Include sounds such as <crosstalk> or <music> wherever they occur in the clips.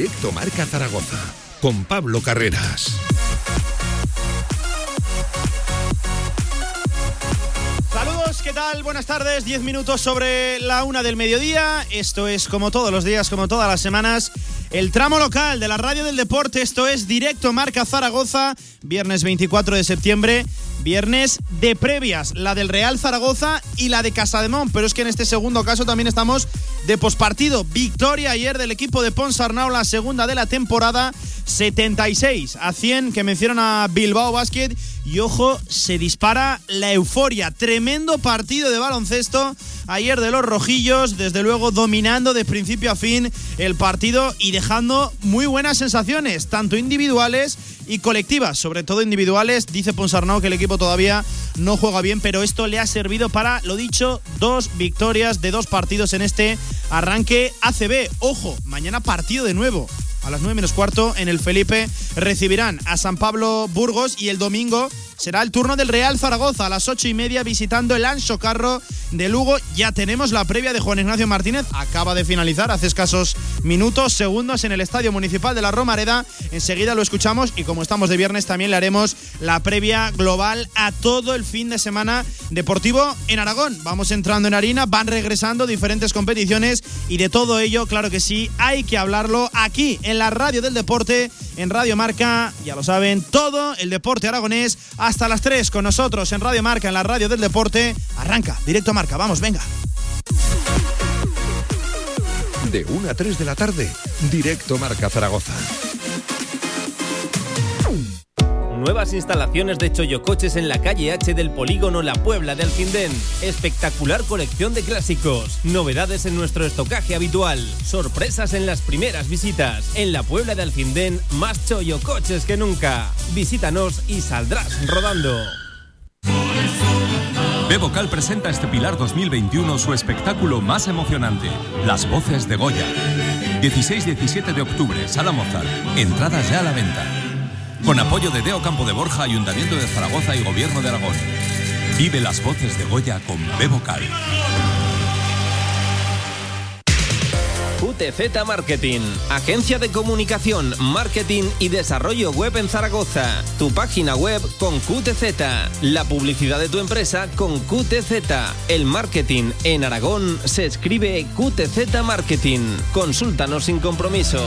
Directo Marca Zaragoza con Pablo Carreras. Saludos, ¿qué tal? Buenas tardes, 10 minutos sobre la una del mediodía. Esto es como todos los días, como todas las semanas. El tramo local de la radio del deporte, esto es directo Marca Zaragoza, viernes 24 de septiembre, viernes de previas, la del Real Zaragoza y la de Casademón, pero es que en este segundo caso también estamos de pospartido. Victoria ayer del equipo de Ponsarnau, la segunda de la temporada, 76 a 100 que menciona Bilbao Basket y ojo, se dispara la euforia. Tremendo partido de baloncesto ayer de los rojillos, desde luego dominando de principio a fin el partido y dejando muy buenas sensaciones, tanto individuales y colectivas, sobre todo individuales. Dice Ponsarnau que el equipo todavía no juega bien, pero esto le ha servido para, lo dicho, dos victorias de dos partidos en este arranque ACB. Ojo, mañana partido de nuevo a las 9 menos cuarto en el Felipe recibirán a San Pablo Burgos y el domingo será el turno del Real Zaragoza a las 8 y media visitando el Ancho Carro de Lugo. Ya tenemos la previa de Juan Ignacio Martínez, acaba de finalizar hace escasos minutos, segundos en el Estadio Municipal de la Romareda. Enseguida lo escuchamos y como estamos de viernes también le haremos la previa global a todo el fin de semana deportivo en Aragón. Vamos entrando en harina, van regresando diferentes competiciones y de todo ello, claro que sí, hay que hablarlo aquí la radio del deporte, en Radio Marca, ya lo saben, todo el deporte aragonés hasta las 3 con nosotros en Radio Marca, en la radio del deporte. Arranca, directo Marca, vamos, venga. De 1 a 3 de la tarde, directo Marca Zaragoza. Nuevas instalaciones de Choyocoches en la calle H del polígono La Puebla de Alcindén. Espectacular colección de clásicos. Novedades en nuestro estocaje habitual. Sorpresas en las primeras visitas. En La Puebla de Alcindén, más Choyocoches que nunca. Visítanos y saldrás rodando. Bebocal presenta este Pilar 2021 su espectáculo más emocionante, Las Voces de Goya. 16-17 de octubre, Sala Mozart. Entradas ya a la venta. Con apoyo de Deo Campo de Borja, Ayuntamiento de Zaragoza y Gobierno de Aragón. Vive las voces de Goya con Bebocal. QTZ Marketing, agencia de comunicación, marketing y desarrollo web en Zaragoza. Tu página web con QTZ, la publicidad de tu empresa con QTZ. El marketing en Aragón se escribe QTZ Marketing. Consúltanos sin compromiso.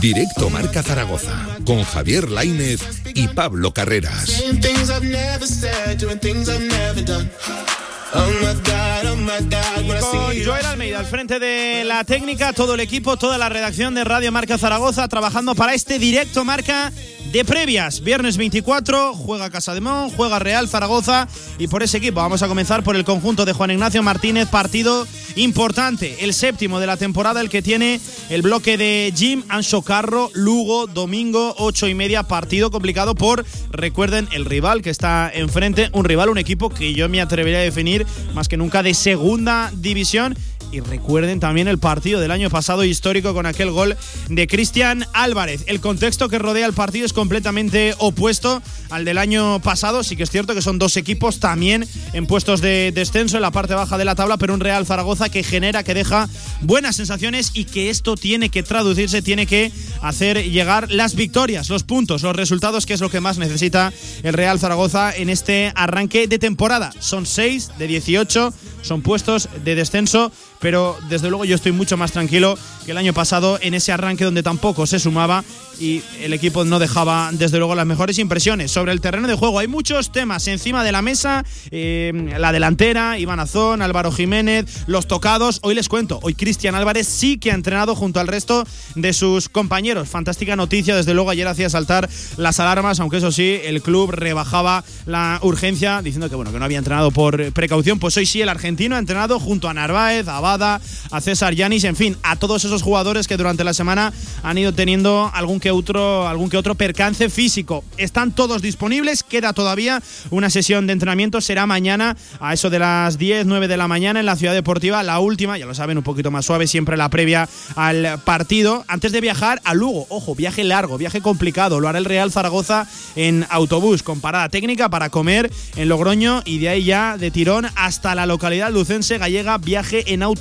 Directo Marca Zaragoza con Javier Lainez y Pablo Carreras. Con. Joel Almeida al frente de la técnica, todo el equipo, toda la redacción de Radio Marca Zaragoza trabajando para este directo Marca de previas. Viernes 24, juega Casa de Mon, juega Real Zaragoza y por ese equipo vamos a comenzar por el conjunto de Juan Ignacio Martínez, partido importante, el séptimo de la temporada, el que tiene el bloque de Jim Ancho Carro, Lugo, domingo, ocho y media, partido complicado por, recuerden, el rival que está enfrente, un rival, un equipo que yo me atrevería a definir más que nunca de segunda división. Y recuerden también el partido del año pasado histórico con aquel gol de Cristian Álvarez. El contexto que rodea el partido es completamente opuesto al del año pasado. Sí que es cierto que son dos equipos también en puestos de descenso en la parte baja de la tabla, pero un Real Zaragoza que genera, que deja buenas sensaciones y que esto tiene que traducirse, tiene que hacer llegar las victorias, los puntos, los resultados, que es lo que más necesita el Real Zaragoza en este arranque de temporada. Son 6 de 18, son puestos de descenso pero desde luego yo estoy mucho más tranquilo que el año pasado en ese arranque donde tampoco se sumaba y el equipo no dejaba desde luego las mejores impresiones. Sobre el terreno de juego hay muchos temas encima de la mesa, eh, la delantera, Iván Azón, Álvaro Jiménez, los tocados. Hoy les cuento, hoy Cristian Álvarez sí que ha entrenado junto al resto de sus compañeros. Fantástica noticia, desde luego ayer hacía saltar las alarmas, aunque eso sí, el club rebajaba la urgencia diciendo que bueno, que no había entrenado por precaución. Pues hoy sí el argentino ha entrenado junto a Narváez, a A César Yanis, en fin, a todos esos jugadores que durante la semana han ido teniendo algún que otro, algún que otro percance físico. Están todos disponibles, queda todavía una sesión de entrenamiento, será mañana a eso de las 10, 9 de la mañana en la Ciudad Deportiva, la última, ya lo saben, un poquito más suave, siempre la previa al partido, antes de viajar a Lugo. Ojo, viaje largo, viaje complicado, lo hará el Real Zaragoza en autobús con parada técnica para comer en Logroño y de ahí ya de tirón hasta la localidad lucense gallega, viaje en autobús,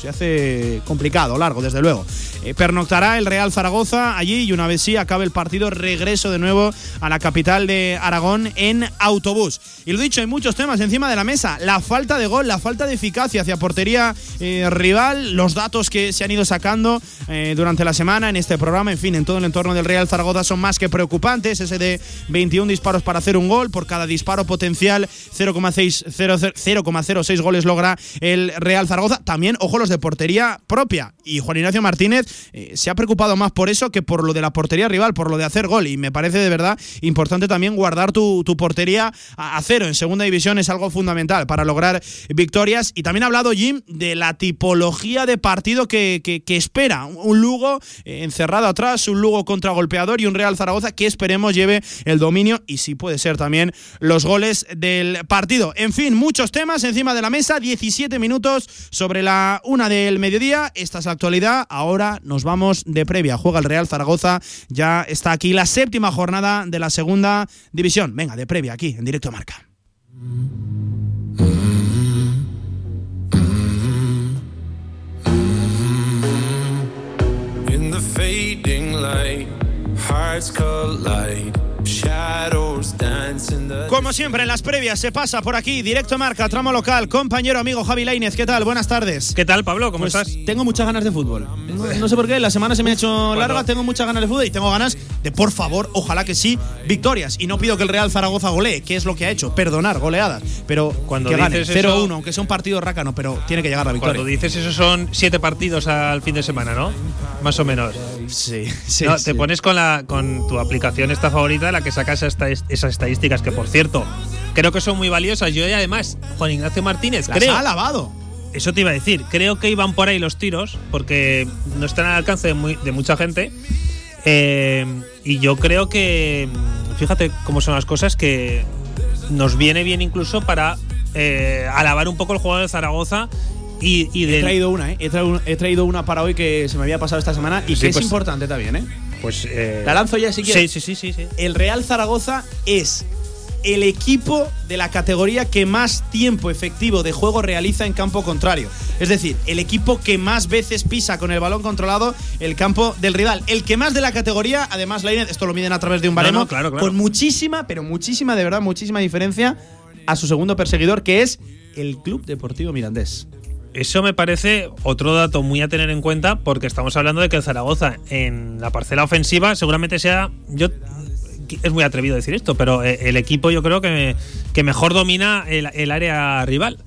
se hace complicado, largo, desde luego. Eh, pernoctará el Real Zaragoza allí y una vez sí acabe el partido, regreso de nuevo a la capital de Aragón en autobús. Y lo dicho, hay muchos temas encima de la mesa. La falta de gol, la falta de eficacia hacia portería eh, rival, los datos que se han ido sacando eh, durante la semana en este programa, en fin, en todo el entorno del Real Zaragoza son más que preocupantes. Ese de 21 disparos para hacer un gol, por cada disparo potencial 0,06 goles logra el Real Zaragoza. También, ojo, los de portería propia. Y Juan Ignacio Martínez eh, se ha preocupado más por eso que por lo de la portería rival, por lo de hacer gol. Y me parece de verdad importante también guardar tu, portería a, cero en segunda división es algo fundamental para lograr victorias. Y también ha hablado Jim de la tipología de partido que, espera. Un Lugo eh, encerrado atrás, un Lugo contragolpeador y un Real Zaragoza que esperemos lleve el dominio y si puede ser también los goles del partido. En fin, muchos temas encima de la mesa, 17 minutos sobre la una del mediodía. Esta es la actualidad. Ahora nos vamos de previa. Juega el Real Zaragoza. Ya está aquí la séptima jornada de la segunda división. Venga, de previa aquí, en directo a marca. In the fading light, hearts collide. Como siempre, en las previas se pasa por aquí, directo marca, tramo local, compañero amigo Javi Lainez. ¿Qué tal? Buenas tardes. ¿Qué tal, Pablo? ¿Cómo pues estás? Tengo muchas ganas de fútbol. No, sé por qué, la semana se me ha hecho larga, tengo muchas ganas de fútbol y tengo ganas de, por favor, ojalá que sí, victorias. Y no pido que el Real Zaragoza golee, que es lo que ha hecho, perdonar, goleadas. Pero Cuando que gane 0-1, aunque sea un partido rácano, pero tiene que llegar la victoria. Cuando dices eso son siete partidos al fin de semana, ¿no? Más o menos. Sí, <laughs> sí. Te pones con, la, con tu aplicación esta favorita, la que sacas esta esas estadísticas que, por cierto, creo que son muy valiosas. Yo y además, Juan Ignacio Martínez, Las creo. ha alabado. Eso te iba a decir. Creo que iban por ahí los tiros, porque no están al alcance de, mucha gente. Eh, y yo creo que, fíjate cómo son las cosas, que nos viene bien incluso para eh, alabar un poco el juego de Zaragoza y, y He traído una, ¿eh? He traído, una para hoy que se me había pasado esta semana y que es pues importante también, ¿eh? Pues. Eh, la lanzo ya si quieres. Sí, sí, sí, sí, El Real Zaragoza es el equipo de la categoría que más tiempo efectivo de juego realiza en campo contrario. Es decir, el equipo que más veces pisa con el balón controlado el campo del rival. El que más de la categoría, además, la esto lo miden a través de un baremo, con muchísima, pero muchísima, de verdad, muchísima diferencia a su segundo perseguidor, que es el Club Deportivo Mirandés. Eso me parece otro dato muy a tener en cuenta porque estamos hablando de que el Zaragoza en la parcela ofensiva seguramente sea, yo es muy atrevido decir esto, pero eh, el equipo yo creo que, que mejor domina el, área rival.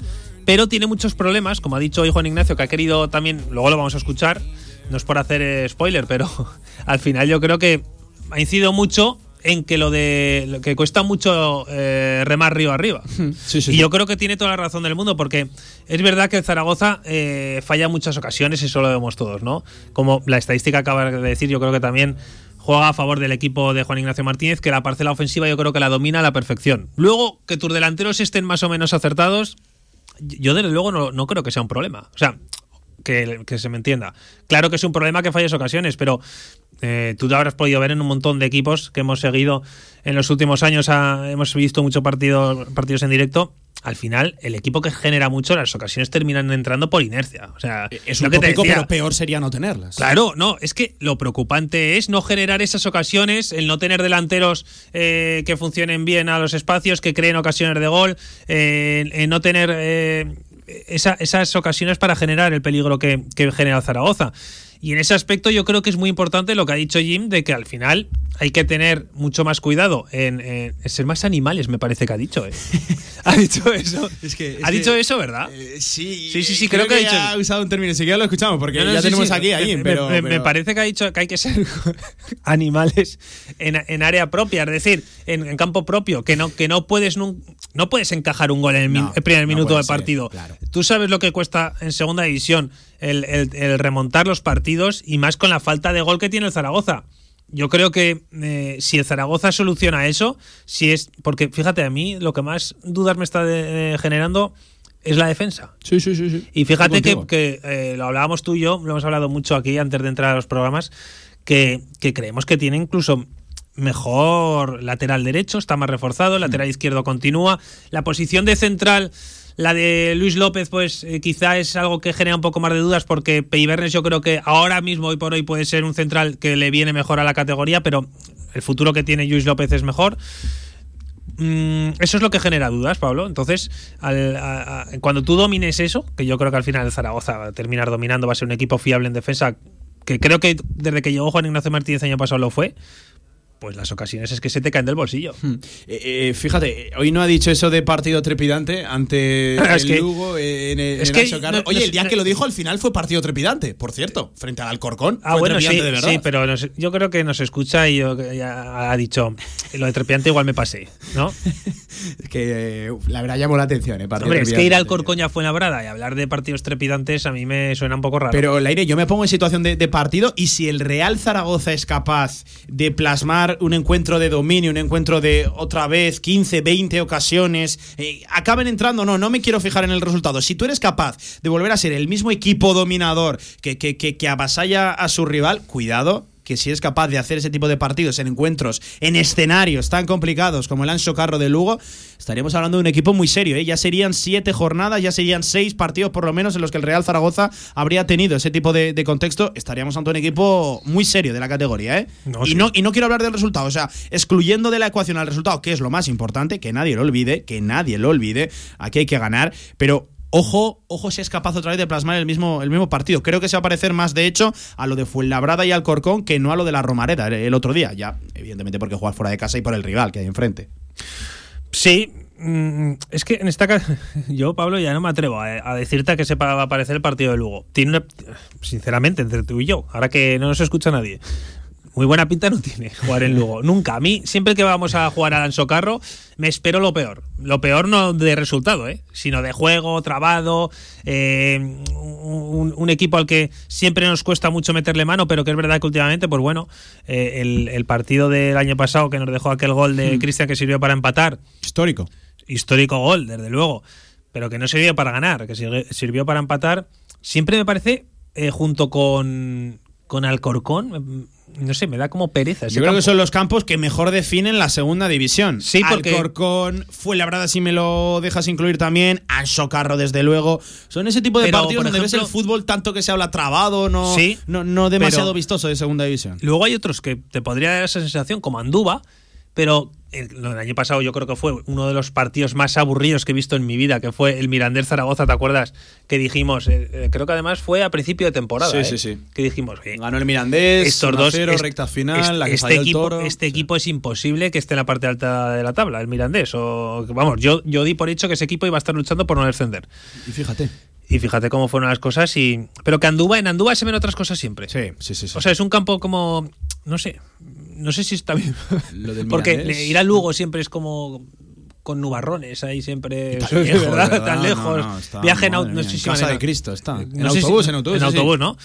Pero tiene muchos problemas, como ha dicho hoy Juan Ignacio, que ha querido también, luego lo vamos a escuchar, no es por hacer eh, spoiler, pero <laughs> al final yo creo que ha incidido mucho en que lo de lo que cuesta mucho eh, remar río arriba. <laughs> y yo creo que tiene toda la razón del mundo, porque es verdad que Zaragoza eh, falla muchas ocasiones, y eso lo vemos todos, ¿no? Como la estadística acaba de decir, yo creo que también juega a favor del equipo de Juan Ignacio Martínez, que la parcela ofensiva yo creo que la domina a la perfección. Luego, que tus delanteros estén más o menos acertados, yo desde luego no, no creo que sea un problema. O sea, que, que, se me entienda. Claro que es un problema que falles ocasiones, pero eh, tú te habrás podido ver en un montón de equipos que hemos seguido en los últimos años, hemos visto muchos partidos, partidos en directo. Al final, el equipo que genera mucho, las ocasiones terminan entrando por inercia. O sea, es un que pero peor sería no tenerlas. Claro, no, es que lo preocupante es no generar esas ocasiones, el no tener delanteros eh, que funcionen bien a los espacios, que creen ocasiones de gol, eh, no tener esas ocasiones para generar el peligro que, que genera Zaragoza. Y en ese aspecto yo creo que es muy importante lo que ha dicho Jim de que al final hay que tener mucho más cuidado en, ser más animales, me parece que ha dicho. ¿eh? <laughs> ha dicho eso. ha dicho eso, ¿verdad? Eh, sí, sí, sí, sí creo, que, ha, dicho... ha usado un término. Si ya lo escuchamos, porque ya tenemos aquí a Jim. Pero, me, parece que ha dicho que hay que ser <laughs> animales en, área propia, es decir, en, campo propio, que no, que no puedes no, puedes encajar un gol en el, primer minuto del partido. Tú sabes lo que cuesta en segunda división el, remontar los partidos y más con la falta de gol que tiene el Zaragoza. Yo creo que eh, si el Zaragoza soluciona eso, si es. Porque fíjate, a mí lo que más dudas me está generando es la defensa. Sí, sí, sí. sí. Y fíjate que, eh, lo hablábamos tú y yo, lo hemos hablado mucho aquí antes de entrar a los programas, que, que creemos que tiene incluso mejor lateral derecho, está más reforzado, lateral mm. izquierdo continúa. La posición de central la de Luis López, pues eh, quizá es algo que genera un poco más de dudas porque Peibernes yo creo que ahora mismo, hoy por hoy, puede ser un central que le viene mejor a la categoría, pero el futuro que tiene Luis López es mejor. Mm, eso es lo que genera dudas, Pablo. Entonces, cuando tú domines eso, que yo creo que al final Zaragoza va a terminar dominando, va a ser un equipo fiable en defensa, que creo que desde que llegó Juan Ignacio Martínez el año pasado lo fue, pues las ocasiones es que se te caen del bolsillo. Hmm. <laughs> Eh, eh, fíjate, hoy no ha dicho eso de partido trepidante ante <laughs> el Lugo en, el, es que Oye, el día que lo dijo al final fue partido trepidante, por cierto, frente al Alcorcón. Ah, bueno, sí, sí, pero yo creo que nos escucha y ya ha dicho, lo de trepidante igual me pasé, ¿no? es <laughs> que eh, la verdad llamó la atención, ¿eh? Hombre, es que ir al Corcón ya fue una brada y hablar de partidos trepidantes a mí me suena un poco raro. Pero, Leire, yo me pongo en situación de partido y si el Real Zaragoza es capaz de plasmar un encuentro de dominio, un encuentro de otra vez 15, 20 ocasiones, eh, acaben entrando, no, no me quiero fijar en el resultado. Si tú eres capaz de volver a ser el mismo equipo dominador que, que, que, que avasalla a su rival, cuidado, que si es capaz de hacer ese tipo de partidos en encuentros, en escenarios tan complicados como el Anso Carro de Lugo, estaríamos hablando de un equipo muy serio. ¿eh? Ya serían siete jornadas, ya serían seis partidos por lo menos en los que el Real Zaragoza habría tenido ese tipo de, contexto. Estaríamos ante un equipo muy serio de la categoría. ¿eh? y, no, y no quiero hablar del resultado, o sea, excluyendo de la ecuación al resultado, que es lo más importante, que nadie lo olvide, que nadie lo olvide, aquí hay que ganar, pero Ojo, ojo si es capaz otra vez de plasmar el mismo, el mismo partido. Creo que se va a parecer más, de hecho, a lo de Fuenlabrada y Alcorcón que no a lo de la Romareda el otro día. Ya, evidentemente, porque jugar fuera de casa y por el rival que hay enfrente. Sí, mm, es que en esta <laughs> yo, Pablo, ya no me atrevo a, decirte que se va a aparecer el partido de Lugo. Sinceramente, entre tú y yo, ahora que no nos escucha nadie, muy buena pinta no tiene jugar en Lugo. Nunca. A mí, siempre que vamos a jugar al Ansocarro, me espero lo peor. Lo peor no de resultado, ¿eh? sino de juego, trabado, eh, un, equipo al que siempre nos cuesta mucho meterle mano, pero que es verdad que últimamente, pues bueno, eh, el, partido del año pasado que nos dejó aquel gol de hmm. Cristian que sirvió para empatar. Histórico. Histórico gol, desde luego. Pero que no sirvió para ganar, que sirvió para empatar. Siempre me parece, eh, junto con, con Alcorcón, no sé, me da como pereza. Yo creo que son los campos que mejor definen la segunda división. Sí, porque. Alcorcón, Fuenlabrada, si me lo dejas incluir también, Anso Carro, desde luego. Son ese tipo de partidos donde ves el fútbol tanto que se habla trabado, no, no, no demasiado vistoso de segunda división. Luego hay otros que te podría dar esa sensación, como Anduba, pero el, año pasado yo creo que fue uno de los partidos más aburridos que he visto en mi vida, que fue el Mirandés Zaragoza, ¿te acuerdas? Que dijimos, eh, eh, creo que además fue a principio de temporada. Sí, sí, sí. Que dijimos, ganó el Mirandés, estos dos, recta final, la que este equipo, toro, Este equipo es imposible que esté en la parte alta de la tabla, el Mirandés. O, vamos, yo, yo di por hecho que ese equipo iba a estar luchando por no descender. Y fíjate. Y fíjate cómo fueron las cosas y. Pero que Andúba, en Andúba se ven otras cosas siempre. Sí, sí, sí. sí. O sea, es un campo como. No sé no sé si está bien. Porque ir a Lugo siempre es como con nubarrones ahí siempre tan lejos viaje en no sé si casa de Cristo está en autobús en autobús en autobús no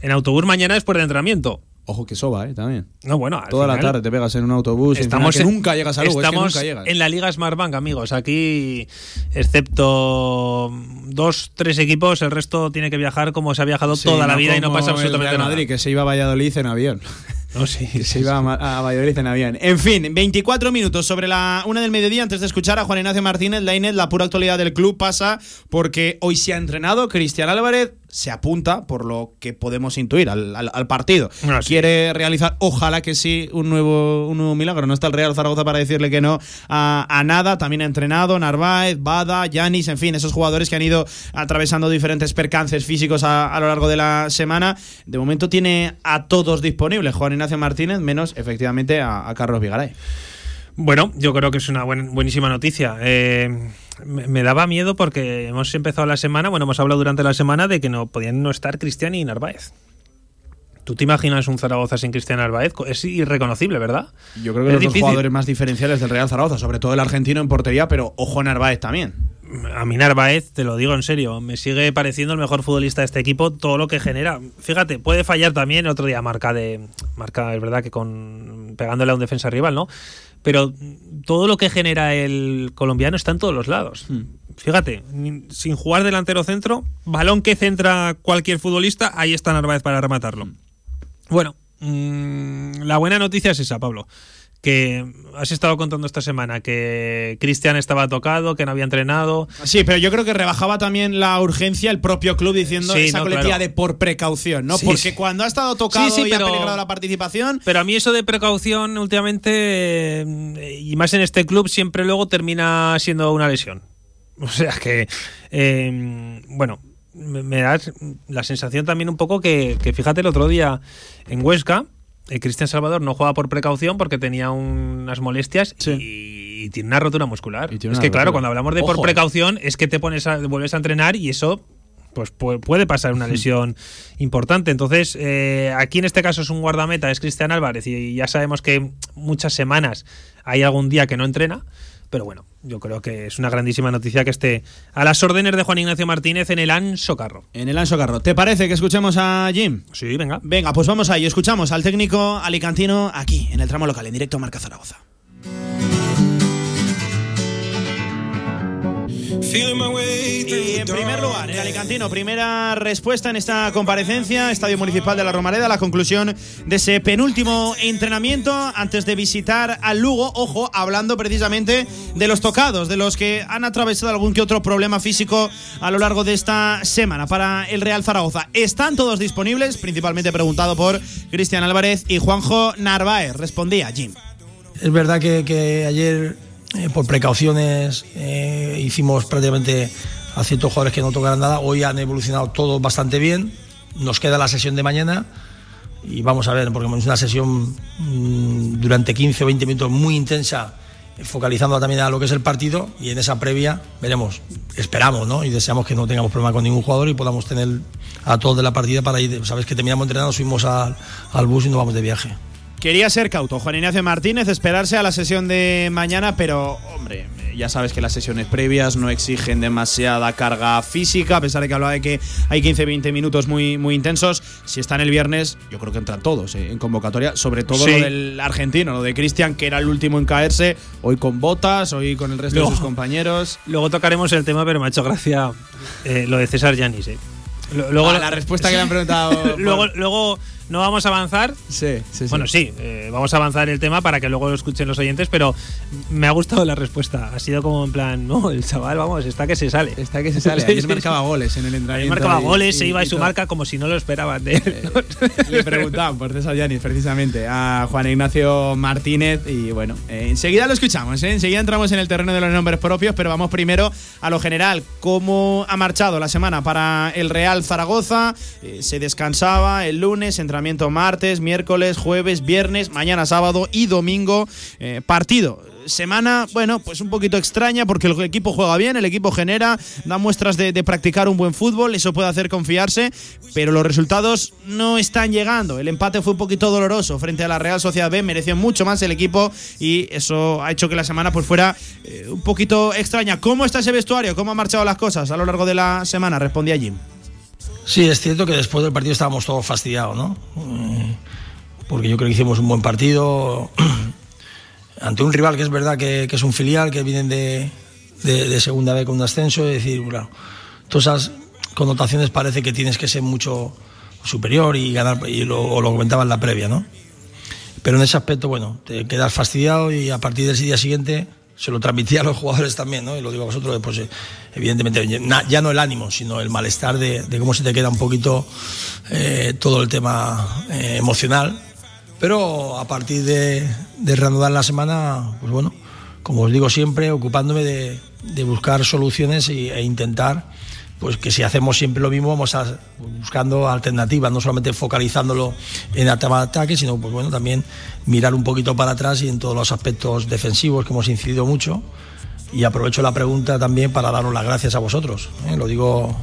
en autobús mañana después de entrenamiento Ojo que soba, ¿eh? También. No, bueno. Toda la tarde te pegas en un autobús. Estamos que nunca llegas a Lugo. Estamos nunca llegas. en la Liga Smartbank, amigos. Aquí, excepto dos, tres equipos, el resto tiene que viajar como se ha viajado toda la vida y no pasa absolutamente nada. Madrid, que se iba a Valladolid en avión. <laughs> No, sí, se iba a, Valladolid en avión. En fin, 24 minutos sobre la una del mediodía. Antes de escuchar a Juan Ignacio Martínez, la la pura actualidad del club pasa porque hoy se ha entrenado Cristian Álvarez, se apunta, por lo que podemos intuir, al, partido. Quiere realizar, ojalá que sí, un nuevo, un nuevo milagro. No está el Real Zaragoza para decirle que no a, nada. También ha entrenado Narváez, Bada, Yanis, en fin, esos jugadores que han ido atravesando diferentes percances físicos a, lo largo de la semana. De momento tiene a todos disponibles, Juan Ignacio Martínez, menos efectivamente a, Carlos Vigaray. Bueno, yo creo que es una buenísima noticia. Eh, me, daba miedo porque hemos empezado la semana, bueno, hemos hablado durante la semana de que no podían no estar Cristian y Narváez. ¿Tú te imaginas un Zaragoza sin Cristian Narváez? Es irreconocible, ¿verdad? Yo creo que es los jugadores más diferenciales del Real Zaragoza, sobre todo el argentino en portería, pero ojo Narváez también. A mí Narváez, te lo digo en serio, me sigue pareciendo el mejor futbolista de este equipo, todo lo que genera. Fíjate, puede fallar también, otro día marca de marca, es verdad que con pegándole a un defensa rival, ¿no? Pero todo lo que genera el colombiano está en todos los lados. Hmm. Fíjate, sin jugar delantero centro, balón que centra cualquier futbolista, ahí está Narváez para rematarlo. Hmm. Bueno, mm, la buena noticia es esa, Pablo que has estado contando esta semana que Cristian estaba tocado, que no había entrenado. Sí, pero yo creo que rebajaba también la urgencia el propio club diciendo esa coletilla de por precaución, ¿no? Porque cuando ha estado tocado y ha peligrado la participación. Pero a mí eso de precaución últimamente, eh, y más en este club, siempre luego termina siendo una lesión. <laughs> O sea que, eh, bueno, me, da la sensación también un poco que, que fíjate el otro día en Huesca Cristian Salvador no juega por precaución porque tenía unas molestias y, tiene una rotura muscular. Es que claro, cuando hablamos de por precaución es que te pones a, vuelves a entrenar y eso pues puede pasar una <laughs> lesión importante. Entonces, eh, aquí en este caso es un guardameta, es Cristian Álvarez, y ya sabemos que muchas semanas hay algún día que no entrena. Pero bueno, yo creo que es una grandísima noticia que esté a las órdenes de Juan Ignacio Martínez en el Anso Carro. En el Anso Carro. ¿Te parece que escuchemos a Jim? Sí, venga. Venga, pues vamos ahí. Escuchamos al técnico alicantino aquí, en el tramo local, en directo Marca Zaragoza. Y en primer lugar, el Alicantino, primera respuesta en esta comparecencia, Estadio Municipal de la Romareda, la conclusión de ese penúltimo entrenamiento antes de visitar al Lugo. Ojo, hablando precisamente de los tocados, de los que han atravesado algún que otro problema físico a lo largo de esta semana para el Real Zaragoza. Están todos disponibles, principalmente preguntado por Cristian Álvarez y Juanjo Narváez. Respondía Jim. Es verdad que, que ayer eh, por precauciones eh, hicimos prácticamente a ciertos jugadores que no tocaran nada. Hoy han evolucionado todos bastante bien. Nos queda la sesión de mañana y vamos a ver, porque es una sesión mm, durante 15 o 20 minutos muy intensa, focalizando también a lo que es el partido y en esa previa veremos, esperamos ¿no? y deseamos que no tengamos problema con ningún jugador y podamos tener a todos de la partida para ir, sabes que terminamos entrenando, subimos al, al bus y nos vamos de viaje. Quería ser cauto Juan Ignacio Martínez, esperarse a la sesión de mañana, pero hombre, ya sabes que las sesiones previas no exigen demasiada carga física, a pesar de que hablaba de que hay 15-20 minutos muy, muy intensos. Si están el viernes, yo creo que entran todos eh, en convocatoria, sobre todo lo del argentino, lo de Cristian, que era el último en caerse, hoy con botas, hoy con el resto de sus compañeros. Luego tocaremos el tema, pero me ha hecho gracia eh, lo de César Yanis. Eh. Luego, ah, la respuesta que le han preguntado. <laughs> luego, luego no vamos a avanzar. Sí, sí, sí. Bueno, sí, eh, vamos a avanzar el tema para que luego lo escuchen los oyentes, pero me ha gustado la respuesta. Ha sido como en plan, no, el chaval, vamos, está que se sale. Está que se sale. Ayer <laughs> marcaba goles en el entrenamiento. marcaba goles, se iba y su marca como si no lo esperaban de él. Eh, le preguntaban por César Yanis, precisamente, a Juan Ignacio Martínez. Y bueno, eh, enseguida lo escuchamos, enseguida entramos en el terreno de los nombres propios, pero vamos primero a lo general. ¿Cómo ha marchado la semana para el Real Zaragoza? se descansaba el lunes, entrenamiento martes, miércoles, jueves, viernes, mañana sábado y domingo. Eh, partido semana, bueno, pues un poquito extraña porque el equipo juega bien, el equipo genera, da muestras de, practicar un buen fútbol, eso puede hacer confiarse, pero los resultados no están llegando. El empate fue un poquito doloroso frente a la Real Sociedad B, mereció mucho más el equipo y eso ha hecho que la semana pues fuera eh, un poquito extraña. ¿Cómo está ese vestuario? ¿Cómo han marchado las cosas a lo largo de la semana? Respondía Jim. Sí, es cierto que después del partido estábamos todos fastidiados, ¿no? Eh, porque yo creo que hicimos un buen partido <clears throat> ante un rival que es verdad que, es un filial, que vienen de, segunda vez con un ascenso, es decir, claro, todas esas connotaciones parece que tienes que ser mucho superior y ganar, y lo, lo comentaba en la previa, ¿no? Pero en ese aspecto, bueno, te quedas fastidiado y a partir del día siguiente se lo transmití a los jugadores también, ¿no? Y lo digo a vosotros, pues eh, evidentemente ya no el ánimo, sino el malestar de, cómo se te queda un poquito eh, todo el tema eh, emocional. Pero a partir de, reanudar la semana, pues bueno, como os digo siempre, ocupándome de, buscar soluciones e intentar pues que si hacemos siempre lo mismo vamos a, buscando alternativas, no solamente focalizándolo en el tema de ataque, sino pues bueno, también mirar un poquito para atrás y en todos los aspectos defensivos que hemos incidido mucho. Y aprovecho la pregunta también para daros las gracias a vosotros. ¿eh? Lo digo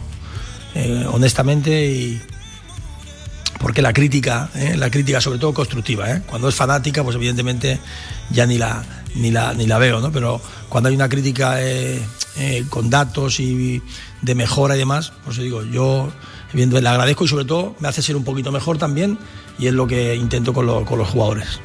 eh, honestamente y porque la crítica, ¿eh? la crítica sobre todo constructiva, cuando es fanática, pues evidentemente ya ni la, ni la, ni la veo, ¿no? Pero cuando hay una crítica con datos y de mejora y demás, pues digo, yo le agradezco y sobre todo me hace ser un poquito mejor también y es lo que intento con, con los jugadores.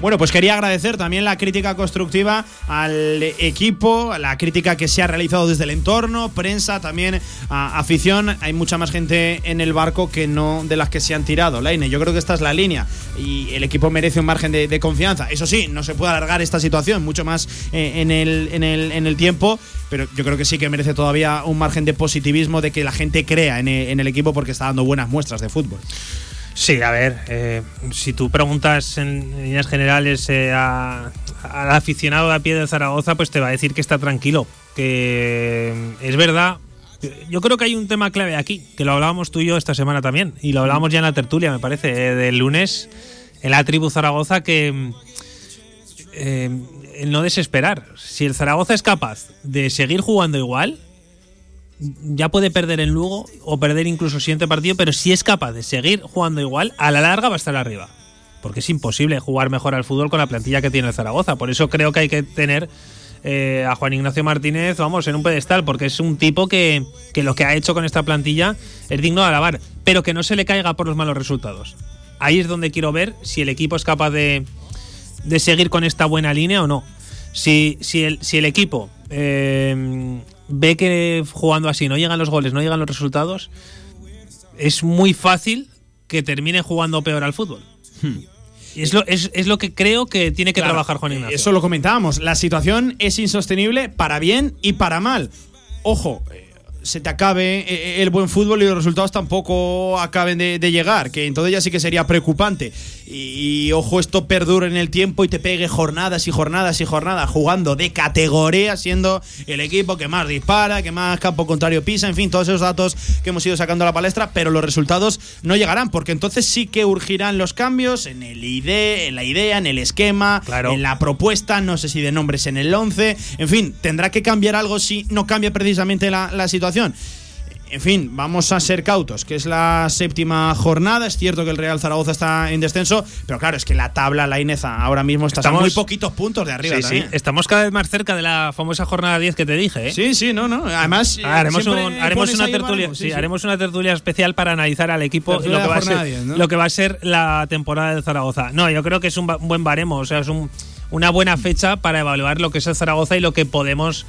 Bueno, pues quería agradecer también la crítica constructiva al equipo, la crítica que se ha realizado desde el entorno, prensa, también afición. Hay mucha más gente en el barco que no de las que se han tirado. Laine, yo creo que esta es la línea y el equipo merece un margen de, confianza. Eso sí, no se puede alargar esta situación mucho más eh, en, el, en, el, en, el, tiempo, pero yo creo que sí que merece todavía un margen de positivismo de que la gente crea en en el equipo porque está dando buenas muestras de fútbol. Sí, a ver, eh, si tú preguntas en líneas generales eh, al aficionado a pie de Zaragoza, pues te va a decir que está tranquilo, que es verdad. Yo creo que hay un tema clave aquí, que lo hablábamos tú y yo esta semana también, y lo hablábamos ya en la tertulia, me parece, eh, del lunes en la tribu Zaragoza, que el no desesperar. Si el Zaragoza es capaz de seguir jugando igual, ya puede perder en Lugo o perder incluso el siguiente partido, pero si es capaz de seguir jugando igual, a la larga va a estar arriba. Porque es imposible jugar mejor al fútbol con la plantilla que tiene el Zaragoza. Por eso creo que hay que tener eh, a Juan Ignacio Martínez, vamos, en un pedestal, porque es un tipo que, lo que ha hecho con esta plantilla es digno de alabar, pero que no se le caiga por los malos resultados. Ahí es donde quiero ver si el equipo es capaz de, de seguir con esta buena línea o no. Si, si, el, si el equipo eh, ve que jugando así no llegan los goles, no llegan los resultados, es muy fácil que termine jugando peor al fútbol. Hmm. Es lo, es, es lo, que creo que tiene que trabajar Juan Ignacio. Eso lo comentábamos. La situación es insostenible para bien y para mal. Ojo, se te acabe eh, eh, el buen fútbol y los resultados tampoco acaben de, llegar, que entonces ya sí que sería preocupante. Y, ojo, esto perdure en el tiempo y te pegue jornadas y jornadas y jornadas jugando de categoría, siendo el equipo que más dispara, que más campo contrario pisa, en fin, todos esos datos que hemos ido sacando a la palestra, pero los resultados no llegarán, porque entonces sí que urgirán los cambios en el en la idea, en el esquema, en la propuesta, no sé si de nombres en el 11, en fin, tendrá que cambiar algo si no cambia precisamente la situación en fin, vamos a ser cautos, que es la séptima jornada. Es cierto que el Real Zaragoza está en descenso, pero claro, es que la tabla, la Ineza, ahora mismo está a muy poquitos puntos de arriba. Sí, sí, estamos cada vez más cerca de la famosa jornada 10 que te dije. ¿eh? Sí, sí, no, no. Además, ah, haremos, una tertulia, sí, haremos una tertulia especial para analizar al equipo lo que, va a ser, lo que va a ser la temporada del Zaragoza. No, yo creo que es un, buen baremo, o sea, es una buena fecha para evaluar lo que es el Zaragoza y lo que podemos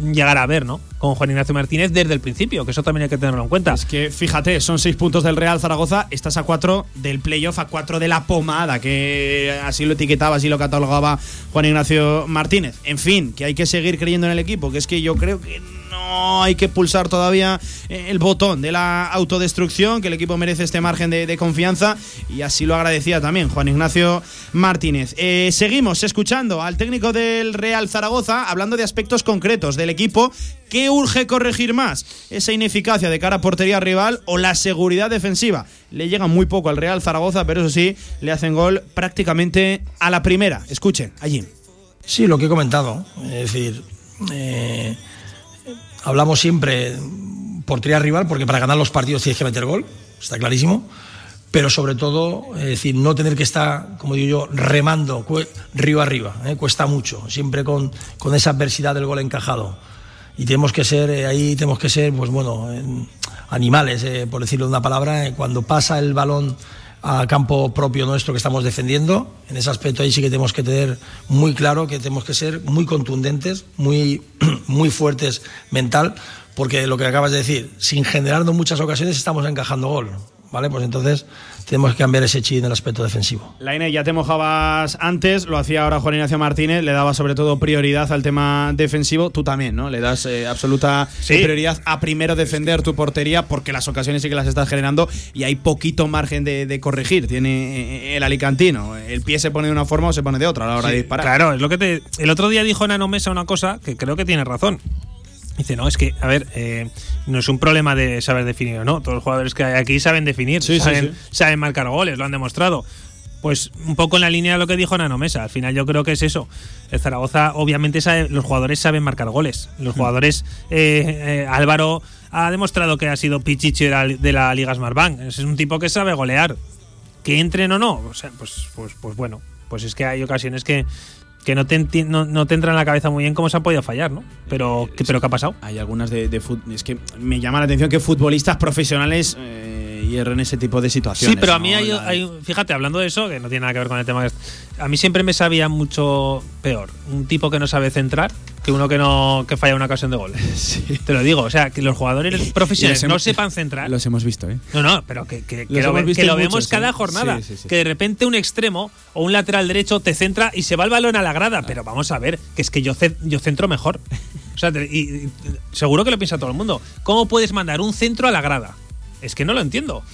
llegar a ver, ¿no? Con Juan Ignacio Martínez desde el principio, que eso también hay que tenerlo en cuenta. Es que fíjate, son seis puntos del Real Zaragoza, estás a cuatro del playoff, a cuatro de la pomada, que así lo etiquetaba, así lo catalogaba Juan Ignacio Martínez. En fin, que hay que seguir creyendo en el equipo, que es que yo creo que no hay que pulsar todavía eh, el botón de la autodestrucción, que el equipo merece este margen de, confianza y así lo agradecía también Juan Ignacio Martínez. Eh, seguimos escuchando al técnico del Real Zaragoza hablando de aspectos concretos del equipo. ¿Qué urge corregir más? ¿Esa ineficacia de cara a portería rival o la seguridad defensiva? Le llega muy poco al Real Zaragoza, pero eso sí, le hacen gol prácticamente a la primera. Escuchen, allí. Sí, lo que he comentado. Es decir, eh, hablamos siempre portería rival, porque para ganar los partidos tienes que meter gol, está clarísimo. Pero sobre todo, es decir, no tener que estar, como digo yo, remando río arriba, ¿eh? cuesta mucho, siempre con, con, esa adversidad del gol encajado. Y tenemos que ser, eh, ahí tenemos que ser, pues bueno, animales, eh, por decirlo de una palabra, cuando pasa el balón a campo propio nuestro que estamos defendiendo. En ese aspecto ahí sí que tenemos que tener muy claro que tenemos que ser muy contundentes, muy, <clears throat> muy fuertes mental, porque lo que acabas de decir, sin generarnos muchas ocasiones estamos encajando gol. ¿Vale? Pues entonces tenemos que cambiar ese chi en el aspecto defensivo. Laine, ya te mojabas antes, lo hacía ahora Juan Ignacio Martínez, le daba sobre todo prioridad al tema defensivo. Tú también, ¿no? Le das eh, absoluta prioridad a primero defender tu portería porque las ocasiones sí que las estás generando y hay poquito margen de, corregir. Tiene eh, el alicantino. El pie se pone de una forma o se pone de otra a la hora de disparar. Claro, es lo que te. El otro día dijo Nano Mesa una cosa que creo que tiene razón. Dice, no, es que, a ver, eh, no es un problema de saber definir o no. Todos los jugadores que hay aquí saben definir, saben, marcar goles, lo han demostrado. Pues un poco en la línea de lo que dijo Nano Mesa. Al final yo creo que es eso. El Zaragoza, obviamente, sabe, los jugadores saben marcar goles. Los hmm. jugadores, eh, eh, Álvaro ha demostrado que ha sido pichichi de la, de la Liga Smartbank. Es un tipo que sabe golear. Que entren o no, o sea, pues, pues, pues bueno, pues es que hay ocasiones que, que no te, no, te entra en la cabeza muy bien cómo se ha podido fallar, ¿no? Pero, ¿qué, pero ¿qué ha pasado? Hay algunas de, de Es que me llama la atención que futbolistas profesionales eh, hierren ese tipo de situaciones. Sí, pero a mí hay, Fíjate, hablando de eso, que no tiene nada que ver con el tema. A mí siempre me sabía mucho peor un tipo que no sabe centrar que uno que no que falla una ocasión de gol. <laughs> Te lo digo, o sea, que los jugadores profesionales no sepan centrar. Los hemos visto, ¿eh? No, no, pero que, que, lo, vemos cada jornada. que de repente un extremo o un lateral derecho te centra y se va el balón a la grada. Pero vamos a ver, que es que yo, yo centro mejor. <laughs> O sea, y, seguro que lo piensa todo el mundo. ¿Cómo puedes mandar un centro a la grada? Es que no lo entiendo.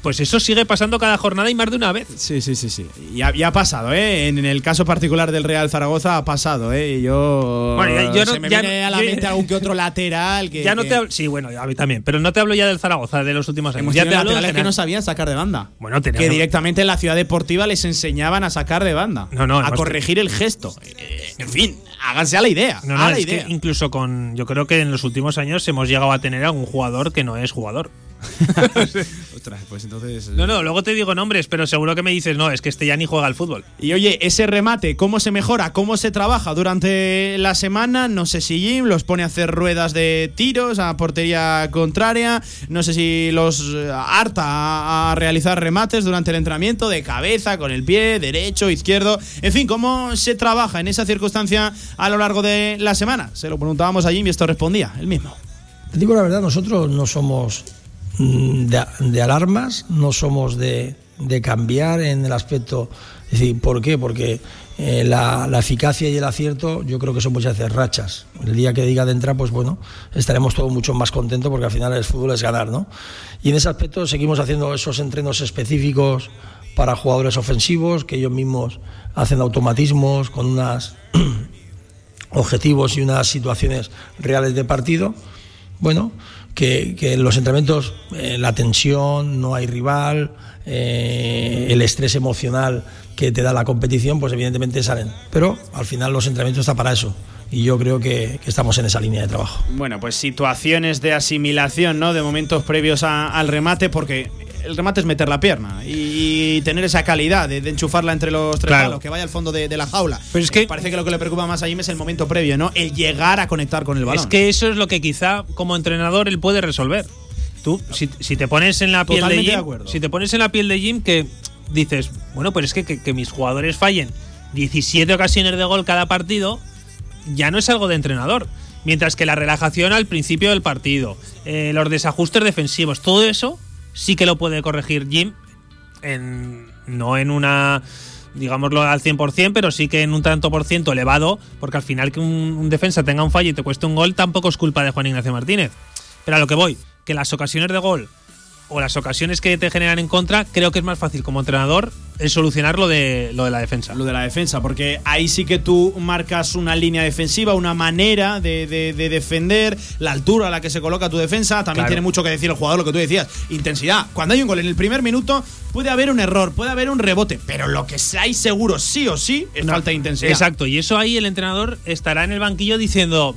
Pues eso sigue pasando cada jornada y más de una vez. Sí, sí, sí, sí. Ya, ya ha pasado, ¿eh? En, el caso particular del Real Zaragoza ha pasado, ¿eh? Y yo. Bueno, yo no, se me viene a la mente algún que otro lateral que. Ya no te hablo, Sí, bueno, a mí también. Pero no te hablo ya del Zaragoza de los últimos años. ya te hablo de que no sabían sacar de banda. Bueno, Que directamente en la ciudad deportiva les enseñaban a sacar de banda. No, no. A corregir el gesto. Eh, en fin, háganse a la idea. No, no, a la idea. incluso con. Yo creo que en los últimos años hemos llegado a tener algún jugador que no es jugador. <laughs> pues entonces. No, no, luego te digo nombres, pero seguro que me dices, no, es que este ya ni juega al fútbol. Y oye, ese remate, ¿cómo se mejora? ¿Cómo se trabaja durante la semana? No sé si Jim los pone a hacer ruedas de tiros a portería contraria. No sé si los eh, harta a, realizar remates durante el entrenamiento de cabeza, con el pie, derecho, izquierdo. En fin, ¿cómo se trabaja en esa circunstancia a lo largo de la semana? Se lo preguntábamos a Jim y esto respondía, el mismo. Te digo la verdad, nosotros no somos Mm, de, alarmas, no somos de, cambiar en el aspecto. Es decir, ¿por qué? Porque eh, la, eficacia y el acierto yo creo que son muchas veces rachas. El día que diga de entrar, pues bueno, estaremos todos mucho más contentos porque al final el fútbol es ganar, ¿no? Y en ese aspecto seguimos haciendo esos entrenos específicos para jugadores ofensivos, que ellos mismos hacen automatismos con unos <clears throat> objetivos y unas situaciones reales de partido. Bueno, que, en los entrenamientos eh, la tensión, no hay rival, eh, el estrés emocional que te da la competición, pues evidentemente salen. Pero al final los entrenamientos están para eso y yo creo que, estamos en esa línea de trabajo. Bueno, pues situaciones de asimilación, ¿no? De momentos previos al remate, porque el remate es meter la pierna y tener esa calidad de, enchufarla entre los tres palos, que vaya al fondo de, la jaula. Pero es que parece que lo que le preocupa más a Jim es el momento previo, ¿no? El llegar a conectar con el balón. Es que eso es lo que quizá como entrenador él puede resolver. Tú, si, te pones en la piel de Jim, si te pones en la piel de Jim que dices, bueno, pues es que, que, mis jugadores fallen 17 ocasiones de gol cada partido, ya no es algo de entrenador. Mientras que la relajación al principio del partido, eh, los desajustes defensivos, todo eso sí que lo puede corregir Jim, en, no en una digámoslo al 100%, pero sí que en un tanto por ciento elevado, porque al final que un, defensa tenga un fallo y te cueste un gol tampoco es culpa de Juan Ignacio Martínez. Pero a lo que voy, que las ocasiones de gol o las ocasiones que te generan en contra, creo que es más fácil como entrenador el solucionar lo de, lo de la defensa. Lo de la defensa, porque ahí sí que tú marcas una línea defensiva, una manera de, defender, la altura a la que se coloca tu defensa. También tiene mucho que decir el jugador, lo que tú decías, intensidad. Cuando hay un gol en el primer minuto, puede haber un error, puede haber un rebote, pero lo que hay seguro sí o sí es falta de intensidad. Exacto, y eso ahí el entrenador estará en el banquillo diciendo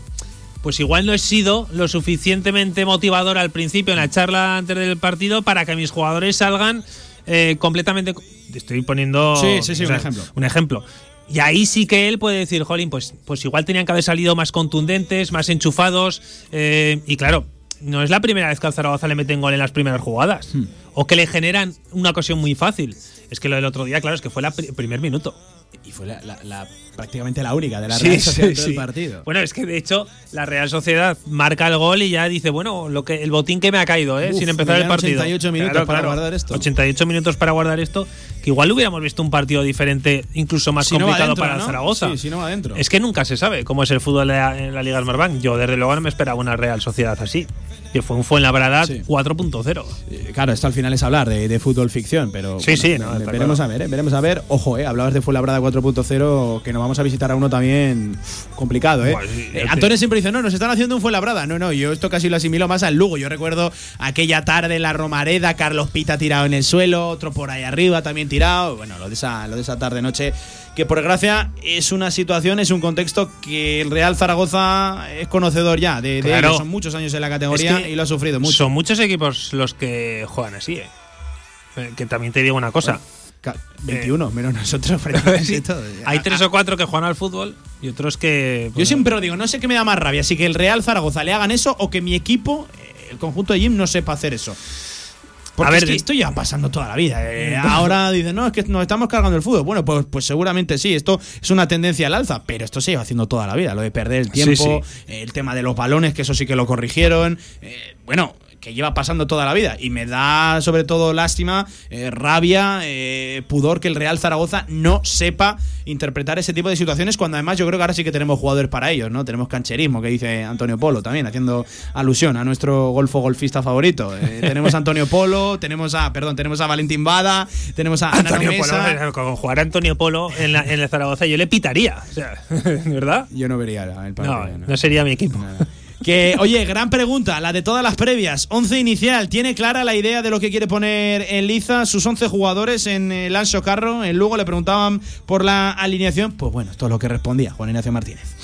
pues igual no he sido lo suficientemente motivador al principio en la charla antes del partido para que mis jugadores salgan eh, completamente. Estoy poniendo un ejemplo. Un ejemplo. Y ahí sí que él puede decir, Jolín, pues, pues igual tenían que haber salido más contundentes, más enchufados. Eh, y claro, no es la primera vez que al Zaragoza le meten gol en las primeras jugadas. Hmm. O que le generan una ocasión muy fácil. Es que lo del otro día, claro, es que fue el primer minuto. y fue la, prácticamente la única de la Real Sociedad del partido. Bueno, es que de hecho la Real Sociedad marca el gol y ya dice, bueno, lo que el botín que me ha caído, ¿eh? sin empezar el partido. 88 minutos para guardar esto. 88 minutos para guardar esto, que igual hubiéramos visto un partido diferente, incluso más complicado para Zaragoza. Sí, si no va adentro. Es que nunca se sabe cómo es el fútbol en la Liga Smartbank. Yo desde luego no me esperaba una Real Sociedad así que fue un Fuenlabrada sí. 4.0. Eh, claro, esto al final es hablar de, fútbol ficción, pero sí, sí, veremos a ver, eh, veremos a ver. Ojo, eh, hablabas de Fuenlabrada 4.0, que nos vamos a visitar a uno también complicado, ¿eh? eh Antonio siempre dice, no, nos están haciendo un Fuenlabrada. No, no, yo esto casi lo asimilo más al Lugo. Yo recuerdo aquella tarde en la Romareda, Carlos Pita tirado en el suelo, otro por ahí arriba también tirado. Bueno, lo de esa, lo de esa tarde-noche que por desgracia es una situación, es un contexto que el Real Zaragoza es conocedor ya de, ellos. Son muchos años en la categoría y lo ha sufrido mucho. Son muchos equipos los que juegan así, ¿eh? eh que también te digo una cosa. 21, menos nosotros. <laughs> Hay tres o cuatro que juegan al fútbol y otros que. Yo siempre lo digo, no sé qué me da más rabia, así que el Real Zaragoza le hagan eso o que mi equipo, eh, el conjunto de Jim, no sepa hacer eso. Porque a ver, es que esto ya pasando toda la vida. Eh, ahora dicen, no, es que nos estamos cargando el fútbol. Bueno, pues, pues seguramente sí, esto es una tendencia al alza, pero esto se lleva haciendo toda la vida. Lo de perder el tiempo, el tema de los balones, que eso sí que lo corrigieron. Eh, bueno, que lleva pasando toda la vida. Y me da sobre todo lástima, eh, rabia, eh, pudor que el Real Zaragoza no sepa interpretar ese tipo de situaciones cuando además yo creo que ahora sí que tenemos jugadores para ellos, ¿no? Tenemos cancherismo, que dice Antonio Polo también, haciendo alusión a nuestro golfo golfista favorito. Eh, <laughs> tenemos a Antonio Polo, tenemos a, perdón, tenemos a Valentín Bada, tenemos a Antonio Polo, con jugar Antonio Polo en, la, en el Zaragoza yo le pitaría, o sea, <laughs> ¿verdad? Yo no vería el partido. No, no, sería mi equipo. Que, oye, gran pregunta, la de todas las previas. Once inicial, ¿tiene clara la idea de lo que quiere poner en liza sus 11 jugadores en el Ancho Carro? En Lugo le preguntaban por la alineación. Pues bueno, esto es lo que respondía Juan Ignacio Martínez.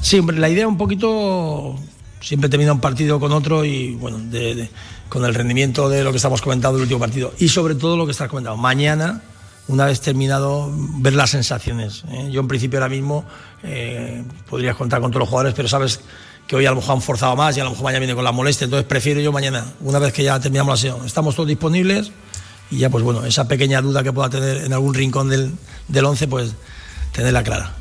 Sí, hombre, la idea un poquito. Siempre termina un partido con otro y, bueno, con el rendimiento de lo que estamos comentando el último partido. Y sobre todo lo que estás comentando. Mañana una vez terminado, ver las sensaciones. ¿eh? Yo en principio ahora mismo eh, podrías contar con todos los jugadores, pero sabes que hoy a lo mejor han forzado más y a lo mejor mañana viene con la molestia, entonces prefiero yo mañana, una vez que ya terminamos la sesión, estamos todos disponibles y ya pues bueno, esa pequeña duda que pueda tener en algún rincón del, del 11, pues tenerla clara.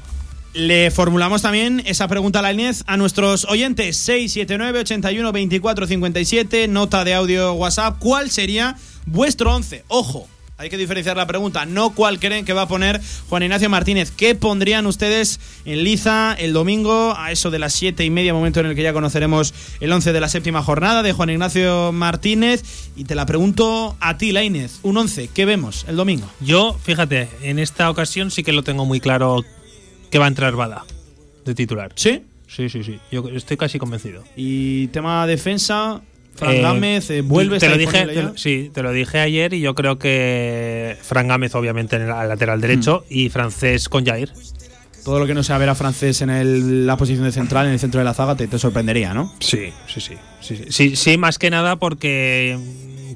Le formulamos también esa pregunta a la Inés a nuestros oyentes 679 81 24 57, nota de audio WhatsApp, ¿cuál sería vuestro 11? Ojo, hay que diferenciar la pregunta, no cuál creen que va a poner Juan Ignacio Martínez. ¿Qué pondrían ustedes en liza el domingo a eso de las siete y media, momento en el que ya conoceremos el once de la séptima jornada de Juan Ignacio Martínez? Y te la pregunto a ti, Lainez, un once, ¿qué vemos el domingo? Yo, fíjate, en esta ocasión sí que lo tengo muy claro que va a entrar Bada de titular. ¿Sí? Sí, sí, sí. Yo estoy casi convencido. Y tema defensa, Fran eh, Gámez eh, vuelve te lo dije sí te lo dije ayer y yo creo que Fran Gámez obviamente en el lateral derecho mm. y francés con Jair. Todo lo que no sea ver a francés en la posición de central en el centro de la zaga te, sorprendería no sí sí, sí sí sí. Más que nada porque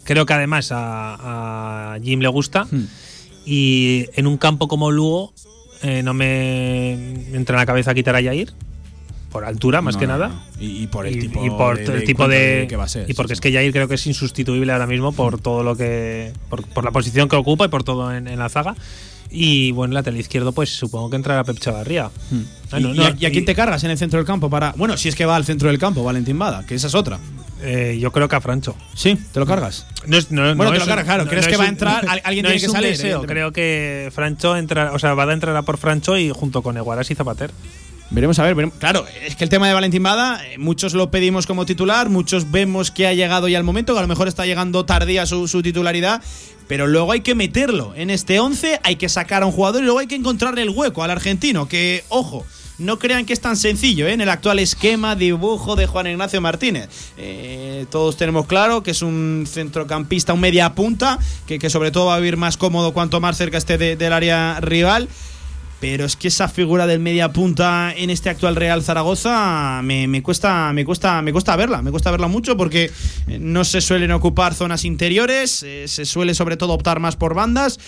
creo que además a, Jim le gusta mm. y en un campo como Lugo eh, no me entra en la cabeza quitar a Jair por altura más que nada y, por el tipo y por de, el tipo de, que va a ser, y porque es que Jair creo que es insustituible ahora mismo por todo lo que por, la posición que ocupa y por todo en, la zaga y bueno, lateral izquierdo, pues supongo que entrará Pep Chavarría. Hmm. ¿Y, a, quién te cargas en el centro del campo? para Bueno, si es que va al centro del campo, Valentín Bada, que esa es otra. Eh, yo creo que a Francho. ¿Sí? ¿Te lo cargas? No bueno, te lo cargas, claro. ¿Crees que va a entrar? ¿Alguien tiene que salir? Creo que Francho entra, o sea, Bada entrará por Francho y junto con Eguaras y Zapater. Veremos a ver, claro, es que el tema de Valentín Bada, eh, muchos lo pedimos como titular, muchos vemos que ha llegado ya el momento, que a lo mejor está llegando tardía su, su titularidad, pero luego hay que meterlo en este 11, hay que sacar a un jugador y luego hay que encontrarle el hueco al argentino, que, ojo, no crean que es tan sencillo ¿eh? en el actual esquema dibujo de Juan Ignacio Martínez. Eh, todos tenemos claro que es un centrocampista, un media punta, que, que, sobre todo va a vivir más cómodo cuanto más cerca esté del área rival pero es que esa figura del media punta en este actual Real Zaragoza me, cuesta me cuesta me cuesta verla me cuesta verla mucho porque eh, no se suelen ocupar zonas interiores eh, se suele sobre todo optar más por bandas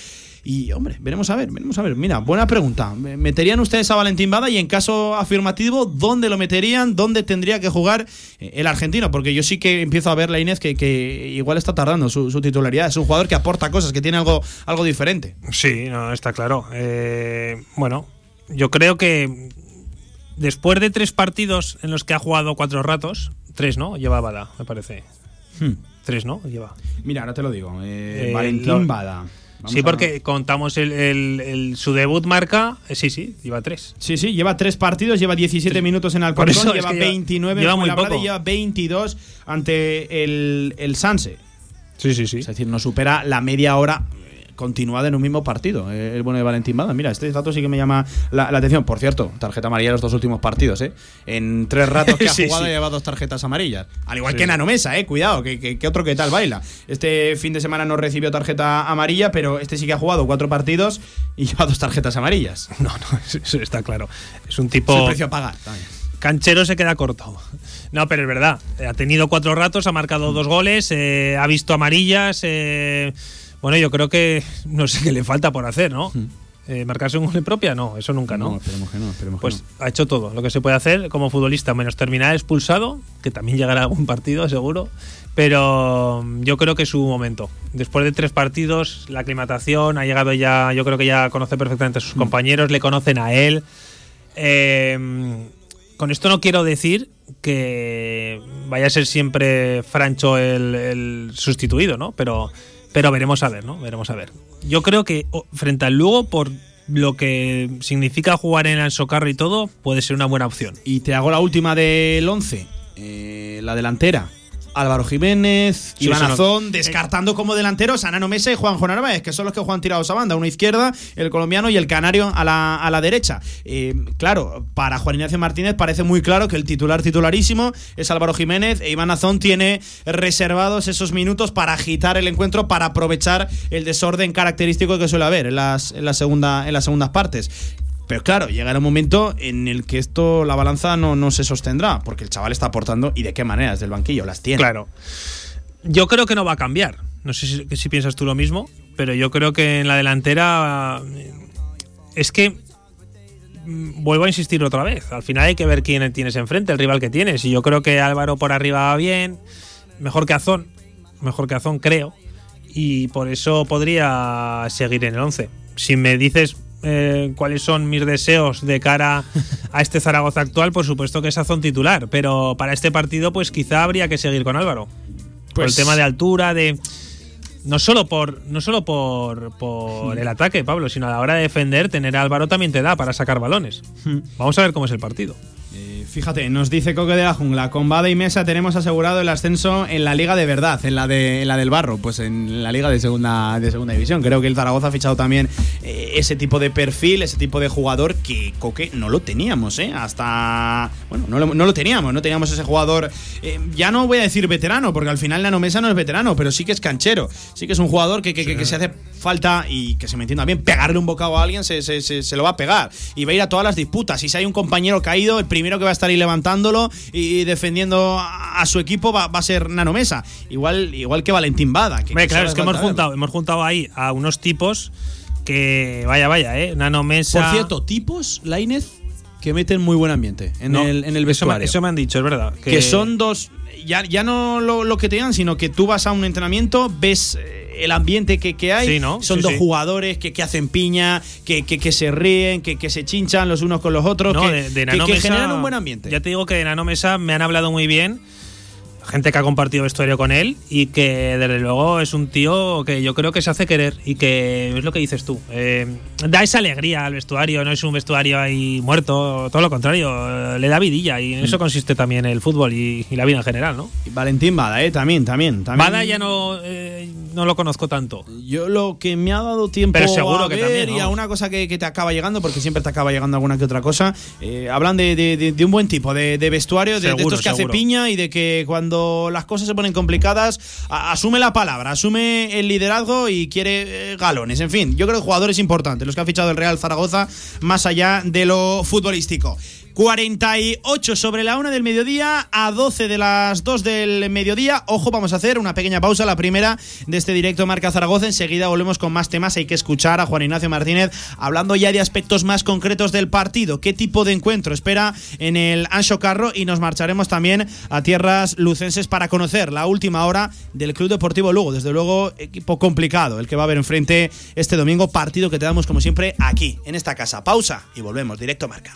Y, hombre, veremos a ver, veremos a ver. Mira, buena pregunta. ¿Meterían ustedes a Valentín Bada? Y en caso afirmativo, ¿dónde lo meterían? ¿Dónde tendría que jugar eh, el argentino? Porque yo sí que empiezo a ver la Inés que, que igual está tardando su, titularidad. Es un jugador que aporta cosas, que tiene algo, algo diferente. Sí, no, está claro. Eh, bueno, yo creo que después de tres partidos en los que ha jugado cuatro ratos, tres, ¿no? Lleva Bada, me parece. Hmm. Tres, ¿no? Lleva. Mira, ahora te lo digo. Eh, Valentín Bada sí, porque contamos el, su debut marca. Eh, sí, sí, lleva tres. Sí, sí, lleva tres partidos, lleva 17 minutos en Alcorcón, lleva 29 lleva muy poco. y lleva 22 ante el, el Sanse. Sí, sí, sí. Es decir, no supera la media hora continuada en un mismo partido. Eh, el bueno de Valentín Bada. Mira, este dato sí que me llama la, atención. Por cierto, tarjeta amarilla en los dos últimos partidos, ¿eh? En tres <laughs> ratos que ha jugado lleva dos tarjetas amarillas. Al igual que Nano Mesa, ¿eh? Cuidado, que, otro que tal baila. Este fin de semana no recibió tarjeta amarilla, pero este sí que ha jugado cuatro partidos y <laughs> lleva dos tarjetas amarillas. <laughs> No, no, eso está claro. Es un tipo. Es el precio a pagar Canchero se queda corto. No, pero es verdad. Ha tenido cuatro ratos, ha marcado dos goles, eh, ha visto amarillas. Eh, bueno, yo creo que no sé qué le falta por hacer, ¿no? Hmm. Eh, ¿Marcarse un gol propia? No, eso nunca, ¿no? No, esperemos que no. Esperemos pues ha hecho todo lo que se puede hacer como futbolista, menos terminar expulsado, que también llegará a algún partido, seguro. Pero mm, yo creo que es su momento. Después de tres partidos, la aclimatación, ha llegado ya, yo creo que ya conoce perfectamente a sus hmm. compañeros, le conocen a él. Eh, con esto no quiero decir que vaya a ser siempre Francho el, el sustituido, ¿no? Pero pero veremos a ver, ¿no? Veremos a ver. Yo creo que frente al Lugo, por lo que significa jugar en el Socarro y todo, puede ser una buena opción. Y te hago la última del 11, eh, la delantera. Álvaro Jiménez, Iván Azón, descartando como delanteros a Nano Mesa y Juanjo Narváez, que son los que juegan tirados a banda, una izquierda, el colombiano y el canario a la, a la derecha. Eh, claro, para Juan Ignacio Martínez parece muy claro que el titular titularísimo es Álvaro Jiménez e Iván Azón tiene reservados esos minutos para agitar el encuentro, para aprovechar el desorden característico que suele haber en las, en la segunda, en las segundas partes. Pero claro, llegará un momento en el que esto, la balanza no, no se sostendrá, porque el chaval está aportando y de qué manera desde el banquillo las tiene. Claro. Yo creo que no va a cambiar. No sé si, piensas tú lo mismo, pero yo creo que en la delantera es que mm, vuelvo a insistir otra vez. Al final hay que ver quién tienes enfrente, el rival que tienes. Y yo creo que Álvaro por arriba va bien, mejor que Azón, mejor que Azón creo. Y por eso podría seguir en el 11. Si me dices eh, cuáles son mis deseos de cara <laughs> a este Zaragoza actual, por supuesto que es Azón titular, pero para este partido pues quizá habría que seguir con Álvaro. Por el pues tema de altura, de no solo por no solo por, por el ataque, Pablo, sino a la hora de defender, tener a Álvaro también te da para sacar balones. Hmm. Vamos a ver cómo es el partido. Fíjate, nos dice Coque de la Jungla, con Bada y Mesa tenemos asegurado el ascenso en la liga de verdad, en la de la del Barro, pues en la liga de segunda de segunda división. Creo que el Zaragoza ha fichado también eh, ese tipo de perfil, ese tipo de jugador que Coque no lo teníamos, ¿eh? Hasta bueno, no lo, teníamos, no teníamos ese jugador eh, ya no voy a decir veterano, porque al final Nano Mesa no es veterano, pero sí que es canchero, sí que es un jugador que, que, se hace falta y que se me entienda bien, pegarle un bocado a alguien se, se, se, lo va a pegar y va a ir a todas las disputas. Y si hay un compañero caído, el primero que va a estar ahí levantándolo y defendiendo a su equipo va, a ser Nano Mesa. Igual, igual que Valentín Bada. Que, claro, es que hemos juntado, hemos juntado ahí a unos tipos que, vaya, vaya, ¿eh? Nano Mesa. Por cierto, tipos, Lainez, que meten muy buen ambiente en, el, en el vestuario. Eso me, han dicho, es verdad. Que, son dos. Ya, ya no lo, lo, que te dan, sino que tú vas a un entrenamiento, ves eh, el ambiente que, hay. Son dos jugadores que, hacen piña, que, que se ríen, que, se chinchan los unos con los otros, que, generan un buen ambiente. Ya te digo que de Nano Mesa me han hablado muy bien gente que ha compartido vestuario con él y que desde luego es un tío que yo creo que se hace querer y que es lo que dices tú. Eh, da esa alegría al vestuario, no es un vestuario ahí muerto, todo lo contrario, le da vidilla y en eso mm. consiste también el fútbol y, la vida en general, ¿no? Y Valentín Bada, ¿eh? También, también. también. Bada ya no, eh, no lo conozco tanto. Yo lo que me ha dado tiempo Pero seguro a que también, y a una cosa que, te acaba llegando, porque siempre te acaba llegando alguna que otra cosa, eh, hablan de, un buen tipo de, vestuario, de, estos que hace piña y de que cuando las cosas se ponen complicadas, asume la palabra, asume el liderazgo y quiere eh, galones. En fin, yo creo que jugadores importantes, los que ha fichado el Real Zaragoza, más allá de lo futbolístico. 48 sobre la una del mediodía a 12 de las 2 del mediodía. Ojo, vamos a hacer una pequeña pausa, la primera de este directo Marca Zaragoza. Enseguida volvemos con más temas. Hay que escuchar a Juan Ignacio Martínez hablando ya de aspectos más concretos del partido. ¿Qué tipo de encuentro espera en el Ancho Carro? Y nos marcharemos también a tierras lucenses para conocer la última hora del Club Deportivo Lugo. Desde luego, equipo complicado el que va a haber enfrente este domingo. Partido que te damos como siempre aquí, en esta casa. Pausa y volvemos directo Marca.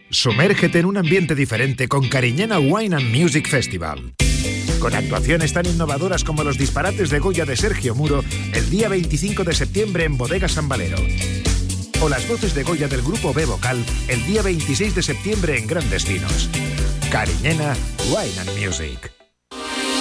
Sumérgete en un ambiente diferente con Cariñena Wine and Music Festival con actuaciones tan innovadoras como los disparates de Goya de Sergio Muro el día 25 de septiembre en Bodega San Valero. O las voces de Goya del grupo B Vocal el día 26 de septiembre en Grandes Vinos. Cariñena, Wine and Music.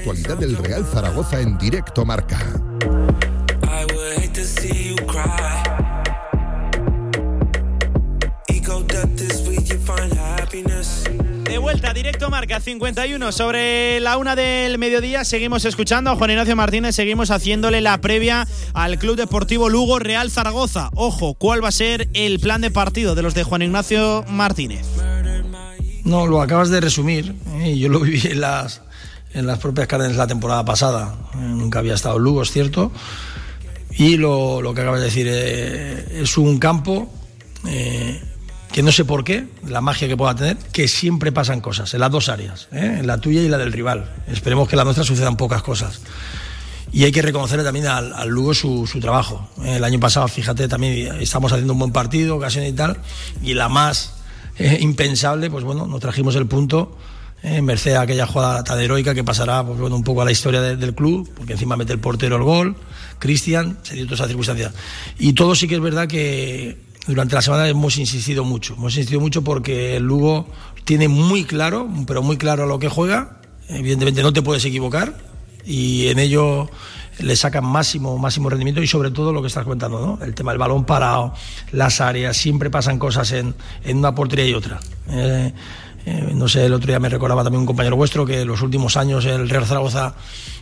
Actualidad del Real Zaragoza en directo marca. De vuelta, directo marca 51 sobre la una del mediodía. Seguimos escuchando a Juan Ignacio Martínez, seguimos haciéndole la previa al Club Deportivo Lugo Real Zaragoza. Ojo, ¿cuál va a ser el plan de partido de los de Juan Ignacio Martínez? No, lo acabas de resumir. ¿eh? Yo lo viví en las, en las propias carnes la temporada pasada. Nunca había estado Lugo, es cierto. Y lo, lo que acabas de decir eh, es un campo eh, que no sé por qué, la magia que pueda tener, que siempre pasan cosas, en las dos áreas, ¿eh? en la tuya y la del rival. Esperemos que en la nuestra sucedan pocas cosas. Y hay que reconocerle también al, al Lugo su, su trabajo. Eh, El año pasado, fíjate, también estamos haciendo un buen partido, ocasión y tal, y la más eh, impensable, pues bueno, nos trajimos el punto. Eh, merced a aquella jugada tan heroica que pasará pues, un poco a la historia de- del club, porque encima mete el portero el gol, Cristian, se dio toda esa circunstancia. Y todo sí que es verdad que durante la semana hemos insistido mucho, hemos insistido mucho porque el Lugo tiene muy claro, pero muy claro a lo que juega, evidentemente no te puedes equivocar y en ello le sacan máximo, máximo rendimiento y sobre todo lo que estás comentando, ¿no? el tema del balón parado, las áreas, siempre pasan cosas en, en una portería y otra. Eh, eh, no sé, el otro día me recordaba también un compañero vuestro que en los últimos años el Real Zaragoza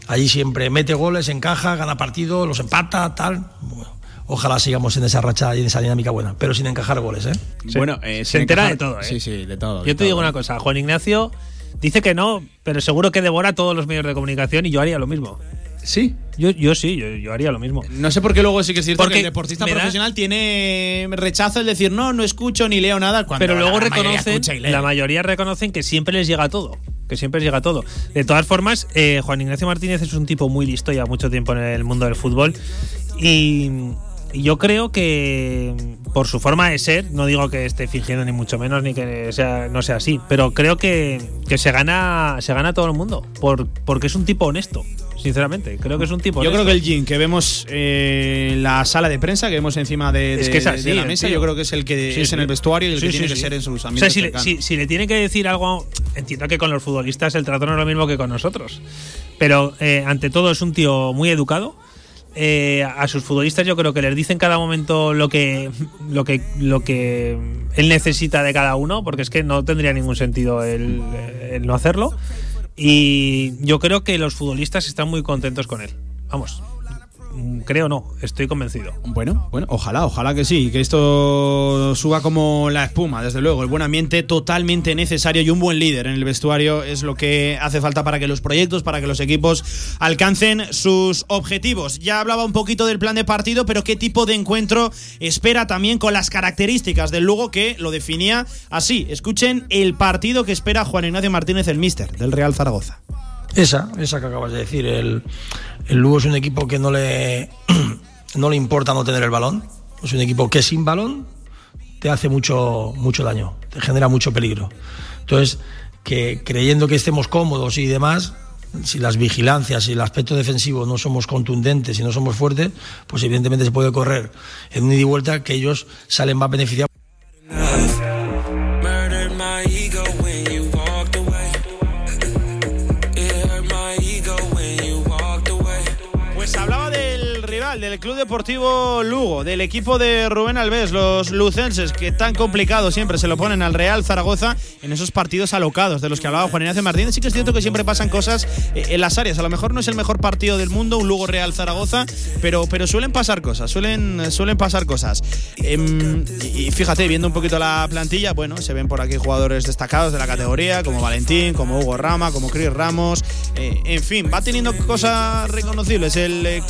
allí siempre mete goles, encaja, gana partido, los empata, tal. Bueno, ojalá sigamos en esa racha y en esa dinámica buena, pero sin encajar goles, ¿eh? Bueno, eh, Se entera encajar- de todo, ¿eh? Sí, sí, de todo. Yo te digo una cosa, Juan Ignacio dice que no, pero seguro que devora todos los medios de comunicación y yo haría lo mismo. Sí. Yo, yo sí, yo, yo haría lo mismo. No sé por qué luego sí que es cierto Porque que el deportista da- profesional tiene rechazo el decir no, no escucho ni leo nada. Cuando pero luego la reconocen, la mayoría reconocen que siempre les llega todo. Que siempre les llega todo. De todas formas, eh, Juan Ignacio Martínez es un tipo muy listo, ya mucho tiempo en el mundo del fútbol. Y, y yo creo que por su forma de ser, no digo que esté fingiendo ni mucho menos, ni que sea, no sea así, pero creo que, que se gana se gana a todo el mundo. Por, porque es un tipo honesto, sinceramente. Creo que es un tipo Yo honesto. creo que el gin que vemos eh, en la sala de prensa, que vemos encima de, Es de- que es así, de la mesa, tío. yo creo que es el que Sí, es sí. en el vestuario y el Sí, que sí, tiene que ser en sus O ambientes sea, si le, si- si le tiene que decir algo, entiendo que con los futbolistas el trato no es lo mismo que con nosotros. Pero eh, ante todo es un tío muy educado. Eh, a sus futbolistas yo creo que les dice en cada momento lo que, lo que lo que él necesita de cada uno, porque es que no tendría ningún sentido el, el no hacerlo. Y yo creo que los futbolistas están muy contentos con él. Vamos, creo no, estoy convencido. Bueno, bueno, ojalá, ojalá que sí, que esto suba como la espuma, desde luego. El buen ambiente totalmente necesario y un buen líder en el vestuario es lo que hace falta para que los proyectos, para que los equipos alcancen sus objetivos. Ya hablaba un poquito del plan de partido, pero qué tipo de encuentro espera también con las características del Lugo que lo definía así. Escuchen el partido que espera Juan Ignacio Martínez, el míster del Real Zaragoza. Esa, esa que acabas de decir. El, el Lugo es un equipo que no le, <clears throat> no le importa no tener el balón. Es un equipo que sin balón te hace mucho, mucho daño, te genera mucho peligro. Entonces, que creyendo que estemos cómodos y demás, si las vigilancias y el aspecto defensivo no somos contundentes y no somos fuertes, pues evidentemente se puede correr en un ida y vuelta que ellos salen más beneficiados. Del Club Deportivo Lugo, del equipo de Rubén Alves, los lucenses, que tan complicado siempre se lo ponen al Real Zaragoza en esos partidos alocados de los que hablaba Juan Ignacio Martínez. Sí que es cierto que siempre pasan cosas eh, en las áreas. A lo mejor no es el mejor partido del mundo, un Lugo Real Zaragoza, pero, pero suelen pasar cosas, suelen, suelen pasar cosas. Em, y fíjate, viendo un poquito la plantilla, bueno, se ven por aquí jugadores destacados de la categoría, como Valentín, como Hugo Rama, como Chris Ramos. Eh, en fin, va teniendo cosas reconocibles el eh,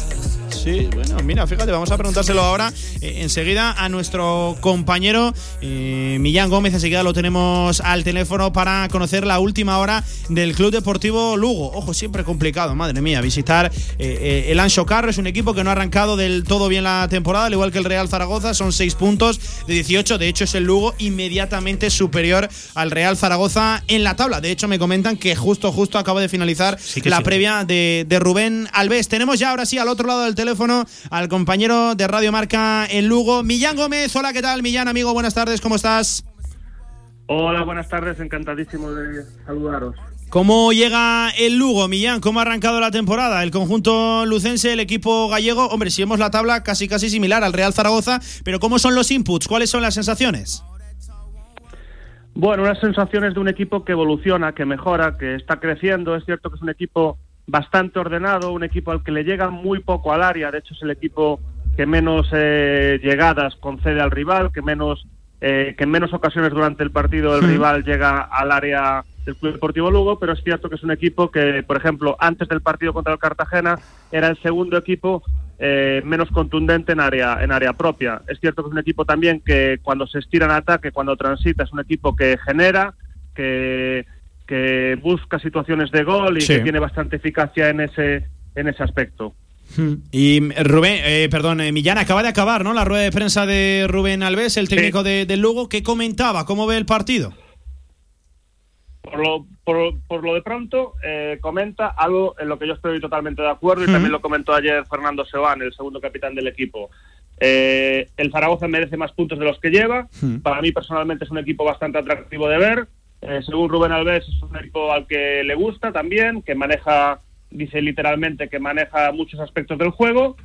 Sí, bueno, mira, fíjate, vamos a preguntárselo ahora eh, enseguida a nuestro compañero eh, Millán Gómez. Enseguida lo tenemos al teléfono para conocer la última hora del Club Deportivo Lugo. Ojo, siempre complicado, madre mía, visitar eh, el Ancho Carro. Es un equipo que no ha arrancado del todo bien la temporada, al igual que el Real Zaragoza. Son seis puntos de 18. De hecho, es el Lugo inmediatamente superior al Real Zaragoza en la tabla. De hecho, me comentan que justo, justo acaba de finalizar la previa de, de Rubén Alves. Tenemos ya ahora sí al otro lado del teléfono al compañero de Radio Marca en Lugo, Millán Gómez. Hola, ¿qué tal, Millán, amigo? Buenas tardes, ¿cómo estás? Hola, buenas tardes, encantadísimo de saludaros. ¿Cómo llega el Lugo, Millán? ¿Cómo ha arrancado la temporada? El conjunto lucense, el equipo gallego. Hombre, si vemos la tabla casi casi similar al Real Zaragoza, pero ¿cómo son los inputs? ¿Cuáles son las sensaciones? Bueno, unas sensaciones de un equipo que evoluciona, que mejora, que está creciendo. Es cierto que es un equipo bastante ordenado, un equipo al que le llega muy poco al área, de hecho es el equipo que menos eh, llegadas concede al rival, que menos eh, que en menos ocasiones durante el partido el rival llega al área del Club Deportivo Lugo, pero es cierto que es un equipo que, por ejemplo, antes del partido contra el Cartagena era el segundo equipo eh, menos contundente en área en área propia. Es cierto que es un equipo también que cuando se estira en ataque, cuando transita, es un equipo que genera, que que busca situaciones de gol y que tiene bastante eficacia en ese, en ese aspecto. Hmm. Y Rubén, eh, perdón, eh, Millán, acaba de acabar, ¿no? La rueda de prensa de Rubén Alves, el técnico de, del Lugo, ¿qué comentaba? ¿Cómo ve el partido? Por lo, por, lo de pronto, eh, comenta algo en lo que yo estoy totalmente de acuerdo y también lo comentó ayer Fernando Seoane, el segundo capitán del equipo. el Zaragoza merece más puntos de los que lleva. Para mí, personalmente, es un equipo bastante atractivo de ver. Eh, según Rubén Alves, es un equipo al que le gusta también, que maneja, dice literalmente, que maneja muchos aspectos del juego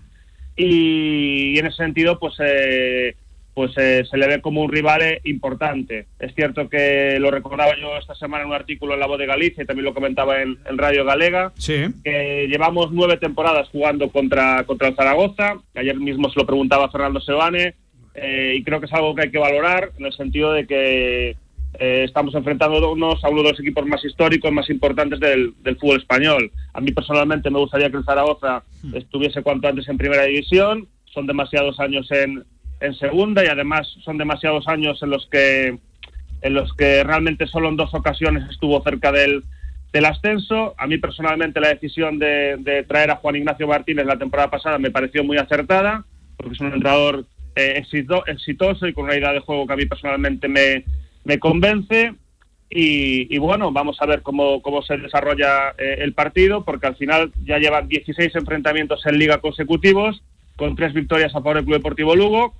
y, en ese sentido, pues, eh, pues eh, se le ve como un rival importante. Es cierto que lo recordaba yo esta semana en un artículo en La Voz de Galicia y también lo comentaba en, Radio Galega, que llevamos nueve temporadas jugando contra, contra el Zaragoza. Ayer mismo se lo preguntaba Fernando Sebane y creo que es algo que hay que valorar en el sentido de que eh, estamos enfrentándonos a uno de los equipos más históricos, más importantes del, fútbol español. A mí personalmente me gustaría que el Zaragoza hmm. estuviese cuanto antes en primera división. Son demasiados años en, en segunda y además son demasiados años en los que en los que realmente solo en dos ocasiones estuvo cerca del, del ascenso. A mí personalmente la decisión de, traer a Juan Ignacio Martínez la temporada pasada me pareció muy acertada, porque es un entrenador eh, exitoso y con una idea de juego que a mí personalmente me, me convence y, bueno, vamos a ver cómo, cómo se desarrolla eh, el partido, porque al final ya llevan 16 enfrentamientos en liga consecutivos, con tres victorias a favor del Club Deportivo Lugo,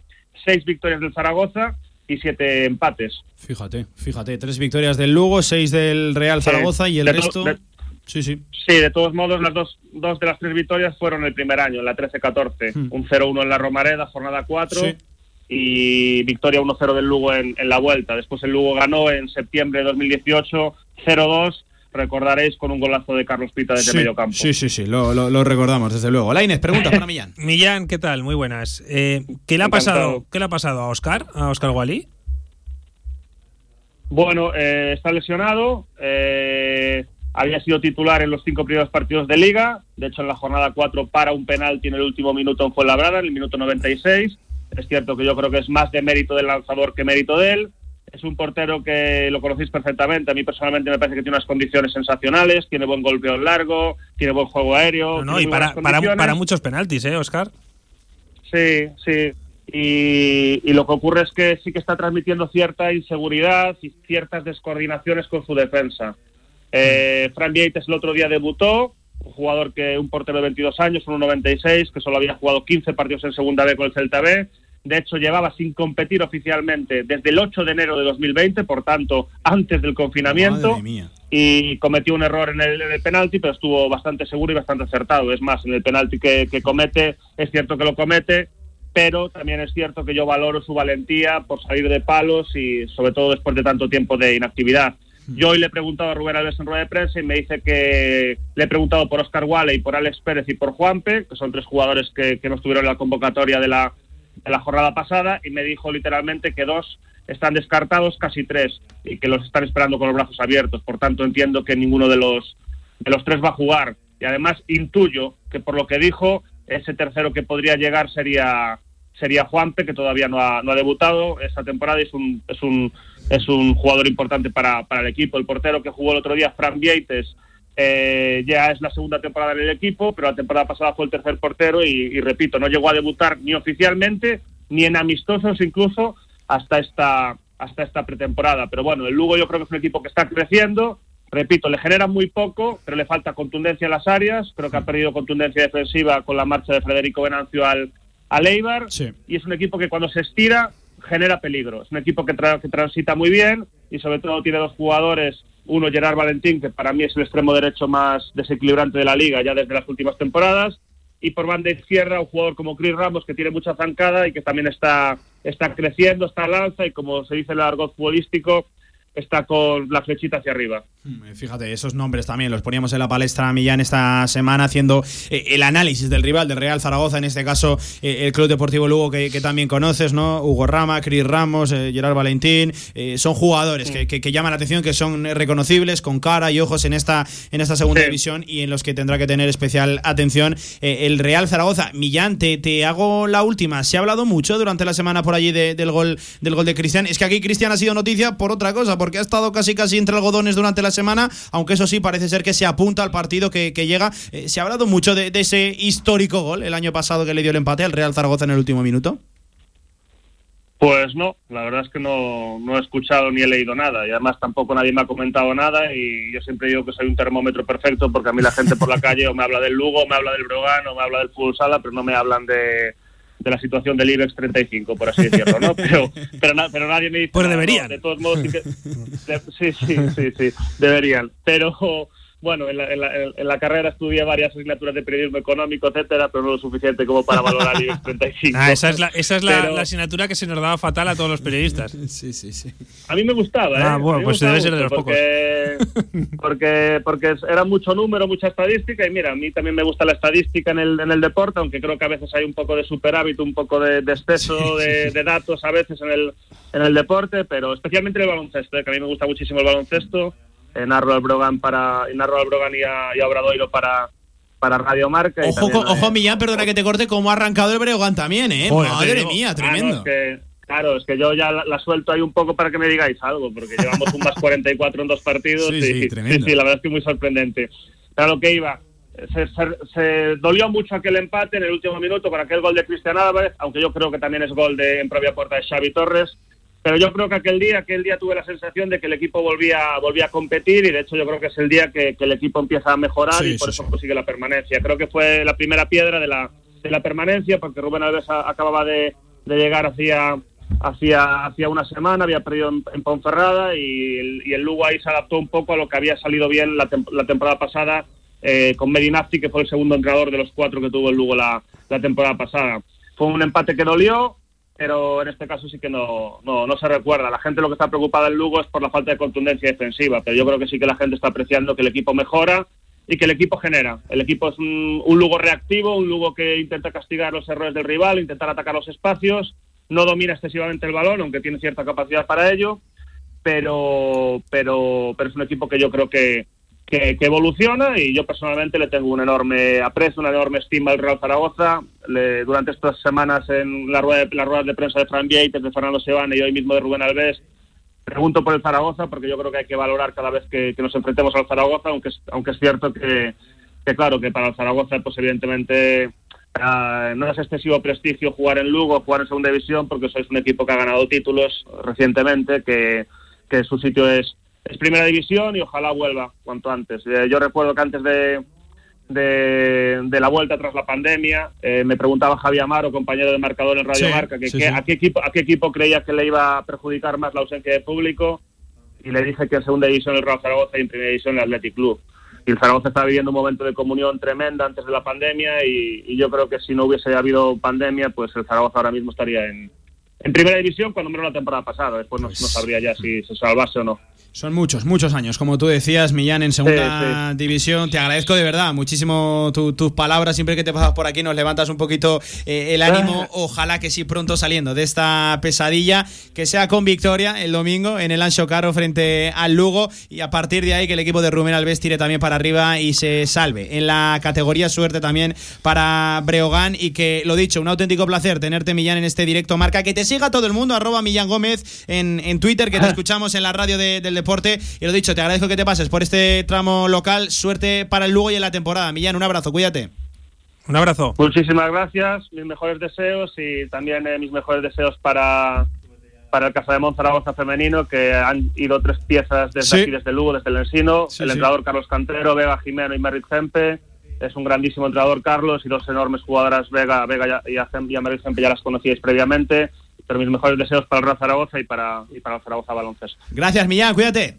seis victorias del Zaragoza y siete empates. Fíjate, fíjate, tres victorias del Lugo, seis del Real Zaragoza y el resto... sí, sí. Sí, de todos modos, las dos, dos de las tres victorias fueron el primer año, en la 13-14. Hmm. Un 0-1 en la Romareda, jornada 4 y victoria 1-0 del Lugo en, la vuelta. Después el Lugo ganó en septiembre de 2018 0-2 recordaréis con un golazo de Carlos Pita desde sí, medio campo. Sí, sí, sí, lo, lo, recordamos, desde luego. Laines, pregunta para Millán. <laughs> Millán, ¿qué tal? Muy buenas. Eh, ¿qué, le ha pasado, ¿Qué le ha pasado a Oscar, a Oscar Wally? Bueno, eh, está lesionado. Eh, había sido titular en los cinco primeros partidos de liga. De hecho, en la jornada 4 para un penalti en el último minuto en Fuenlabrada, en el minuto 96. Es cierto que yo creo que es más de mérito del lanzador que mérito de él. Es un portero que lo conocéis perfectamente. A mí personalmente me parece que tiene unas condiciones sensacionales. Tiene buen golpeo largo, tiene buen juego aéreo. No, y para, para, muchos penaltis, ¿eh, Oscar? Sí, sí. Y, y, lo que ocurre es que sí que está transmitiendo cierta inseguridad y ciertas descoordinaciones con su defensa. Eh, Fran Vieites el otro día debutó, un jugador que un portero de 22 años, 1.96, que solo había jugado 15 partidos en Segunda B con el Celta B. De hecho, llevaba sin competir oficialmente desde el 8 de enero de 2020, por tanto, antes del confinamiento. Y cometió un error en el, penalti, pero estuvo bastante seguro y bastante acertado. Es más, en el penalti que, que comete, es cierto que lo comete, pero también es cierto que yo valoro su valentía por salir de palos y sobre todo después de tanto tiempo de inactividad. Yo hoy le he preguntado a Rubén Alves en rueda de prensa y me dice que le he preguntado por Oscar Wale y por Alex Pérez y por Juanpe, que son tres jugadores que, no estuvieron en la convocatoria de la, de la jornada pasada, y me dijo literalmente que dos están descartados, casi tres, y que los están esperando con los brazos abiertos. Por tanto, entiendo que ninguno de los, de los tres va a jugar. Y además intuyo que por lo que dijo, ese tercero que podría llegar sería sería Juanpe, que todavía no ha, no ha debutado esta temporada y es un, es un, es un jugador importante para, para el equipo. El portero que jugó el otro día, Fran Vieites, eh, ya es la segunda temporada en el equipo, pero la temporada pasada fue el tercer portero y, repito, no llegó a debutar ni oficialmente ni en amistosos incluso hasta esta, hasta esta pretemporada. Pero bueno, el Lugo yo creo que es un equipo que está creciendo. Repito, le genera muy poco, pero le falta contundencia en las áreas. Creo que ha perdido contundencia defensiva con la marcha de Federico Venancio al, al Eibar. Y es un equipo que cuando se estira genera peligro. Es un equipo que, que transita muy bien y sobre todo tiene dos jugadores, uno Gerard Valentín, que para mí es el extremo derecho más desequilibrante de la liga ya desde las últimas temporadas, y por banda izquierda un jugador como Chris Ramos que tiene mucha zancada y que también está, está creciendo, está al alza y como se dice en el argot futbolístico, está con la flechita hacia arriba. Hmm, fíjate, esos nombres también los poníamos en la palestra Millán esta semana haciendo eh, el análisis del rival, del Real Zaragoza, en este caso eh, el Club Deportivo Lugo que, también conoces, ¿no? Hugo Rama, Cris Ramos, eh, Gerard Valentín, son jugadores que, llaman la atención, que son reconocibles, con cara y ojos en esta, en esta segunda división y en los que tendrá que tener especial atención el Real Zaragoza. Millán, te, te, hago la última. Se ha hablado mucho durante la semana por allí del, gol, del gol de Cristian. Es que aquí Cristian ha sido noticia por otra cosa, porque ha estado casi casi entre algodones durante la semana, aunque eso sí parece ser que se apunta al partido que, llega. Eh, ¿Se ha hablado mucho de, ese histórico gol el año pasado que le dio el empate al Real Zaragoza en el último minuto? Pues no, la verdad es que no, no, he escuchado ni he leído nada y además tampoco nadie me ha comentado nada y yo siempre digo que soy un termómetro perfecto porque a mí la gente por la <laughs> calle o me habla del Lugo, me habla del Brogan o me habla del Fútbol Sala, pero no me hablan de, de la situación del IBEX 35, por así decirlo, ¿no? <laughs> Pero, pero, pero nadie me dice... Pues deberían. de todos modos, <laughs> sí, sí, sí, sí, deberían. Pero bueno, en la, en, la, carrera estudié varias asignaturas de periodismo económico, etcétera, pero no lo suficiente como para valorar <laughs> IBEX 35. Ah, esa es, la, esa es la, asignatura que se nos daba fatal a todos los periodistas. <laughs> Sí, sí, sí. A mí me gustaba, ¿eh? Ah, bueno, pues debe ser de los porque, pocos. <laughs> Porque, porque era mucho número, mucha estadística, y mira, a mí también me gusta la estadística en el, en el deporte, aunque creo que a veces hay un poco de superávit, un poco de, exceso de, de, datos a veces en el, en el deporte, pero especialmente en el baloncesto, ¿eh? que a mí me gusta muchísimo el baloncesto narro al Brogan para narro al Brogan y a, y a Obradoiro para para Radio Marca. Ojo, ojo Millán, perdona que te corte, cómo ha arrancado el Breogán también, ¿eh? Madre mía, tremendo. claro, es que yo ya la, suelto ahí un poco para que me digáis algo, porque llevamos un más 44 en dos partidos. Sí, sí, tremendo. sí, la verdad es que muy sorprendente. Claro que iba. Se, se, dolió mucho aquel empate en el último minuto con aquel gol de Cristian Álvarez, aunque yo creo que también es gol de en propia puerta de Xavi Torres. Pero yo creo que aquel día, aquel día tuve la sensación de que el equipo volvía, volvía a competir y de hecho yo creo que es el día que, el equipo empieza a mejorar y por eso consigue la permanencia. Creo que fue la primera piedra de la, de la permanencia porque Rubén Alves acababa de, llegar hacia, hacia, hacia una semana, había perdido en, Ponferrada y el, y el, Lugo ahí se adaptó un poco a lo que había salido bien la, la temporada pasada eh, con Medinazzi, que fue el segundo entrenador de los cuatro que tuvo el Lugo la, la temporada pasada. Fue un empate que dolió, pero en este caso sí que no, no, no se recuerda. La gente lo que está preocupada en Lugo es por la falta de contundencia defensiva, pero yo creo que sí que la gente está apreciando que el equipo mejora y que el equipo genera. El equipo es un, un Lugo reactivo, un Lugo que intenta castigar los errores del rival, intentar atacar los espacios, no domina excesivamente el balón, aunque tiene cierta capacidad para ello, pero, pero, pero es un equipo que yo creo que, que, evoluciona y yo personalmente le tengo un enorme aprecio, una enorme estima al Real Zaragoza. Le, durante estas semanas en la rueda, de, las ruedas de prensa de Fran Vieites, de Fernando Sebane y hoy mismo de Rubén Alves, pregunto por el Zaragoza porque yo creo que hay que valorar cada vez que, nos enfrentemos al Zaragoza, aunque, aunque es cierto que, que, claro, que para el Zaragoza pues evidentemente uh, no es excesivo prestigio jugar en Lugo, jugar en segunda división, porque sois un equipo que ha ganado títulos recientemente, que, que su sitio es es primera división y ojalá vuelva cuanto antes. Eh, yo recuerdo que antes de, de, la vuelta tras la pandemia, eh, me preguntaba Javier Amaro, compañero de marcador en Radio Marca, que, a, qué equipo, a qué equipo creía que le iba a perjudicar más la ausencia de público y le dije que en segunda división el Real Zaragoza y en primera división el Athletic Club. Y el Zaragoza está viviendo un momento de comunión tremenda antes de la pandemia y, y yo creo que si no hubiese habido pandemia, pues el Zaragoza ahora mismo estaría en, en primera división cuando menos la temporada pasada. Después no, no pues sabría ya si se salvase o no. Son muchos, muchos años. Como tú decías, Millán, en segunda división. Te agradezco de verdad muchísimo tus palabras. Siempre que te pasas por aquí nos levantas un poquito eh, el ánimo. Ojalá que sí pronto saliendo de esta pesadilla, que sea con victoria el domingo en el Ancho Caro frente al Lugo. Y a partir de ahí que el equipo de Rubén Alves tire también para arriba y se salve. En la categoría suerte también para Breogán. Y que, lo dicho, un auténtico placer tenerte, Millán, en este directo marca. Que te siga todo el mundo, arroba Millán Gómez en, en Twitter, que te escuchamos en la radio de, del deporte. Y lo dicho, te agradezco que te pases por este tramo local. Suerte para el Lugo y en la temporada. Millán, un abrazo, cuídate. Un abrazo. Muchísimas gracias, mis mejores deseos y también eh, mis mejores deseos para, para el Casa de Monzaragoza femenino, que han ido tres piezas desde aquí, desde Lugo, desde el Ensino. el entrenador Carlos Cantero, Vega Jimeno y Merritt Gempe. Es un grandísimo entrenador Carlos y dos enormes jugadoras, Vega, Vega y, y, Merritt Gempe, ya las conocíais previamente pero mis mejores deseos para el Real Zaragoza y para, y para el Zaragoza Baloncesto. Gracias, Millán, cuídate.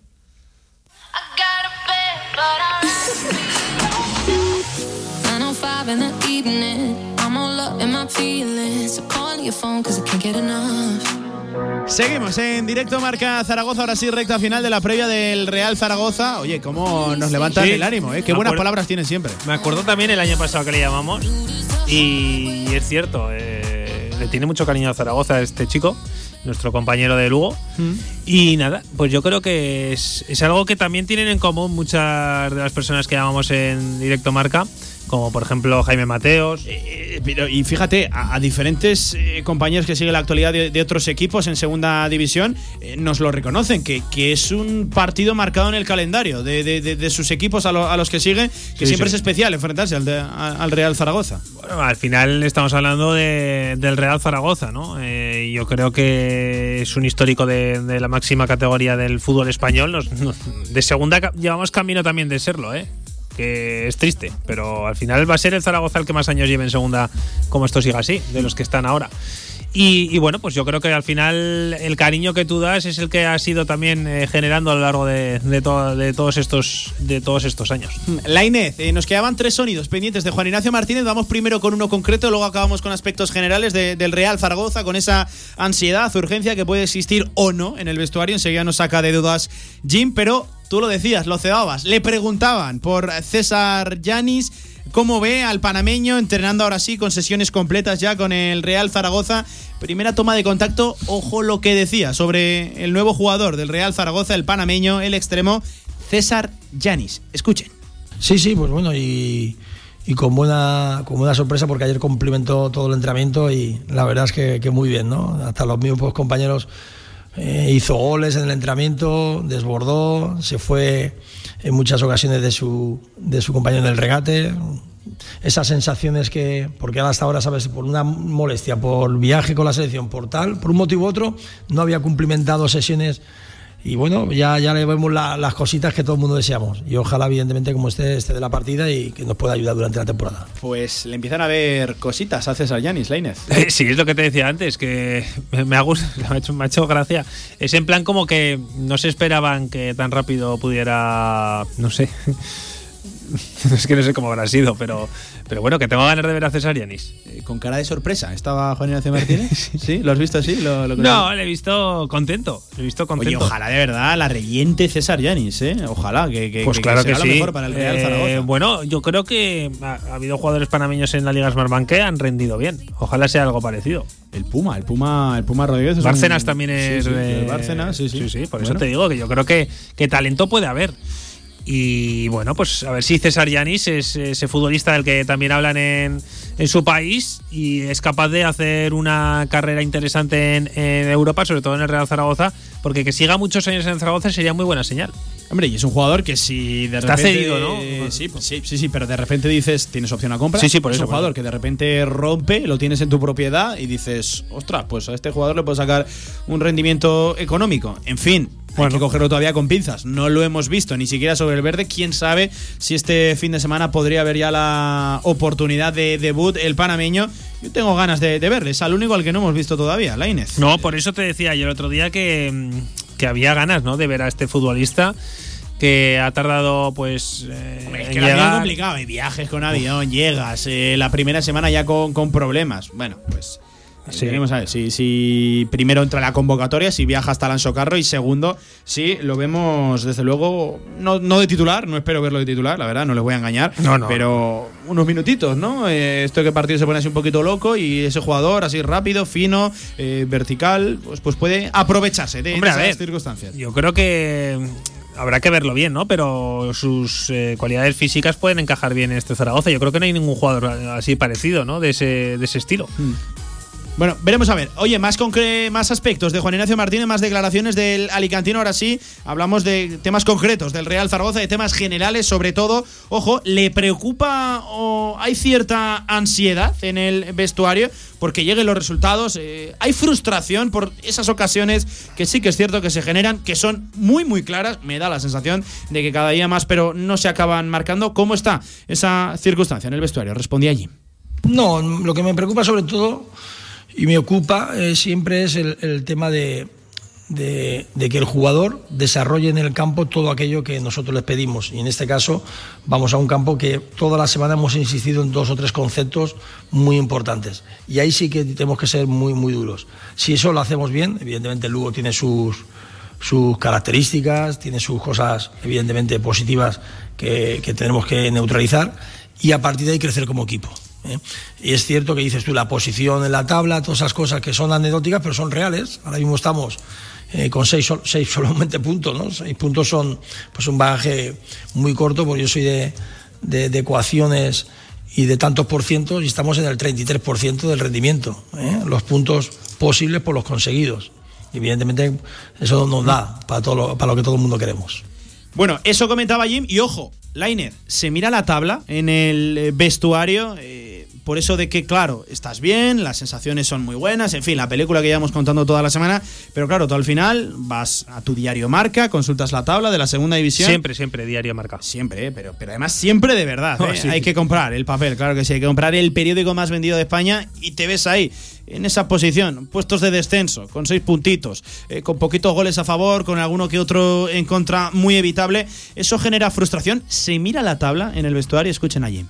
Seguimos en directo Marca Zaragoza, ahora sí, recta final de la previa del Real Zaragoza. Oye, cómo nos levantan el ánimo, ¿eh? Qué buenas palabras tienen siempre. Me acuerdo también el año pasado que le llamamos y es cierto, eh, le tiene mucho cariño a Zaragoza este chico, nuestro compañero de Lugo. Y nada, pues yo creo que es, es, algo que también tienen en común muchas de las personas que llamamos en directo marca como por ejemplo Jaime Mateos. Eh, pero, y fíjate, a, diferentes eh, compañeros que siguen la actualidad de, otros equipos en segunda división, eh, nos lo reconocen, que, que, es un partido marcado en el calendario de, de, sus equipos a, los que siguen, que siempre es especial enfrentarse al, al, Real Zaragoza. Bueno, al final estamos hablando del Real Zaragoza, ¿no? yo creo que es un histórico de, la máxima categoría del fútbol español. de segunda llevamos camino también de serlo, ¿eh? Que es triste, pero al final va a ser el Zaragoza el que más años lleve en segunda, como esto siga así, de los que están ahora. Y, bueno, pues yo creo que al final el cariño que tú das es el que ha sido también eh, generando a lo largo de, de, todos estos, de todos estos años. La Inés, eh, nos quedaban tres sonidos pendientes de Juan Ignacio Martínez. Vamos primero con uno concreto, luego acabamos con aspectos generales del Real Zaragoza, con esa ansiedad, urgencia que puede existir o no en el vestuario. Enseguida nos saca de dudas Jim, pero tú lo decías, lo cebabas. Le preguntaban por César Yanis cómo ve al panameño entrenando ahora sí con sesiones completas ya con el Real Zaragoza. Primera toma de contacto, ojo lo que decía sobre el nuevo jugador del Real Zaragoza, el panameño, el extremo, César Yanis. Escuchen. Sí, sí, pues bueno, y, con, buena, con buena sorpresa porque ayer cumplimentó todo el entrenamiento y la verdad es que, muy bien, ¿no? Hasta los mismos compañeros eh, hizo goles en el entrenamiento, desbordó, se fue en muchas ocasiones de su, de su compañero en el regate. Esas sensaciones que, porque hasta ahora, sabes, por una molestia, por viaje con la selección, por tal, por un motivo u otro, no había cumplimentado sesiones y bueno, ya, ya le vemos las cositas que todo el mundo deseamos. Y ojalá, evidentemente, como esté, esté de la partida y que nos pueda ayudar durante la temporada. Pues le empiezan a ver cositas a César Yanis, Lainez. <laughs> sí, es lo que te decía antes, que me ha, gustado, <laughs> me ha, hecho, me ha hecho gracia. Es en plan como que no se esperaban que tan rápido pudiera, no sé <laughs> <laughs> es que no sé cómo habrá sido, pero, pero bueno, que tengo ganas de ver a César Yanis. Eh, con cara de sorpresa, ¿estaba Juan Ignacio Martínez? <laughs> sí. ¿Lo has visto así? ¿Lo, no, le he visto contento. Le he visto contento. Oye, ojalá de verdad la reyente César Yanis, ¿eh? Ojalá que, que, pues claro que, sí. lo mejor para el Real Zaragoza. Eh, bueno, yo creo que ha, habido jugadores panameños en la Liga Smartbank que han rendido bien. Ojalá sea algo parecido. El Puma, el Puma, el Puma Rodríguez. Bárcenas también es. Sí, Bárcenas, sí, sí. sí, por eso te digo que yo creo que, que talento puede haber. Y bueno, pues a ver si César Yanis es ese futbolista del que también hablan en, en su país y es capaz de hacer una carrera interesante en, en, Europa, sobre todo en el Real Zaragoza, porque que siga muchos años en Zaragoza sería muy buena señal. Hombre, y es un jugador que si de Está repente. cedido, ¿no? sí, sí, sí, sí, pero de repente dices, tienes opción a compra. Sí, sí, por es eso, un jugador que de repente rompe, lo tienes en tu propiedad y dices, ostras, pues a este jugador le puedo sacar un rendimiento económico. En fin, bueno. Hay que cogerlo todavía con pinzas. No lo hemos visto ni siquiera sobre el verde. Quién sabe si este fin de semana podría haber ya la oportunidad de debut el panameño. Yo tengo ganas de, de verle. Es al único al que no hemos visto todavía, Lainez. No, por eso te decía yo el otro día que, que había ganas ¿no? de ver a este futbolista que ha tardado pues eh, es que llegar. complicado hay viajes con avión llegas eh, la primera semana ya con, con problemas bueno pues Sí. Veremos a ver si, si, primero entra la convocatoria, si viaja hasta Alonso Carro y segundo, si lo vemos desde luego, no, no, de titular, no espero verlo de titular, la verdad, no les voy a engañar, no, no. pero unos minutitos, ¿no? Eh, esto que partido se pone así un poquito loco y ese jugador así rápido, fino, eh, vertical, pues, pues puede aprovecharse de, Hombre, de esas ver, circunstancias. Yo creo que habrá que verlo bien, ¿no? Pero sus eh, cualidades físicas pueden encajar bien en este Zaragoza. Yo creo que no hay ningún jugador así parecido, ¿no? De ese, de ese estilo. Bueno, veremos a ver. Oye, más, más aspectos de Juan Ignacio Martínez, más declaraciones del Alicantino. Ahora sí, hablamos de temas concretos del Real Zaragoza, de temas generales, sobre todo. Ojo, ¿le preocupa o hay cierta ansiedad en el vestuario porque lleguen los resultados? Eh, ¿Hay frustración por esas ocasiones que sí que es cierto que se generan, que son muy, muy claras? Me da la sensación de que cada día más, pero no se acaban marcando. ¿Cómo está esa circunstancia en el vestuario? Respondí allí. No, lo que me preocupa sobre todo y me ocupa eh, siempre es el, tema de, que el jugador desarrolle en el campo todo aquello que nosotros les pedimos. Y en este caso vamos a un campo que toda la semana hemos insistido en dos o tres conceptos muy importantes. Y ahí sí que tenemos que ser muy, muy duros. Si eso lo hacemos bien, evidentemente el Lugo tiene sus, sus características, tiene sus cosas evidentemente positivas que tenemos que neutralizar y a partir de ahí crecer como equipo. ¿Eh? Y es cierto que dices tú la posición en la tabla, todas esas cosas que son anecdóticas, pero son reales. Ahora mismo estamos eh, con seis, seis <laughs> solamente puntos, ¿no? Seis puntos son pues un bagaje muy corto, porque yo soy de, de, ecuaciones y de tantos por cientos y estamos en el 33% del rendimiento, ¿eh? los puntos posibles por los conseguidos. Evidentemente eso nos da para, todo lo, para lo que todo el mundo queremos. Bueno, eso comentaba Jim y ojo, Lainer, se mira la tabla en el vestuario, por eso de que, claro, estás bien, las sensaciones son muy buenas, en fin, la película que llevamos contando toda la semana, pero claro, tú al final vas a tu diario marca, consultas la tabla de la segunda división. Siempre, siempre, diario marca. Siempre, eh, pero, pero además siempre de verdad. Oh, ¿eh? sí. Hay que comprar el papel, claro que sí, hay que comprar el periódico más vendido de España y te ves ahí, en esa posición, puestos de descenso, con seis puntitos, eh, con poquitos goles a favor, con alguno que otro en contra muy evitable. Eso genera frustración. Se mira la tabla en el vestuario, escuchen allí.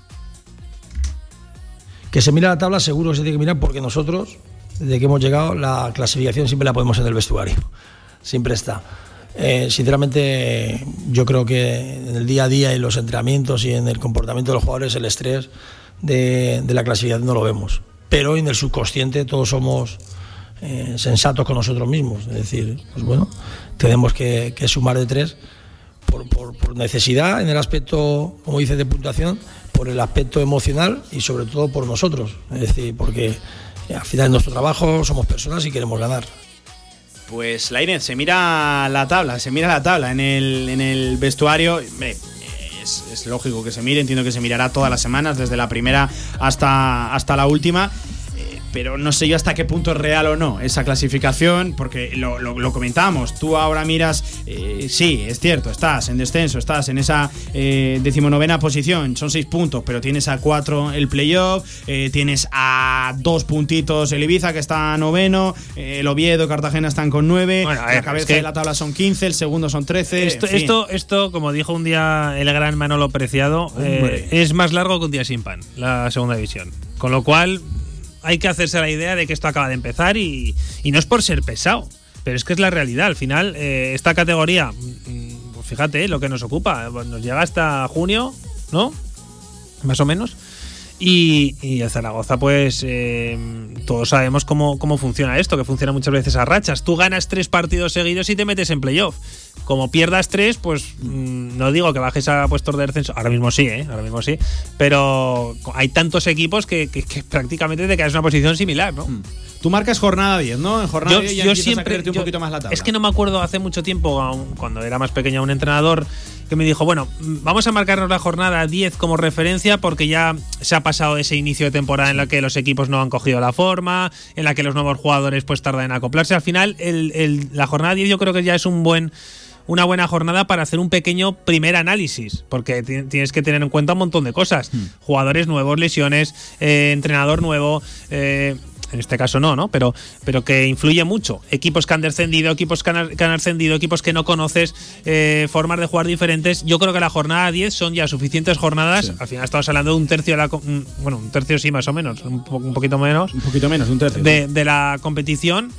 Que se mira la tabla, seguro que se tiene que mirar porque nosotros, desde que hemos llegado, la clasificación siempre la podemos en el vestuario. Siempre está. Eh, sinceramente, yo creo que en el día a día, en los entrenamientos y en el comportamiento de los jugadores, el estrés de, la clasificación no lo vemos. Pero en el subconsciente todos somos eh, sensatos con nosotros mismos. Es decir, pues bueno, tenemos que, sumar de tres por, por, necesidad en el aspecto, como dice, de puntuación, por el aspecto emocional y sobre todo por nosotros. Es decir, porque al final es nuestro trabajo, somos personas y queremos ganar. Pues la Inés, se mira la tabla, se mira la tabla en el, en el vestuario. Es, es, lógico que se mire, entiendo que se mirará todas las semanas, desde la primera hasta, hasta la última. Pero no sé yo hasta qué punto es real o no esa clasificación, porque lo, lo, comentábamos. Tú ahora miras, eh, sí, es cierto, estás en descenso, estás en esa eh, decimonovena posición, son seis puntos, pero tienes a cuatro el playoff, eh, tienes a dos puntitos el Ibiza que está noveno, el Oviedo, Cartagena están con nueve, la cabeza de la tabla son 15, el segundo son 13. Esto, esto, esto, como dijo un día el gran Manolo Preciado, es más largo que un día sin pan, la segunda división. Con lo cual, hay que hacerse la idea de que esto acaba de empezar y, no es por ser pesado, pero es que es la realidad. Al final, eh, esta categoría, mm, pues fíjate lo que nos ocupa, nos llega hasta junio, ¿no? Más o menos. Y, y el Zaragoza, pues eh, todos sabemos cómo, cómo funciona esto, que funciona muchas veces a rachas. Tú ganas tres partidos seguidos y te metes en playoff. Como pierdas tres, pues mm, no digo que bajes a puestos de descenso. Ahora mismo sí, ¿eh? Ahora mismo sí. Pero hay tantos equipos que, prácticamente te quedas en una posición similar, ¿no? Mm. Tú marcas jornada 10, ¿no? En jornada 10 ya yo siempre, un poquito más la tabla. Es que no me acuerdo hace mucho tiempo, cuando era más pequeño, un entrenador que me dijo, bueno, vamos a marcarnos la jornada 10 como referencia porque ya se ha pasado ese inicio de temporada en la que los equipos no han cogido la forma, en la que los nuevos jugadores pues tardan en acoplarse. Al final, la jornada 10 yo creo que ya es un buen una buena jornada para hacer un pequeño primer análisis, porque tienes que tener en cuenta un montón de cosas. Hmm. Jugadores nuevos, lesiones, eh, entrenador nuevo, eh, en este caso no, ¿no? Pero, pero que influye mucho. Equipos que han descendido, equipos que han, ascendido, equipos que no conoces, eh, formas de jugar diferentes. Yo creo que la jornada 10 son ya suficientes jornadas. Al final estamos hablando de un tercio de la. Bueno, un tercio sí, más o menos. Un, poquito menos. Un poquito menos, un tercio. de la competición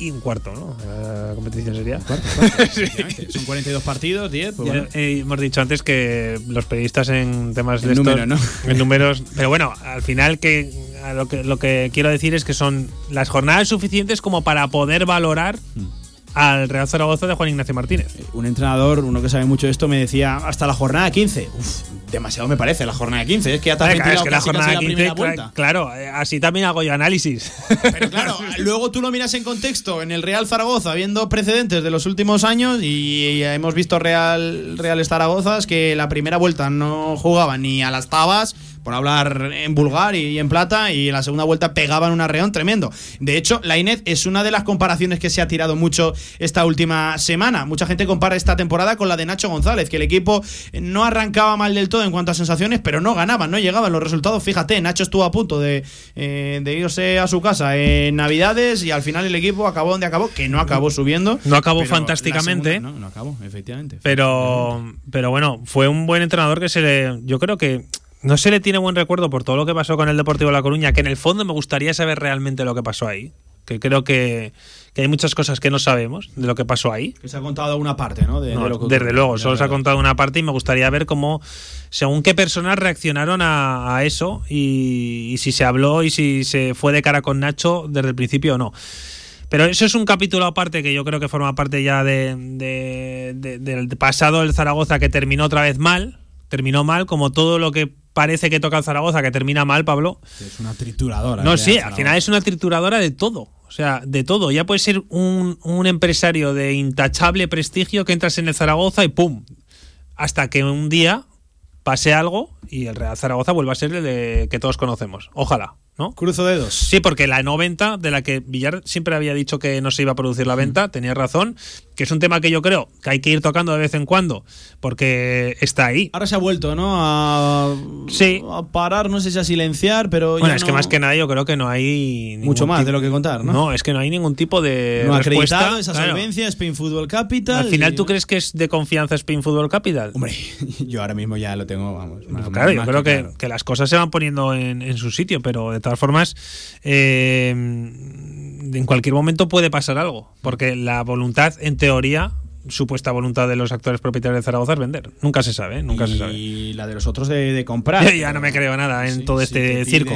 y un cuarto, ¿no? La competición sería. <laughs> <laughs> Son 42 partidos, 10. Pues eh, hemos dicho antes que los periodistas en temas de número, ¿no? En números. Pero bueno, al final que lo que lo que quiero decir es que son las jornadas suficientes como para poder valorar. Mm al Real Zaragoza de Juan Ignacio Martínez. Eh, un entrenador, uno que sabe mucho de esto, me decía hasta la jornada 15. Uf, demasiado me parece la jornada 15. Es que ya también es que la jornada 15, claro, eh, así también hago yo análisis. Pero claro, <laughs> luego tú lo miras en contexto en el Real Zaragoza, viendo precedentes de los últimos años y hemos visto Real Real Zaragoza que la primera vuelta no jugaba ni a las tabas por hablar en vulgar y, en plata, y en la segunda vuelta pegaban un arreón tremendo. De hecho, la Inés es una de las comparaciones que se ha tirado mucho esta última semana. Mucha gente compara esta temporada con la de Nacho González, que el equipo no arrancaba mal del todo en cuanto a sensaciones, pero no ganaban, no llegaban los resultados. Fíjate, Nacho estuvo a punto de, eh, de irse a su casa en Navidades y al final el equipo acabó donde acabó, que no acabó subiendo. No acabó fantásticamente. no, no acabó, efectivamente. Pero, pero bueno, fue un buen entrenador que se le. Yo creo que no se le tiene buen recuerdo por todo lo que pasó con el Deportivo La Coruña, que en el fondo me gustaría saber realmente lo que pasó ahí. Que creo que, hay muchas cosas que no sabemos de lo que pasó ahí. Que se ha contado una parte, ¿no? desde luego, solo se ha contado una parte y me gustaría ver cómo, según qué personas reaccionaron a, eso y, si se habló y si se fue de cara con Nacho desde el principio o no. Pero eso es un capítulo aparte que yo creo que forma parte ya de, del pasado del Zaragoza que terminó otra vez mal. Terminó mal, como todo lo que parece que toca el Zaragoza, que termina mal, Pablo. Es una trituradora. No, sí, al final es una trituradora de todo. O sea, de todo. Ya puede ser un, un empresario de intachable prestigio que entras en el Zaragoza y ¡pum! Hasta que un día pase algo y el Real Zaragoza vuelva a ser el de que todos conocemos. Ojalá. ¿No? Cruzo dedos. Sí, porque la no venta, de la que Villar siempre había dicho que no se iba a producir la venta, tenía razón, que es un tema que yo creo que hay que ir tocando de vez en cuando, porque está ahí. Ahora se ha vuelto, ¿no? A, sí. a parar, no sé si a silenciar, pero. Bueno, es que más que nada yo creo que no hay. Mucho más de lo que contar, ¿no? No, es que no hay ningún tipo de. No acreditado esa solvencia, Spain Football Capital. Al final, ¿tú crees que es de confianza Spain Football Capital? Hombre, <laughs> yo ahora mismo ya lo tengo, vamos. claro, yo creo que, que, las cosas se van poniendo en, en su sitio, pero de todas formas eh, en cualquier momento puede pasar algo, porque la voluntad, en teoría, supuesta voluntad de los actores propietarios de Zaragoza es vender. Nunca se sabe, nunca y se sabe. Y la de los otros de, comprar. <laughs> ya no me creo nada en todo este circo.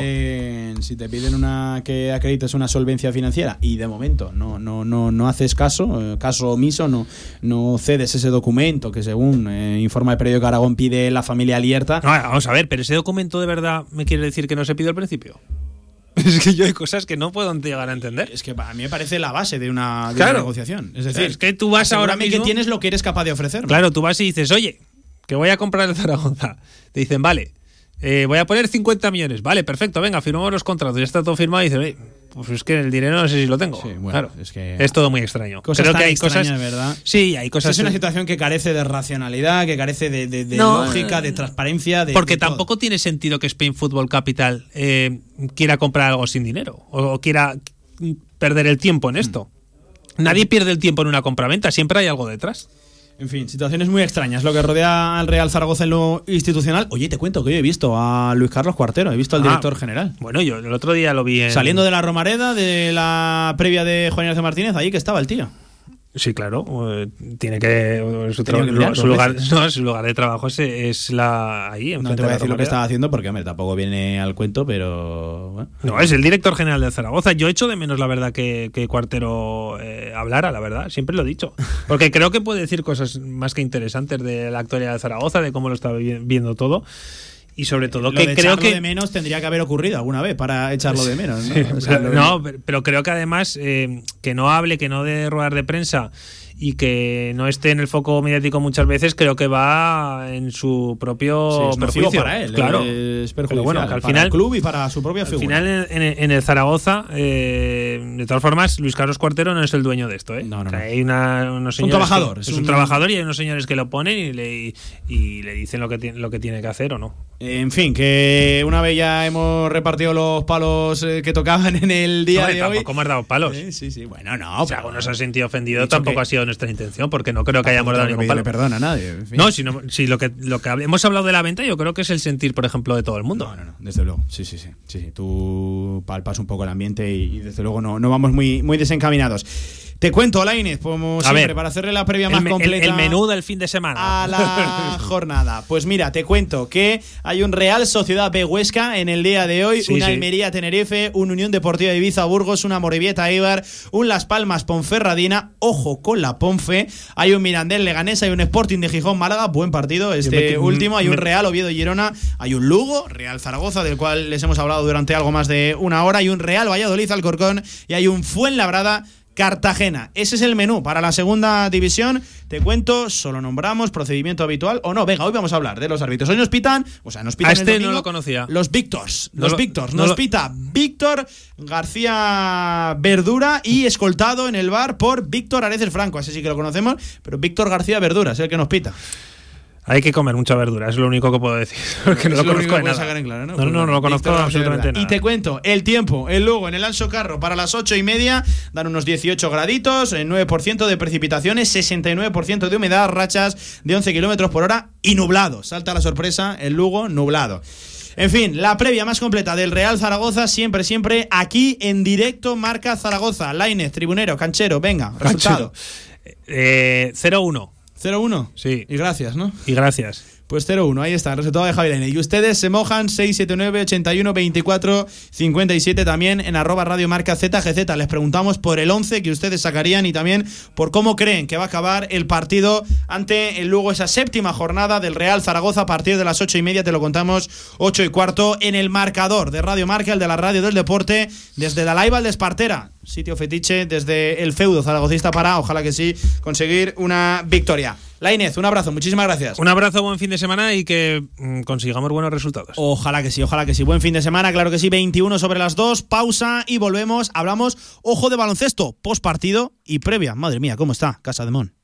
Si te piden una que acredites una solvencia financiera y de momento no no no no haces caso, eh, caso omiso, no no cedes ese documento que según eh, informa el periódico Aragón pide la familia alerta. vamos a ver, pero ese documento de verdad me quiere decir que no se pidió al principio. <laughs> Es que yo hay cosas que no puedo llegar a entender. Es que a mí me parece la base de una, negociación. Es decir, es que tú vas ahora mismo. que tienes lo que eres capaz de ofrecer. Claro, tú vas y dices, oye, que voy a comprar el Zaragoza. Te dicen, vale, eh, voy a poner 50 millones. Vale, perfecto, venga, firmamos los contratos, ya está todo firmado y dice, pues es que el dinero no sé si lo tengo. claro, es que es todo muy extraño. Creo que hay cosas, ¿verdad? Sí, hay cosas. Es una situación que carece de racionalidad, que carece de, lógica, de transparencia. porque tampoco tiene sentido que Spain Football Capital eh, quiera comprar algo sin dinero o, quiera perder el tiempo en esto. Mm. Nadie pierde el tiempo en una compraventa, siempre hay algo detrás. En fin, situaciones muy extrañas lo que rodea al Real Zaragoza en lo institucional. Oye, te cuento que hoy he visto a Luis Carlos Cuartero, he visto al ah, director general. Bueno, yo el otro día lo vi en... Saliendo de la Romareda, de la previa de Juan Ignacio Martínez, ahí que estaba el tío. Sí, claro. Eh, tiene que. Su, lugar, su lugar de trabajo es, es la ahí. No te voy a decir lo que estaba haciendo porque, hombre, tampoco viene al cuento, pero. No, es el director general de Zaragoza. Yo echo de menos, la verdad, que, que Cuartero eh, hablara, la verdad. Siempre lo he dicho. Porque creo que puede decir cosas más que interesantes de la actualidad de Zaragoza, de cómo lo está viendo todo y sobre todo que creo que de menos tendría que haber ocurrido alguna vez para echarlo de menos no, <laughs> pero, creo que además eh, que no hable que no dé ruedar de prensa y que no esté en el foco mediático muchas veces, creo que va en su propio perjuicio. para él. Claro. Es bueno, al final, el club y para su propia figura. Al final, en, el Zaragoza, eh, de todas formas, Luis Carlos Cuartero no es el dueño de esto. ¿eh? No, no, hay unos un trabajador. es, un, trabajador y hay unos señores que lo ponen y le, y, le dicen lo que, lo que tiene que hacer o no. En fin, que una vez ya hemos repartido los palos eh, que tocaban en el día de hoy. ¿Cómo has dado palos? Sí, sí, Bueno, no. O sea, uno se ha sentido ofendido, tampoco ha sido nuestra intención, porque no creo que hayamos dado ningún palo. perdón a nadie. No, si, si lo que, lo que hemos hablado de la venta, yo creo que es el sentir, por ejemplo, de todo el mundo. No, no, no, desde luego. Sí, sí, sí. sí, Tú palpas un poco el ambiente y, desde luego no, no vamos muy, muy desencaminados. Te cuento, Lainez, como siempre, para hacerle la previa más completa. El, menú del fin de semana. A la <laughs> jornada. Pues mira, te cuento que hay un Real Sociedad B Huesca en el día de hoy, una Almería Tenerife, un Unión Deportiva de Ibiza Burgos, una Morevieta Eibar, un Las Palmas Ponferradina. Ojo con la Ponfe. Hay un Mirandel Leganés, hay un Sporting de Gijón Málaga, buen partido este último. Hay un Real Oviedo Girona, hay un Lugo, Real Zaragoza, del cual les hemos hablado durante algo más de una hora, hay un Real Valladolid Alcorcón y hay un Fuenlabrada Cartagena. Ese es el menú para la segunda división. Te cuento, solo nombramos procedimiento habitual o no. Venga, hoy vamos a hablar de los árbitros. Hoy nos pitan, o sea, nos pitan. este no lo conocía. Los Víctors. Los Víctors. Nos pita Víctor García Verdura y escoltado en el bar por Víctor Areces Franco. Ese sí que lo conocemos, pero Víctor García Verdura es el que nos pita. Hay que comer mucha verdura, es lo único que puedo decir. <laughs> Porque no lo, conozco de nada. ¿no? No, no, no, lo conozco absolutamente nada. Y te cuento, el tiempo, el Lugo en el Anso Carro para las 8 y media dan unos 18 graditos, 9% de precipitaciones, 69% de humedad, rachas de 11 kilómetros por hora y nublado. Salta la sorpresa, el Lugo nublado. En fin, la previa más completa del Real Zaragoza, siempre, siempre aquí en directo, marca Zaragoza. Lainez, tribunero, canchero, venga, resultado. Eh, 0-1. 0-1. Sí. Y gracias, ¿no? Y gracias. Pues 0-1, ahí está, el resultado de Javier Y ustedes se mojan 679 81 24 57 también en arroba radio marca ZGZ. Les preguntamos por el 11 que ustedes sacarían y también por cómo creen que va a acabar el partido ante el luego esa séptima jornada del Real Zaragoza a partir de las 8 y media. Te lo contamos 8 y cuarto en el marcador de Radio Marca, el de la radio del deporte, desde Dalaiba al Despartera sitio fetiche desde el feudo zaragocista para, ojalá que sí, conseguir una victoria. La Inés, un abrazo, muchísimas gracias. Un abrazo, buen fin de semana y que mm, consigamos buenos resultados. Ojalá que sí, ojalá que sí. Buen fin de semana, claro que sí, 21 sobre las 2, pausa y volvemos. Hablamos, ojo de baloncesto, post partido y previa. Madre mía, ¿cómo está Casa de Mon?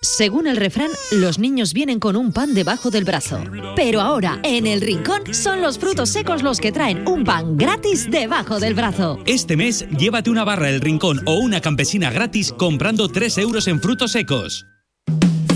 Según el refrán, los niños vienen con un pan debajo del brazo. Pero ahora, en el rincón, son los frutos secos los que traen un pan gratis debajo del brazo. Este mes, llévate una barra El Rincón o una campesina gratis comprando 3 euros en frutos secos.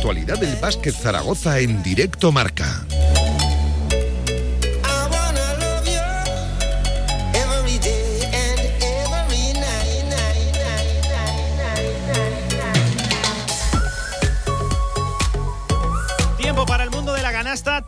Actualidad del básquet Zaragoza en directo marca.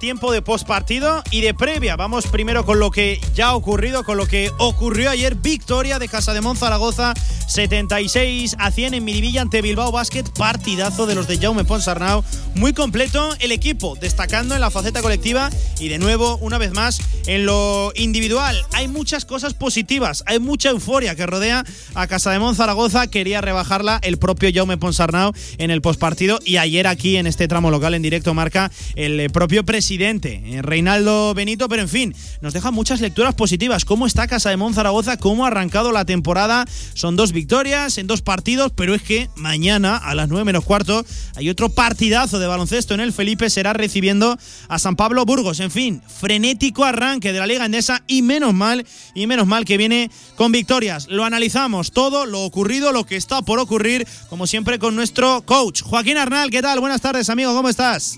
tiempo de postpartido y de previa. Vamos primero con lo que ya ha ocurrido, con lo que ocurrió ayer. Victoria de Casa de Zaragoza, 76 a 100 en Miribilla ante Bilbao Basket. Partidazo de los de Jaume Ponsarnau. Muy completo el equipo, destacando en la faceta colectiva y de nuevo, una vez más, en lo individual. Hay muchas cosas positivas, hay mucha euforia que rodea a Casa de Zaragoza. Quería rebajarla el propio Jaume Ponsarnau en el postpartido y ayer aquí en este tramo local en directo marca el propio presidente eh, Reinaldo Benito, pero en fin, nos deja muchas lecturas positivas. ¿Cómo está Casa de Monzaragoza? ¿Cómo ha arrancado la temporada? Son dos victorias en dos partidos, pero es que mañana a las 9 menos cuarto hay otro partidazo de baloncesto en el Felipe, será recibiendo a San Pablo Burgos. En fin, frenético arranque de la Liga Endesa y menos mal, y menos mal que viene con victorias. Lo analizamos todo, lo ocurrido, lo que está por ocurrir, como siempre con nuestro coach, Joaquín Arnal. ¿Qué tal? Buenas tardes, amigo, ¿cómo estás?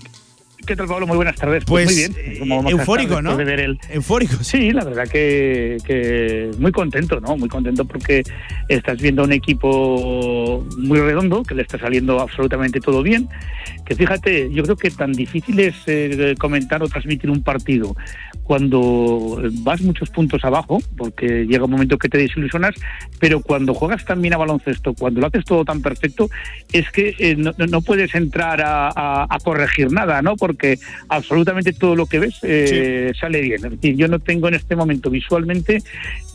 ¿Qué tal, Pablo? Muy buenas tardes. Pues, muy bien. Eh, eufórico, ¿no? ver el... Eufórico. Sí, la verdad que, que, muy contento, ¿no? Muy contento porque estás viendo un equipo muy redondo, que le está saliendo absolutamente todo bien. Que fíjate, yo creo que tan difícil es eh, comentar o transmitir un partido cuando vas muchos puntos abajo, porque llega un momento que te desilusionas, pero cuando juegas tan bien a baloncesto, cuando lo haces todo tan perfecto, es que eh, no, puedes entrar a, corregir nada, ¿no? Porque absolutamente todo lo que ves eh, sale bien. Es decir, yo no tengo en este momento visualmente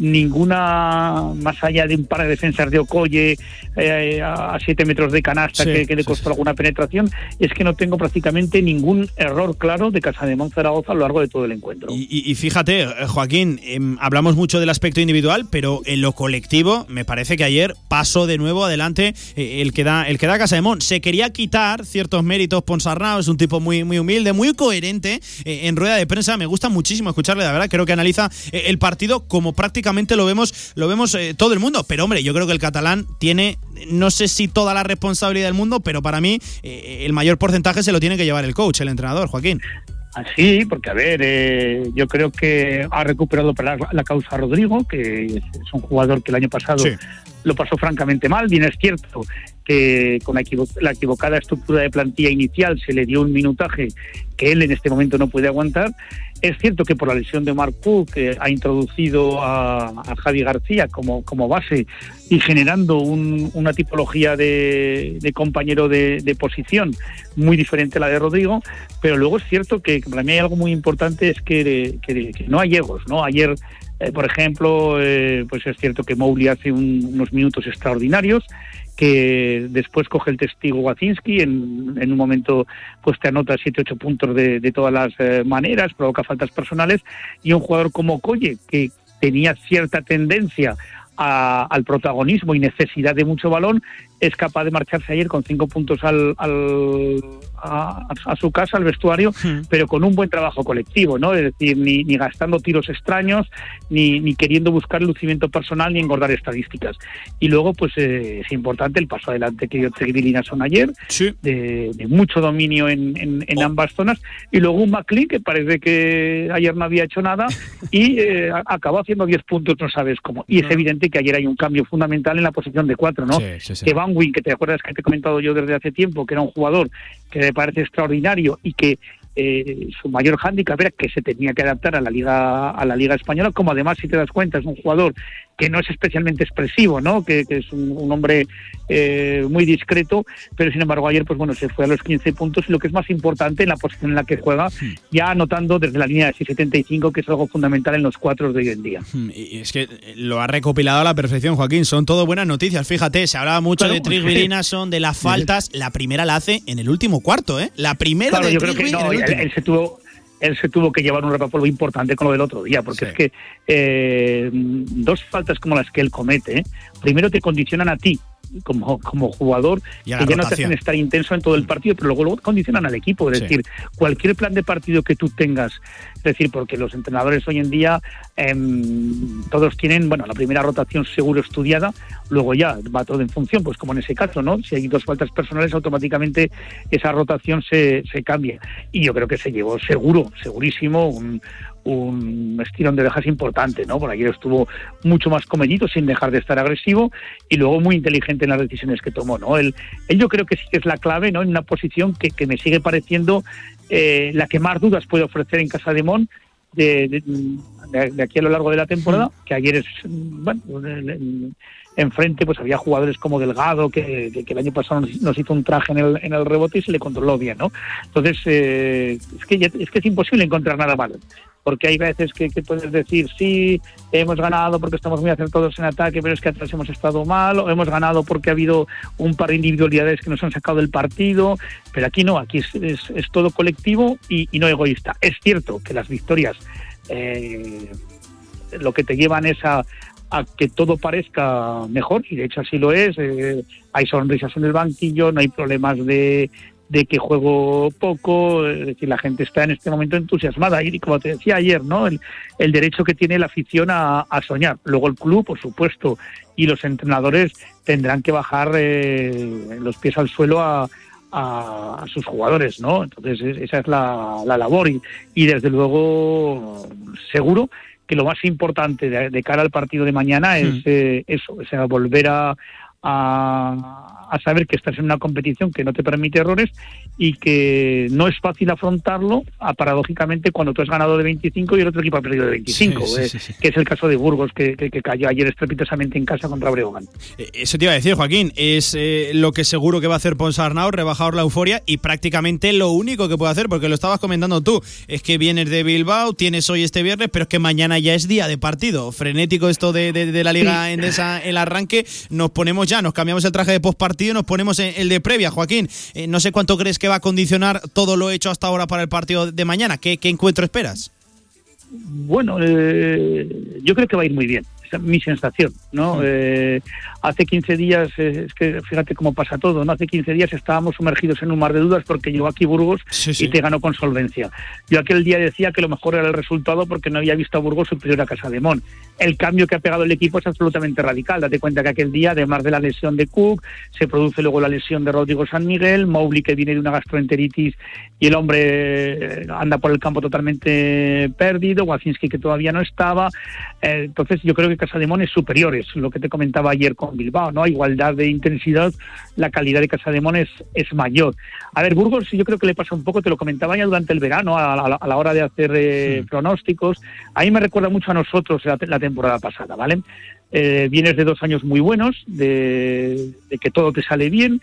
ninguna, más allá de un par de defensas de Okoye eh, a siete metros de canasta que, le costó alguna penetración, es que no tengo prácticamente ningún error claro de Casa de Monzaragoza a lo largo de todo el encuentro. Y, fíjate, eh, Joaquín, em, hablamos mucho del aspecto individual, pero en lo colectivo me parece que ayer pasó de nuevo adelante eh, el que da el que da Casademón. Se quería quitar ciertos méritos Ponsarnau, es un tipo muy, muy humilde, muy coherente eh, en rueda de prensa. Me gusta muchísimo escucharle, la verdad. Creo que analiza el partido como prácticamente lo vemos, lo vemos todo el mundo. Pero hombre, yo creo que el catalán tiene, no sé si toda la responsabilidad del mundo, pero para mí el mayor porcentaje se lo tiene que llevar el coach, el entrenador, Joaquín. Así, porque a ver, eh, yo creo que ha recuperado para la, causa Rodrigo, que es, un jugador que el año pasado lo pasó francamente mal. Bien es cierto que con la, equivocada estructura de plantilla inicial se le dio un minutaje que él en este momento no puede aguantar. Es cierto que por la lesión de Marc que ha introducido a, Javi García como, como base y generando una tipología de, compañero de, posición muy diferente a la de Rodrigo, pero luego es cierto que para mí hay algo muy importante, es que, no hay egos, ¿no? Ayer eh, por ejemplo, eh, pues es cierto que Mowgli hace unos minutos extraordinarios, que después coge el testigo Wacinski, en, en un momento pues te anota 7-8 puntos de, todas las eh, maneras, provoca faltas personales, y un jugador como Colle, que tenía cierta tendencia al protagonismo y necesidad de mucho balón, es capaz de marcharse ayer con cinco puntos al, a, su casa, al vestuario, pero con un buen trabajo colectivo, ¿no? Es decir, ni, ni gastando tiros extraños, ni, ni, queriendo buscar lucimiento personal, ni engordar estadísticas. Y luego, pues eh, es importante el paso adelante que dio Tegui son ayer, de, mucho dominio en, en, oh. ambas zonas, y luego un McLean que parece que ayer no había hecho nada <laughs> y eh, acabó haciendo 10 puntos, no sabes cómo. Y es evidente que ayer hay un cambio fundamental en la posición de cuatro, ¿no? que Van Que te acuerdas que te he comentado yo desde hace tiempo, que era un jugador que me parece extraordinario y que eh, su mayor hándicap era que se tenía que adaptar a la liga a la liga española como además si te das cuenta es un jugador que no es especialmente expresivo, ¿no? Que, es un, hombre eh, muy discreto, pero sin embargo ayer pues bueno se fue a los 15 puntos y lo que es más importante en la posición en la que juega, ya anotando desde la línea de 6.75 que es algo fundamental en los cuatro de hoy en día. Y es que lo ha recopilado a la perfección Joaquín, son todo buenas noticias, fíjate, se hablaba mucho de Tris son de las faltas, la primera la hace en el último cuarto, ¿eh? La primera de yo creo que no, él se tuvo él se tuvo que llevar un repapolvo importante con lo del otro día, porque es que eh, dos faltas como las que él comete, primero te condicionan a ti como, como jugador que ya no te hacen estar intenso en todo el partido, pero luego, luego condicionan al equipo. Es decir, cualquier plan de partido que tú tengas, es decir, porque los entrenadores hoy en día em, todos tienen, bueno, la primera rotación seguro estudiada, luego ya va todo en función, pues como en ese caso, ¿no? Si hay dos faltas personales, automáticamente esa rotación se, se cambia. Y yo creo que se llevó seguro, segurísimo, un, un estirón de orejas importante, ¿no? Por ayer estuvo mucho más comedito sin dejar de estar agresivo y luego muy inteligente en las decisiones que tomó, ¿no? Él, él yo creo que sí que es la clave, ¿no? En una posición que, que me sigue pareciendo eh, la que más dudas puede ofrecer en Casa de Mon de, de, aquí a lo largo de la temporada, que ayer es, bueno, enfrente pues había jugadores como Delgado, que, que, el año pasado nos, hizo un traje en el, en el rebote y se le controló bien, ¿no? Entonces, eh, es, que es que es imposible encontrar nada malo porque hay veces que, puedes decir, sí, hemos ganado porque estamos muy acertados en ataque, pero es que atrás hemos estado mal, o hemos ganado porque ha habido un par de individualidades que nos han sacado del partido, pero aquí no, aquí es, es, todo colectivo y, no egoísta. Es cierto que las victorias eh, lo que te llevan es a, que todo parezca mejor, y de hecho así lo es, eh, hay sonrisas en el banquillo, no hay problemas de, de que juego poco, es decir, la gente está en este momento entusiasmada y como te decía ayer, ¿no? El, derecho que tiene la afición a, soñar. Luego el club, por supuesto, y los entrenadores tendrán que bajar eh, los pies al suelo a, sus jugadores, ¿no? Entonces esa es la, labor y, y, desde luego seguro que lo más importante de, cara al partido de mañana es hmm. eh, eso, o sea, volver a, a, saber que estás en una competición que no te permite errores y que no es fácil afrontarlo, a, paradójicamente, cuando tú has ganado de 25 y el otro equipo ha perdido de 25, eh, que es el caso de Burgos, que, cayó ayer estrepitosamente en casa contra Breogán. Eh, eso te iba a decir, Joaquín, es eh, lo que seguro que va a hacer Ponsarnau, rebajar la euforia y prácticamente lo único que puede hacer, porque lo estabas comentando tú, es que vienes de Bilbao, tienes hoy este viernes, pero es que mañana ya es día de partido. Frenético esto de, de, la Liga Endesa, el arranque, nos ponemos ya, nos cambiamos el traje de postpartido y nos ponemos en el de previa. Joaquín, eh, no sé cuánto crees que va a condicionar todo lo hecho hasta ahora para el partido de mañana. ¿Qué, encuentro esperas? Bueno, eh, yo creo que va a ir muy bien mi sensación, ¿no? Eh, hace 15 días, eh, es que fíjate cómo pasa todo, ¿no? Hace 15 días estábamos sumergidos en un mar de dudas porque llegó aquí Burgos y te ganó con solvencia. Yo aquel día decía que lo mejor era el resultado porque no había visto a Burgos superior a Casa de Mon. El cambio que ha pegado el equipo es absolutamente radical. Date cuenta que aquel día, además de la lesión de Cook, se produce luego la lesión de Rodrigo San Miguel, Mowgli que viene de una gastroenteritis y el hombre eh, anda por el campo totalmente perdido, Wacinski que todavía no estaba. entonces yo creo que Casademón superiores, lo que te comentaba ayer con Bilbao, ¿no? igualdad de intensidad, la calidad de Casademón es, es mayor. A ver, Burgos yo creo que le pasa un poco, te lo comentaba ya durante el verano, a, la, hora de hacer eh, pronósticos. A mí me recuerda mucho a nosotros la, temporada pasada, ¿vale? Eh, vienes de dos años muy buenos, de, de que todo te sale bien,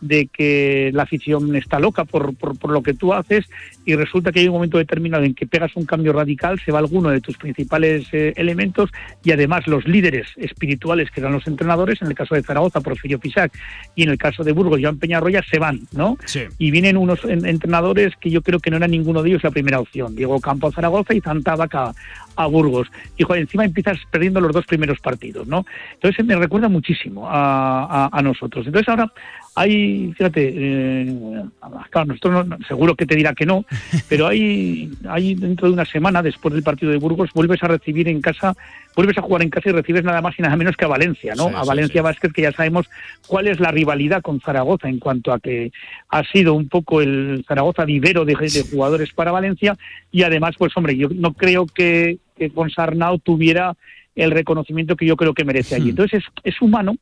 de que la afición está loca por, por, lo que tú haces y resulta que hay un momento determinado en que pegas un cambio radical, se va alguno de tus principales eh, elementos y además los líderes espirituales que eran los entrenadores, en el caso de Zaragoza, Porfirio Pisac y en el caso de Burgos, Joan Peñarroya, se van, ¿no? Y vienen unos entrenadores que yo creo que no era ninguno de ellos la primera opción, Diego Campo Zaragoza y Zantabaca a Burgos. Y joder, encima empiezas perdiendo los dos primeros partidos, ¿no? Entonces me recuerda muchísimo a, a nosotros. Entonces ahora hay, fíjate, eh, claro, nosotros seguro que te dirá que no, <laughs> pero hay, hay dentro de una semana, después del partido de Burgos, vuelves a recibir en casa, vuelves a jugar en casa y recibes nada más y nada menos que a Valencia, ¿no? a Valencia Vázquez, que ya sabemos cuál es la rivalidad con Zaragoza en cuanto a que ha sido un poco el Zaragoza vivero de, de jugadores para Valencia y además, pues hombre, yo no creo que, que Sarnau tuviera el reconocimiento que yo creo que merece allí. Hmm. Entonces es, es humano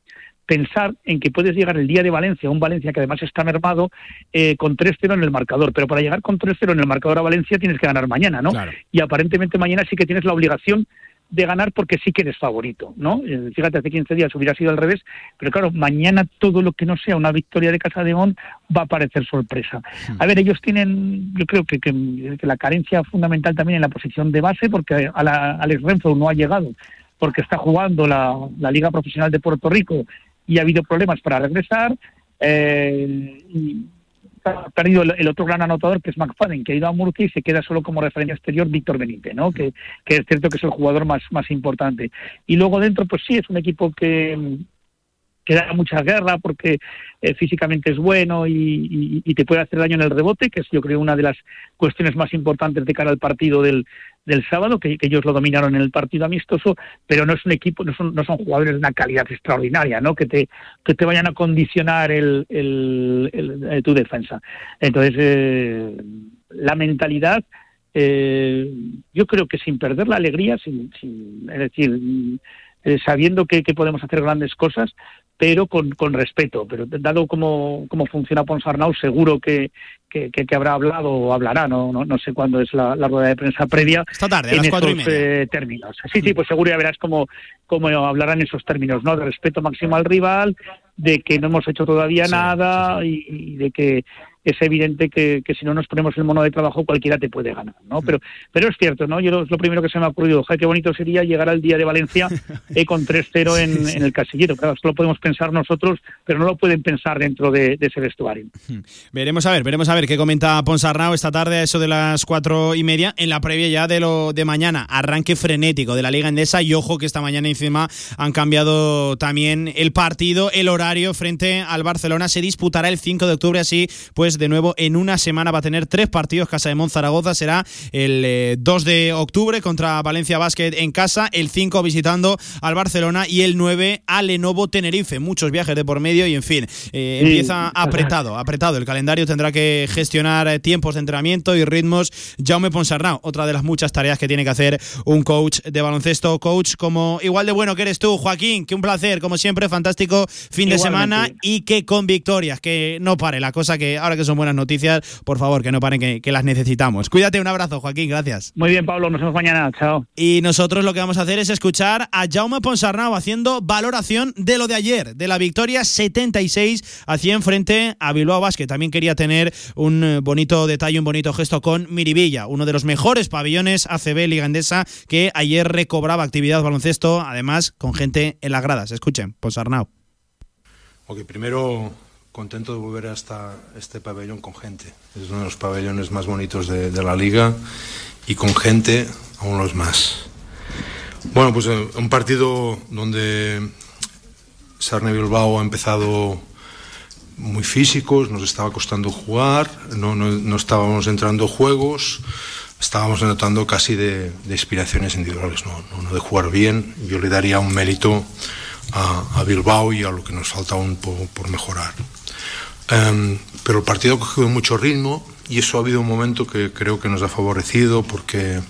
pensar en que puedes llegar el día de Valencia, un Valencia que además está mermado, eh, con 3-0 en el marcador. Pero para llegar con 3-0 en el marcador a Valencia tienes que ganar mañana, ¿no? Y aparentemente mañana sí que tienes la obligación de ganar porque sí que eres favorito, ¿no? Eh, fíjate, hace 15 días hubiera sido al revés, pero claro, mañana todo lo que no sea una victoria de Casa de On va a parecer sorpresa. Hmm. A ver, ellos tienen, yo creo que, que, la carencia fundamental también en la posición de base, porque a la, Alex Renfro no ha llegado, porque está jugando la, la Liga Profesional de Puerto Rico y ha habido problemas para regresar. Eh, y ha perdido el, otro gran anotador que es McFadden, que ha ido a Murcia y se queda solo como referencia exterior Víctor Benítez, ¿no? Que, que, es cierto que es el jugador más, más importante. Y luego dentro, pues sí, es un equipo que, que da mucha guerra porque eh, físicamente es bueno y, te puede hacer daño en el rebote, que es yo creo una de las cuestiones más importantes de cara al partido del, del sábado, que, ellos lo dominaron en el partido amistoso, pero no es un equipo, no son, no son jugadores de una calidad extraordinaria, ¿no? Que te, que te vayan a condicionar el, el, eh, tu defensa. Entonces, eh, la mentalidad, eh, yo creo que sin perder la alegría, sin, es decir, sabiendo que, que, podemos hacer grandes cosas, pero con, con respeto. Pero dado cómo, cómo funciona Ponsarnau, seguro que, que, que, habrá hablado o hablará, no, no, no sé cuándo es la, rueda de prensa previa. Esta tarde, a las cuatro y media. Eh, términos. Sí, sí, pues seguro ya verás cómo, cómo hablarán esos términos, ¿no? De respeto máximo al rival, de que no hemos hecho todavía nada Y, de que es evidente que, si no nos ponemos el mono de trabajo cualquiera te puede ganar, ¿no? Pero, pero es cierto, ¿no? Yo lo, primero que se me ha ocurrido, qué bonito sería llegar al día de Valencia <laughs> eh, con 3-0 en, en, el casillero. Claro, esto lo podemos pensar nosotros, pero no lo pueden pensar dentro de, ese vestuario. Veremos a ver, veremos a ver qué comenta Ponsarnau esta tarde a eso de las cuatro y media en la previa ya de lo de mañana. Arranque frenético de la Liga Endesa y ojo que esta mañana encima han cambiado también el partido, el horario frente al Barcelona. Se disputará el 5 de octubre, así pues de nuevo en una semana va a tener tres partidos. Casa de Monzaragoza será el 2 eh, de octubre contra Valencia Basket en casa, el 5 visitando al Barcelona y el 9 a Lenovo Tenerife. Muchos viajes de por medio y en fin, eh, empieza apretado, apretado. El calendario tendrá que gestionar eh, tiempos de entrenamiento y ritmos. Jaume Ponsarnau, otra de las muchas tareas que tiene que hacer un coach de baloncesto, coach como igual de bueno que eres tú, Joaquín, que un placer, como siempre, fantástico fin de semana y que con victorias, que no pare la cosa, que ahora que son buenas noticias, por favor, que no paren, que, que las necesitamos. Cuídate, un abrazo, Joaquín, gracias. Muy bien, Pablo, nos vemos mañana, chao. Y nosotros lo que vamos a hacer es escuchar a Jaume Ponsarnau haciendo valoración de lo de ayer, de la victoria 76 a 100 frente a Bilbao Basket. También quería tener un eh, bonito detalle, un bonito gesto con Miribilla, uno de los mejores pabellones ACB Liga Endesa que ayer recobraba actividad baloncesto, además con gente en las gradas. Escuchen, Ponsarnau. Ok, primero contento de volver hasta este pabellón con gente. Es uno de los pabellones más bonitos de, la liga y con gente aún los más. Bueno, pues eh, un partido donde Sarne Bilbao ha empezado muy físicos, nos estaba costando jugar, no, no, estábamos entrando juegos, estábamos notando casi de, inspiraciones individuales, no, no, de jugar bien. Yo le daría un mérito a, Bilbao y a lo que nos falta aún por, mejorar. Em, pero el partido ha cogido mucho ritmo y eso ha habido un momento que creo que nos ha favorecido porque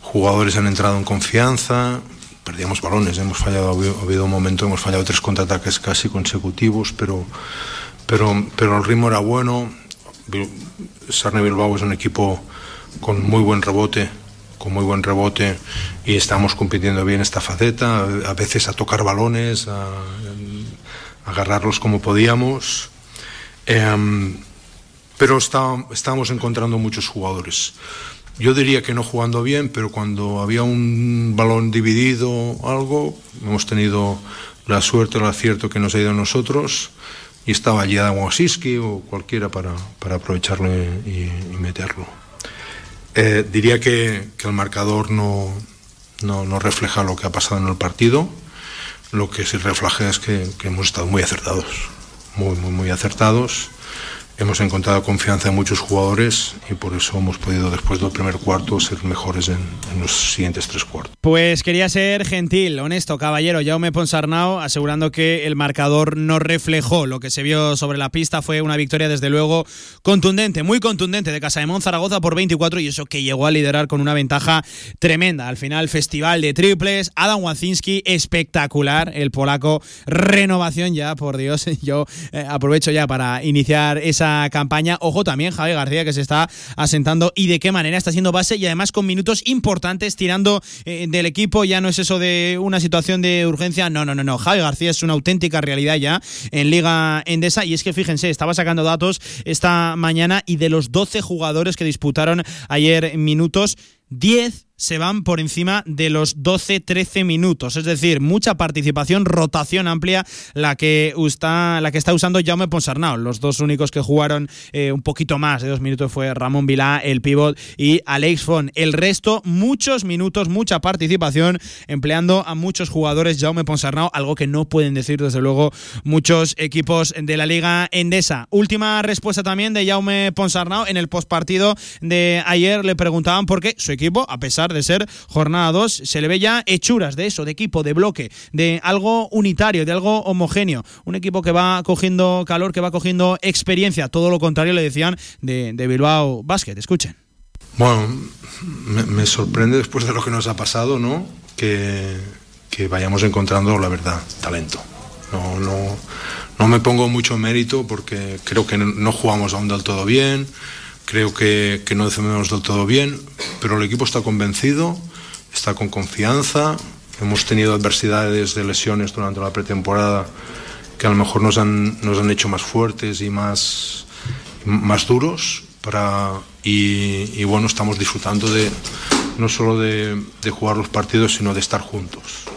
jugadores han entrado en confianza, perdíamos balones, hemos fallado, ha habido un momento, hemos fallado tres contraataques casi consecutivos, pero, pero, pero el ritmo era bueno. Sarne Bilbao es un equipo con muy buen rebote, con muy buen rebote y estamos compitiendo bien esta faceta, a veces a tocar balones, a, agarrarlos como podíamos. Em, pero está, estábamos encontrando muchos jugadores. Yo diría que no jugando bien, pero cuando había un balón dividido algo, hemos tenido la suerte o el acierto que nos ha ido a nosotros y estaba allí Adam Wasiski o cualquiera para, para aprovecharlo y meterlo. Eh, diría que, el marcador no, no, refleja lo que ha pasado en el partido. Lo que sí refleja es que, que hemos estado muy acertados, muy, muy, muy acertados hemos encontrado confianza en muchos jugadores y por eso hemos podido después del primer cuarto ser mejores en, los siguientes tres cuartos. Pues quería ser gentil, honesto, caballero. Jaume Ponsarnau asegurando que el marcador no reflejó lo que se vio sobre la pista. Fue una victoria desde luego contundente, muy contundente de Casa de Zaragoza por 24 y eso que llegó a liderar con una ventaja tremenda. Al final, festival de triples, Adam Wacinski, espectacular, el polaco, renovación ya, por Dios. <laughs> Yo eh, aprovecho ya para iniciar esa campaña. Ojo también Javi García que se está asentando y de qué manera está siendo base y además con minutos importantes tirando eh, del equipo. Ya no es eso de una situación de urgencia. No, no, no, no. Javi García es una auténtica realidad ya en Liga Endesa. Y es que fíjense, estaba sacando datos esta mañana y de los 12 jugadores que disputaron ayer minutos, 10 se van por encima de los 12-13 minutos. Es decir, mucha participación, rotación amplia la que está, la que está usando Jaume Ponsarnau. Los dos únicos que jugaron eh, un poquito más de dos minutos fue Ramón Vilá, el pivot, y Alex Fon. El resto, muchos minutos, mucha participación, empleando a muchos jugadores Jaume Ponsarnau, algo que no pueden decir desde luego muchos equipos de la Liga Endesa. Última respuesta también de Jaume Ponsarnau en el postpartido de ayer le preguntaban por qué su equipo, a pesar de ser jornada 2, se le ve ya hechuras de eso, de equipo, de bloque, de algo unitario, de algo homogéneo. Un equipo que va cogiendo calor, que va cogiendo experiencia. Todo lo contrario le decían de, Bilbao Basket. Escuchen. Bueno, me, sorprende después de lo que nos ha pasado, ¿no? Que, que vayamos encontrando, la verdad, talento. No, no, no me pongo mucho mérito porque creo que no jugamos aún del todo bien, creo que, no defendemos del todo bien, pero el equipo está convencido, está con confianza. Hemos tenido adversidades de lesiones durante la pretemporada que a lo mejor nos han, nos han hecho más fuertes y más, más duros. Para, y, bueno, estamos disfrutando de no solo de jugar los partidos, sino de estar juntos.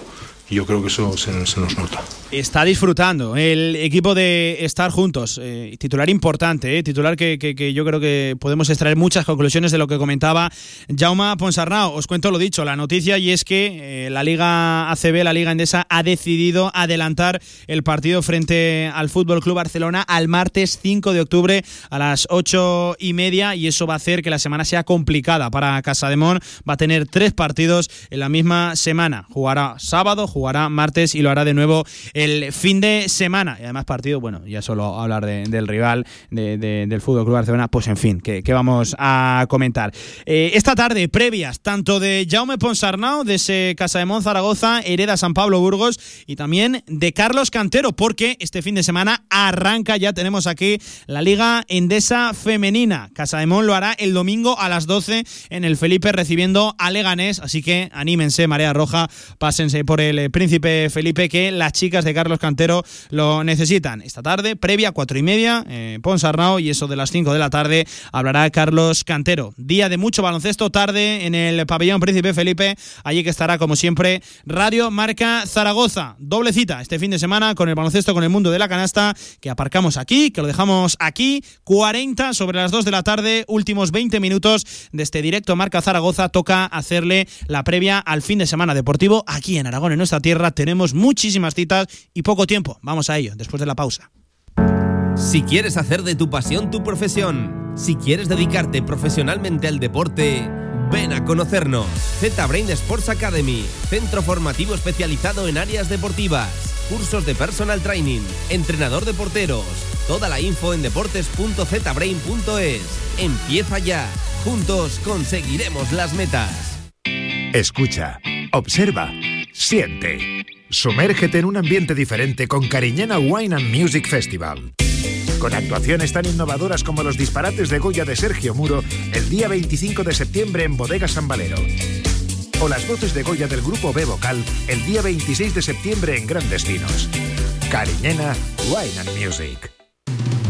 Y yo creo que eso se, se nos nota. Está disfrutando el equipo de estar juntos. Eh, titular importante, eh, titular que, que, yo creo que podemos extraer muchas conclusiones de lo que comentaba Jaume Ponsarnau. Os cuento lo dicho, la noticia y es que eh, la Liga ACB, la Liga Endesa, ha decidido adelantar el partido frente al Fútbol Club Barcelona al martes 5 de octubre a las 8 y media y eso va a hacer que la semana sea complicada para Casademón. Va a tener tres partidos en la misma semana. Jugará sábado, jugará martes y lo hará de nuevo el fin de semana. Y además partido, bueno, ya solo hablar del rival del Fútbol Club Barcelona, pues en fin, que, vamos a comentar. Eh, esta tarde, previas, tanto de Jaume Ponsarnau, de ese Casa de Mon Zaragoza, Hereda San Pablo Burgos, y también de Carlos Cantero, porque este fin de semana arranca, ya tenemos aquí la Liga Endesa Femenina. Casa de Mon lo hará el domingo a las 12 en el Felipe recibiendo a Leganés, así que anímense, Marea Roja, pásense por el Príncipe Felipe, que las chicas de Carlos Cantero lo necesitan. Esta tarde, previa, cuatro y media, eh, Ponsarnau, y eso de las cinco de la tarde, hablará Carlos Cantero. Día de mucho baloncesto, tarde en el pabellón Príncipe Felipe, allí que estará, como siempre, Radio Marca Zaragoza. Doble cita este fin de semana con el baloncesto, con el mundo de la canasta, que aparcamos aquí, que lo dejamos aquí, 40 sobre las 2 de la tarde, últimos 20 minutos de este directo Marca Zaragoza, toca hacerle la previa al fin de semana deportivo aquí en Aragón, en nuestra tierra. Tenemos muchísimas citas y poco tiempo. Vamos a ello, después de la pausa. Si quieres hacer de tu pasión tu profesión, si quieres dedicarte profesionalmente al deporte, ven a conocernos. Z-Brain Sports Academy, centro formativo especializado en áreas deportivas, cursos de personal training, entrenador de porteros. Toda la info en deportes.zbrain.es. Empieza ya. Juntos conseguiremos las metas. Escucha, observa, siente. Sumérgete en un ambiente diferente con Cariñena Wine and Music Festival. Con actuaciones tan innovadoras como los disparates de Goya de Sergio Muro el día 25 de septiembre en Bodega San Valero. O las voces de Goya del grupo B Vocal el día 26 de septiembre en Grandes Vinos. Cariñena Wine and Music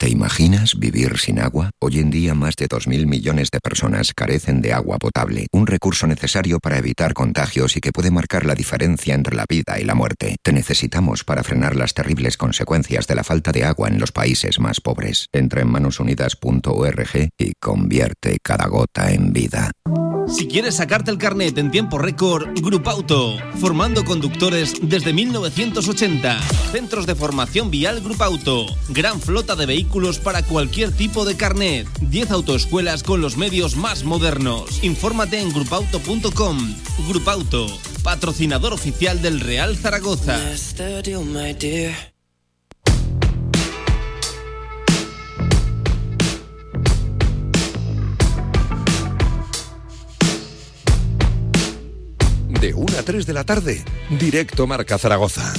¿Te imaginas vivir sin agua? Hoy en día más de 2.000 millones de personas carecen de agua potable, un recurso necesario para evitar contagios y que puede marcar la diferencia entre la vida y la muerte. Te necesitamos para frenar las terribles consecuencias de la falta de agua en los países más pobres. Entra en manosunidas.org y convierte cada gota en vida. Si quieres sacarte el carnet en tiempo récord, Auto, formando conductores desde 1980. Centros de formación vial Auto, gran flota de vehículos para cualquier tipo de carnet. 10 autoescuelas con los medios más modernos. Infórmate en grupauto.com. Auto, patrocinador oficial del Real Zaragoza. De 1 a 3 de la tarde, directo Marca Zaragoza.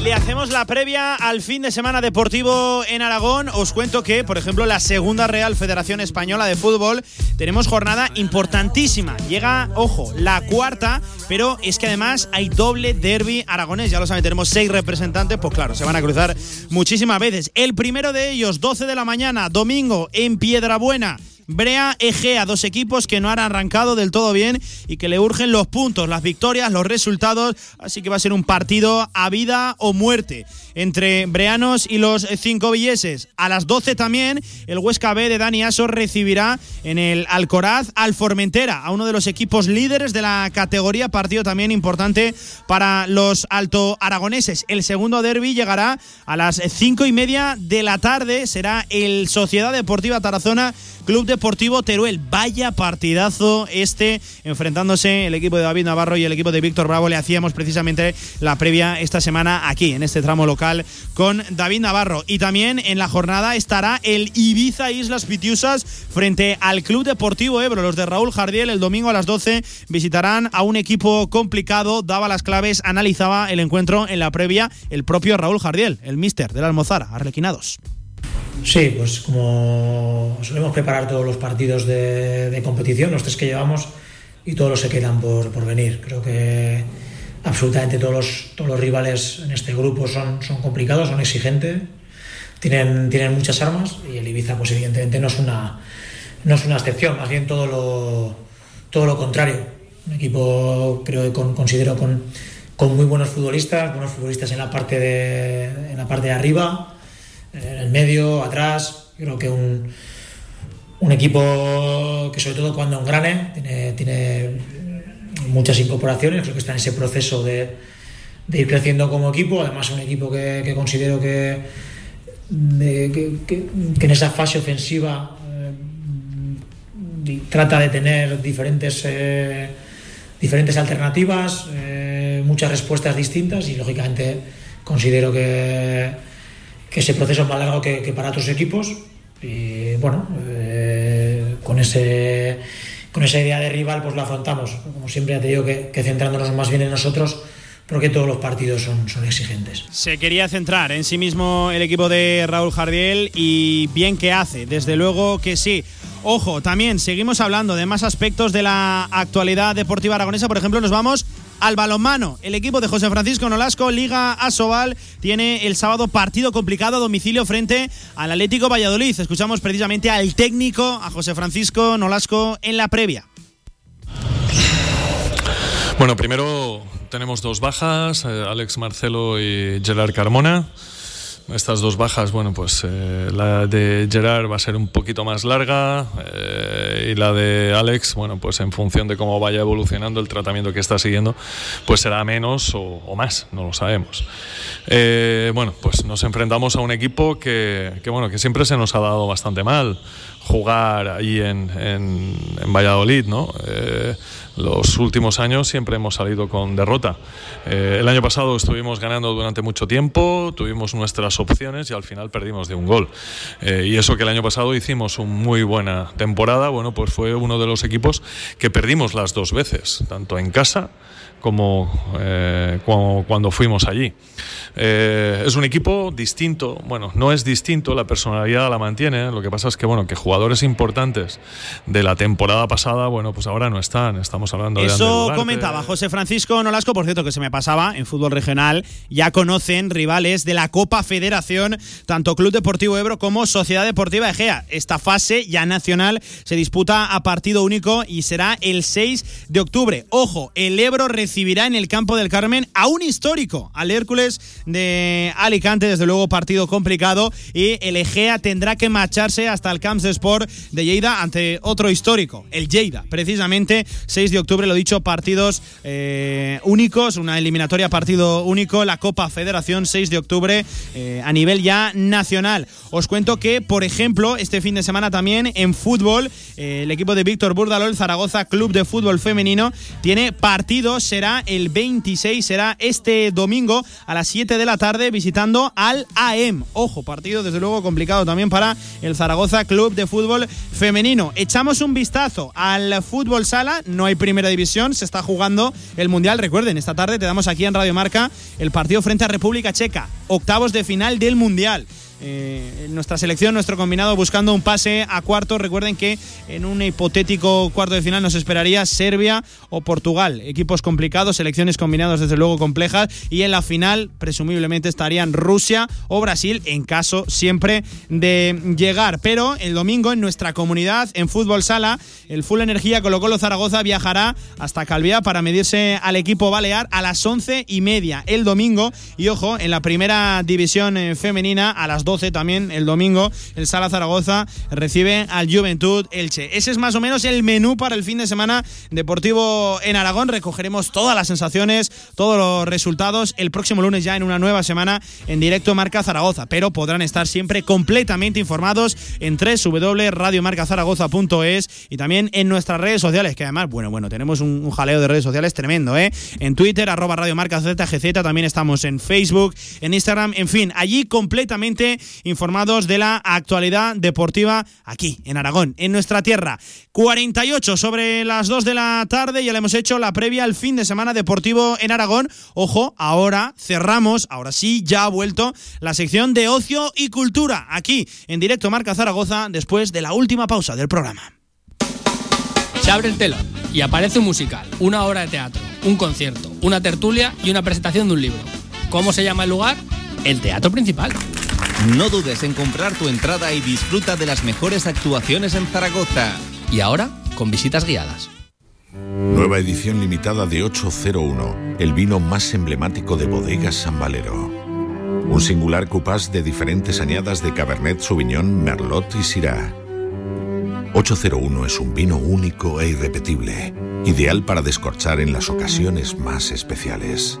Y le hacemos la previa al fin de semana deportivo en Aragón, os cuento que, por ejemplo, la segunda Real Federación Española de Fútbol tenemos jornada importantísima. Llega, ojo, la cuarta, pero es que además hay doble derby aragonés. Ya lo saben, tenemos seis representantes, pues claro, se van a cruzar muchísimas veces. El primero de ellos, 12 de la mañana, domingo, en Piedrabuena. Brea Egea, dos equipos que no han arrancado del todo bien y que le urgen los puntos, las victorias, los resultados, así que va a ser un partido a vida o muerte entre Breanos y los cinco villeses. A las 12 también el Huesca B de Dani Aso recibirá en el Alcoraz al Formentera, a uno de los equipos líderes de la categoría, partido también importante para los alto aragoneses. El segundo derby llegará a las cinco y media de la tarde, será el Sociedad Deportiva Tarazona Club Deportivo Teruel. Vaya partidazo este, enfrentándose el equipo de David Navarro y el equipo de Víctor Bravo. Le hacíamos precisamente la previa esta semana aquí, en este tramo local, con David Navarro. Y también en la jornada estará el Ibiza Islas Pitiusas frente al Club Deportivo Ebro. Los de Raúl Jardiel el domingo a las 12 visitarán a un equipo complicado. Daba las claves, analizaba el encuentro en la previa el propio Raúl Jardiel, el mister del Almozara, Arlequinados. Sí, pues como solemos preparar todos los partidos de, competición, los tres que llevamos, y todos los que quedan por, por venir. Creo que absolutamente todos los, todos los rivales en este grupo son, son complicados, son exigentes, tienen, tienen muchas armas y el Ibiza pues evidentemente no es una, no es una excepción, más bien todo lo, todo lo contrario. Un equipo creo que considero con, con muy buenos futbolistas, buenos futbolistas en la parte de, en la parte de arriba, en el medio, atrás. Creo que un, un equipo que sobre todo cuando engrane tiene, tiene muchas incorporaciones, creo que está en ese proceso de, ir creciendo como equipo, además un equipo que, considero que, que, en esa fase ofensiva eh, trata de tener diferentes, eh, diferentes alternativas, eh, muchas respuestas distintas y lógicamente considero que ese proceso es más largo que, para otros equipos. Y bueno, con, ese, con esa idea de rival, pues lo afrontamos. Como siempre, ya te digo que, centrándonos más bien en nosotros, porque todos los partidos son, exigentes. Se quería centrar en sí mismo el equipo de Raúl Jardiel y bien que hace, desde luego que sí. Ojo, también seguimos hablando de más aspectos de la actualidad deportiva aragonesa. Por ejemplo, nos vamos al balonmano. El equipo de José Francisco Nolasco, Liga Asobal, tiene el sábado partido complicado a domicilio frente al Atlético Valladolid. Escuchamos precisamente al técnico, a José Francisco Nolasco, en la previa. Bueno, primero tenemos dos bajas, eh, Alex Marcelo y Gerard Carmona. Estas dos bajas, bueno, pues eh, la de Gerard va a ser un poquito más larga eh, y la de Alex, bueno, pues en función de cómo vaya evolucionando el tratamiento que está siguiendo, pues será menos o, más, no lo sabemos. Eh, bueno, pues nos enfrentamos a un equipo que, bueno, que siempre se nos ha dado bastante mal jugar ahí en, en, Valladolid, ¿no? Eh, los últimos años siempre hemos salido con derrota. Eh, el año pasado estuvimos ganando durante mucho tiempo, tuvimos nuestras opciones y al final perdimos de un gol. Eh, y eso que el año pasado hicimos una muy buena temporada, bueno, pues fue uno de los equipos que perdimos las dos veces, tanto en casa como, cuando fuimos allí. Eh, es un equipo distinto, bueno, no es distinto, la personalidad la mantiene, lo que pasa es que, bueno, que jugadores importantes de la temporada pasada, bueno, pues ahora no están, estamos hablando de Eso comentaba José Francisco Nolasco, por cierto, que se me pasaba, en fútbol regional ya conocen rivales de la Copa Federación, tanto Club Deportivo Ebro como Sociedad Deportiva Egea. Esta fase ya nacional se disputa a partido único y será el 6 de octubre. Ojo, el Ebro recibirá en el campo del Carmen a un histórico, al Hércules de Alicante, desde luego partido complicado y el Egea tendrá que marcharse hasta el Camps de Sport de Lleida ante otro histórico, el Lleida, precisamente 6 de octubre, lo dicho, partidos eh, únicos, una eliminatoria partido único, la Copa Federación 6 de octubre eh, a nivel ya nacional. Os cuento que, por ejemplo, este fin de semana también en fútbol, eh, el equipo de Víctor Burdalol, Zaragoza Club de Fútbol Femenino, tiene partido, será el 26, será este domingo a las 7 de la tarde visitando al AM. Ojo, partido desde luego complicado también para el Zaragoza Club de fútbol femenino. Echamos un vistazo al fútbol sala, no hay primera división, se está jugando el Mundial. Recuerden, esta tarde te damos aquí en Radio Marca el partido frente a República Checa, octavos de final del Mundial. Eh, nuestra selección, nuestro combinado buscando un pase a cuarto. Recuerden que en un hipotético cuarto de final nos esperaría Serbia o Portugal. Equipos complicados, selecciones combinadas desde luego complejas. Y en la final presumiblemente estarían Rusia o Brasil en caso siempre de llegar. Pero el domingo en nuestra comunidad, en fútbol sala, el Full Energía Colo Colo Zaragoza viajará hasta Calviá para medirse al equipo balear a las once y media el domingo. Y ojo, en la primera división eh, femenina a las 12 también el domingo el Sala Zaragoza recibe al Juventud Elche. Ese es más o menos el menú para el fin de semana deportivo en Aragón. Recogeremos todas las sensaciones, todos los resultados el próximo lunes ya en una nueva semana en directo Marca Zaragoza, pero podrán estar siempre completamente informados en www.radiomarcazaragoza.es y también en nuestras redes sociales, que además, bueno, bueno, tenemos un, jaleo de redes sociales tremendo, ¿eh? En Twitter, arroba Radio Marca ZGZ, también estamos en Facebook, en Instagram, en fin, allí completamente informados de la actualidad deportiva aquí, en Aragón, en nuestra tierra. 48 sobre las 2 de la tarde, ya le hemos hecho la previa al fin de semana deportivo en Aragón. Ojo, ahora cerramos, ahora sí, ya ha vuelto la sección de ocio y cultura, aquí, en directo Marca Zaragoza, después de la última pausa del programa. Se abre el telón y aparece un musical, una obra de teatro, un concierto, una tertulia y una presentación de un libro. ¿Cómo se llama el lugar? El teatro principal. No dudes en comprar tu entrada y disfruta de las mejores actuaciones en Zaragoza. Y ahora, con visitas guiadas. Nueva edición limitada de 801, el vino más emblemático de Bodegas San Valero. Un singular cupás de diferentes añadas de Cabernet Sauvignon, Merlot y Syrah. 801 es un vino único e irrepetible, ideal para descorchar en las ocasiones más especiales.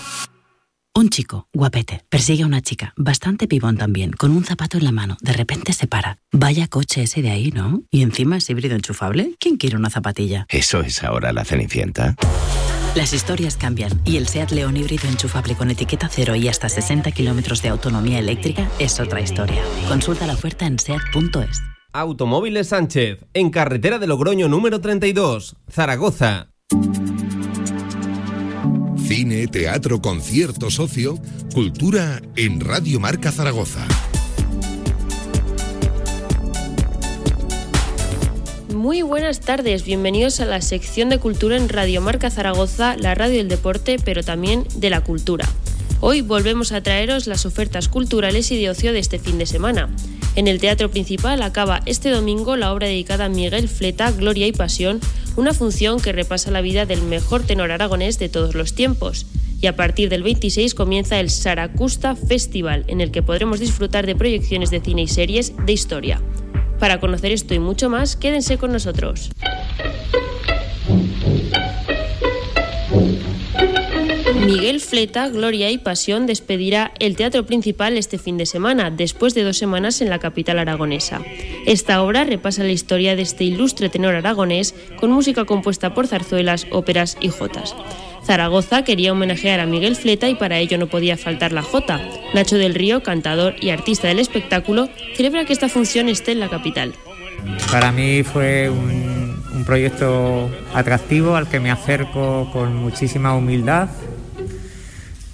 Un chico, guapete, persigue a una chica, bastante pibón también, con un zapato en la mano. De repente se para. Vaya coche ese de ahí, ¿no? Y encima es híbrido enchufable. ¿Quién quiere una zapatilla? ¿Eso es ahora la Cenicienta? Las historias cambian y el SEAT León híbrido enchufable con etiqueta cero y hasta 60 kilómetros de autonomía eléctrica es otra historia. Consulta la oferta en SEAT.es. Automóviles Sánchez, en carretera de Logroño número 32, Zaragoza. Cine, teatro, concierto, socio, cultura en Radio Marca Zaragoza. Muy buenas tardes, bienvenidos a la sección de cultura en Radio Marca Zaragoza, la radio del deporte, pero también de la cultura. Hoy volvemos a traeros las ofertas culturales y de ocio de este fin de semana. En el Teatro Principal acaba este domingo la obra dedicada a Miguel Fleta, Gloria y Pasión, una función que repasa la vida del mejor tenor aragonés de todos los tiempos. Y a partir del 26 comienza el Saracusta Festival, en el que podremos disfrutar de proyecciones de cine y series de historia. Para conocer esto y mucho más, quédense con nosotros. Miguel Fleta, Gloria y Pasión despedirá el Teatro Principal este fin de semana, después de dos semanas en la capital aragonesa. Esta obra repasa la historia de este ilustre tenor aragonés con música compuesta por zarzuelas, óperas y jotas. Zaragoza quería homenajear a Miguel Fleta y para ello no podía faltar la jota. Nacho del Río, cantador y artista del espectáculo, celebra que esta función esté en la capital. Para mí fue un, un proyecto atractivo al que me acerco con muchísima humildad,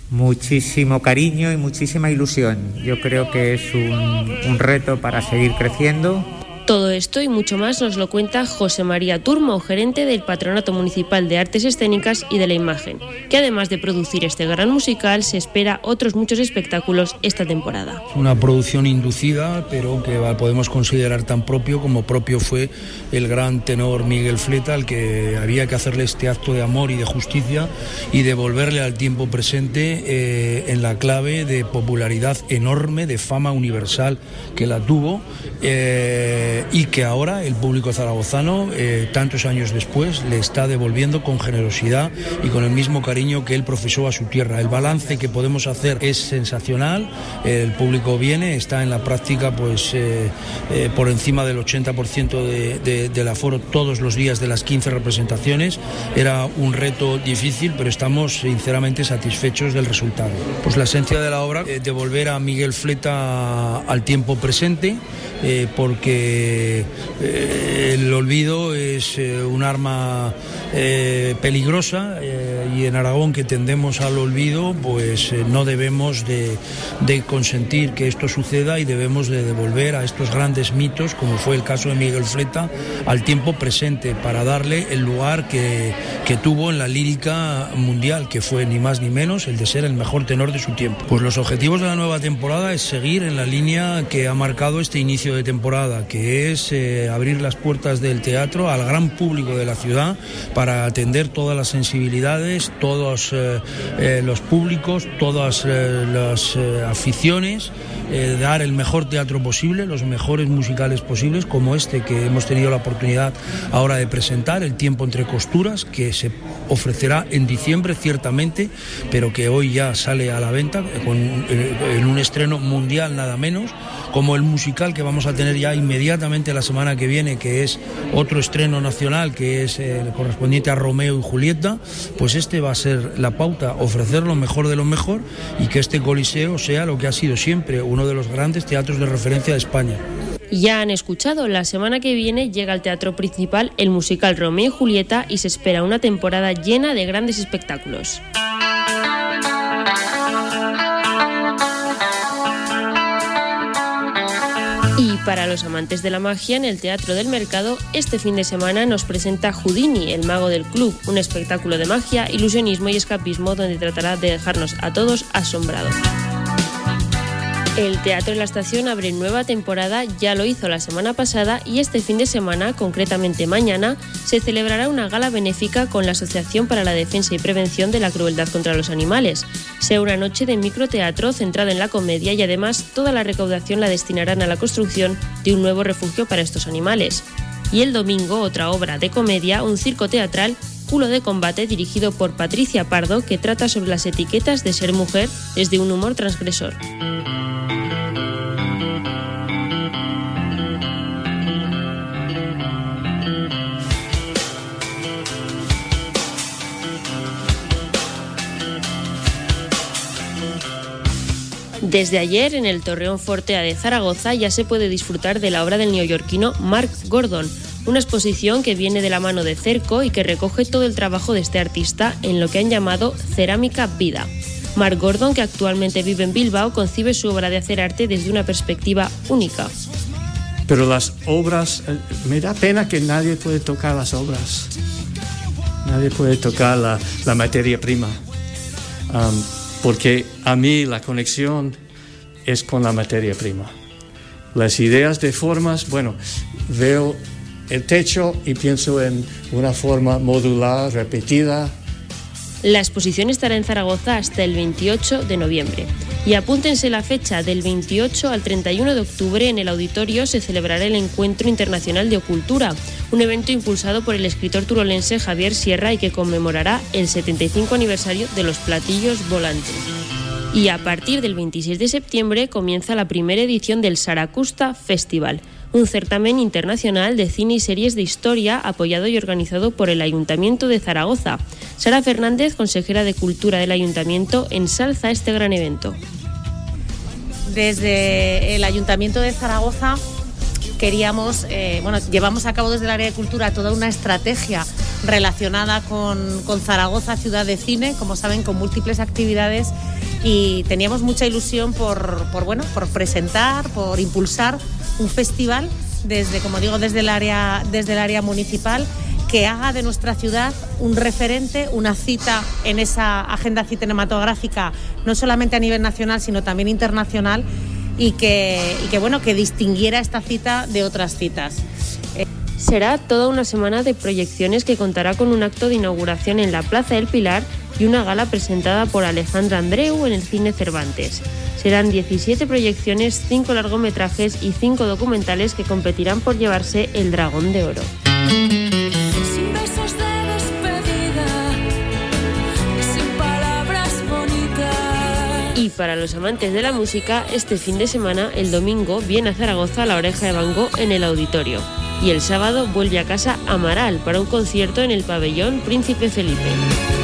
muchísimo cariño y muchísima ilusión. Yo creo que es un, un, reto para seguir creciendo. Todo esto y mucho más nos lo cuenta José María Turmo, gerente del Patronato Municipal de Artes Escénicas y de la Imagen, que además de producir este gran musical, se espera otros muchos espectáculos esta temporada. Una producción inducida, pero que podemos considerar tan propio como propio fue el gran tenor Miguel Fleta, al que había que hacerle este acto de amor y de justicia y devolverle al tiempo presente eh, en la clave de popularidad enorme, de fama universal que la tuvo. Eh, eh, y que ahora el público zaragozano, eh, tantos años después, le está devolviendo con generosidad y con el mismo cariño que él profesó a su tierra. El balance que podemos hacer es sensacional, el público viene, está en la práctica pues eh, por encima del 80% de, del aforo todos los días de las 15 representaciones. Era un reto difícil, pero estamos sinceramente satisfechos del resultado. Pues la esencia de la obra, devolver a Miguel Fleta al tiempo presente, eh, porque eh, el olvido es eh, un arma peligrosa y en Aragón que tendemos al olvido, pues no debemos de, consentir que esto suceda y debemos de devolver a estos grandes mitos, como fue el caso de Miguel Fleta, al tiempo presente para darle el lugar que, que tuvo en la lírica mundial, que fue ni más ni menos el de ser el mejor tenor de su tiempo. Pues los objetivos de la nueva temporada es seguir en la línea que ha marcado este inicio de temporada, que es eh, abrir las puertas del teatro al gran público de la ciudad para atender todas las sensibilidades, todos eh, eh, los públicos, todas las aficiones dar el mejor teatro posible, los mejores musicales posibles, como este que hemos tenido la oportunidad ahora de presentar, El tiempo entre costuras, que se ofrecerá en diciembre ciertamente, pero que hoy ya sale a la venta con, en un estreno mundial nada menos, como el musical que vamos a tener ya inmediatamente la semana que viene, que es otro estreno nacional, que es el correspondiente a Romeo y Julieta, pues este va a ser la pauta, ofrecer lo mejor de lo mejor y que este coliseo sea lo que ha sido siempre, uno de los grandes teatros de referencia de España. Ya han escuchado, la semana que viene llega al teatro principal el musical Romeo y Julieta y se espera una temporada llena de grandes espectáculos. Y para los amantes de la magia, en el Teatro del Mercado, este fin de semana nos presenta Houdini, el mago del club, un espectáculo de magia, ilusionismo y escapismo donde tratará de dejarnos a todos asombrados. El Teatro de la Estación abre nueva temporada, ya lo hizo la semana pasada y este fin de semana, concretamente mañana, se celebrará una gala benéfica con la Asociación para la Defensa y Prevención de la Crueldad contra los Animales. Será una noche de microteatro centrada en la comedia y además toda la recaudación la destinarán a la construcción de un nuevo refugio para estos animales. Y el domingo, otra obra de comedia, un circo teatral Culo de combate dirigido por Patricia Pardo que trata sobre las etiquetas de ser mujer desde un humor transgresor. Desde ayer, en el Torreón Fortea de Zaragoza, ya se puede disfrutar de la obra del neoyorquino Mark Gordon, una exposición que viene de la mano de Cerco y que recoge todo el trabajo de este artista en lo que han llamado Cerámica Vida. Mark Gordon, que actualmente vive en Bilbao, concibe su obra de hacer arte desde una perspectiva única. Pero las obras, eh, me da pena que nadie puede tocar las obras. Nadie puede tocar la, materia prima porque a mí la conexión es con la materia prima. Las ideas de formas, bueno, veo el techo y pienso en una forma modular, repetida. La exposición estará en Zaragoza hasta el 28 de noviembre. Y apúntense la fecha, del 28 al 31 de octubre en el auditorio se celebrará el Encuentro Internacional de Ocultura, un evento impulsado por el escritor turolense Javier Sierra y que conmemorará el 75 aniversario de los platillos volantes. Y a partir del 26 de septiembre comienza la primera edición del Saracusta Festival, un certamen internacional de cine y series de historia apoyado y organizado por el Ayuntamiento de Zaragoza. Sara Fernández, consejera de Cultura del Ayuntamiento, ensalza este gran evento desde el Ayuntamiento de Zaragoza queríamos, eh, bueno, llevamos a cabo desde el área de cultura toda una estrategia relacionada con, Zaragoza, ciudad de cine, como saben, con múltiples actividades y teníamos mucha ilusión por, bueno, por presentar, por impulsar un festival desde, como digo, desde el área, desde el área municipal que haga de nuestra ciudad un referente, una cita en esa agenda cinematográfica, no solamente a nivel nacional, sino también internacional, y que, que, bueno, que distinguiera esta cita de otras citas. Será toda una semana de proyecciones que contará con un acto de inauguración en la Plaza del Pilar y una gala presentada por Alejandra Andreu en el Cine Cervantes. Serán 17 proyecciones, 5 largometrajes y 5 documentales que competirán por llevarse el Dragón de Oro. Y para los amantes de la música, este fin de semana, el domingo, viene a Zaragoza la oreja de Van en el auditorio. Y el sábado vuelve a casa Amaral para un concierto en el pabellón Príncipe Felipe.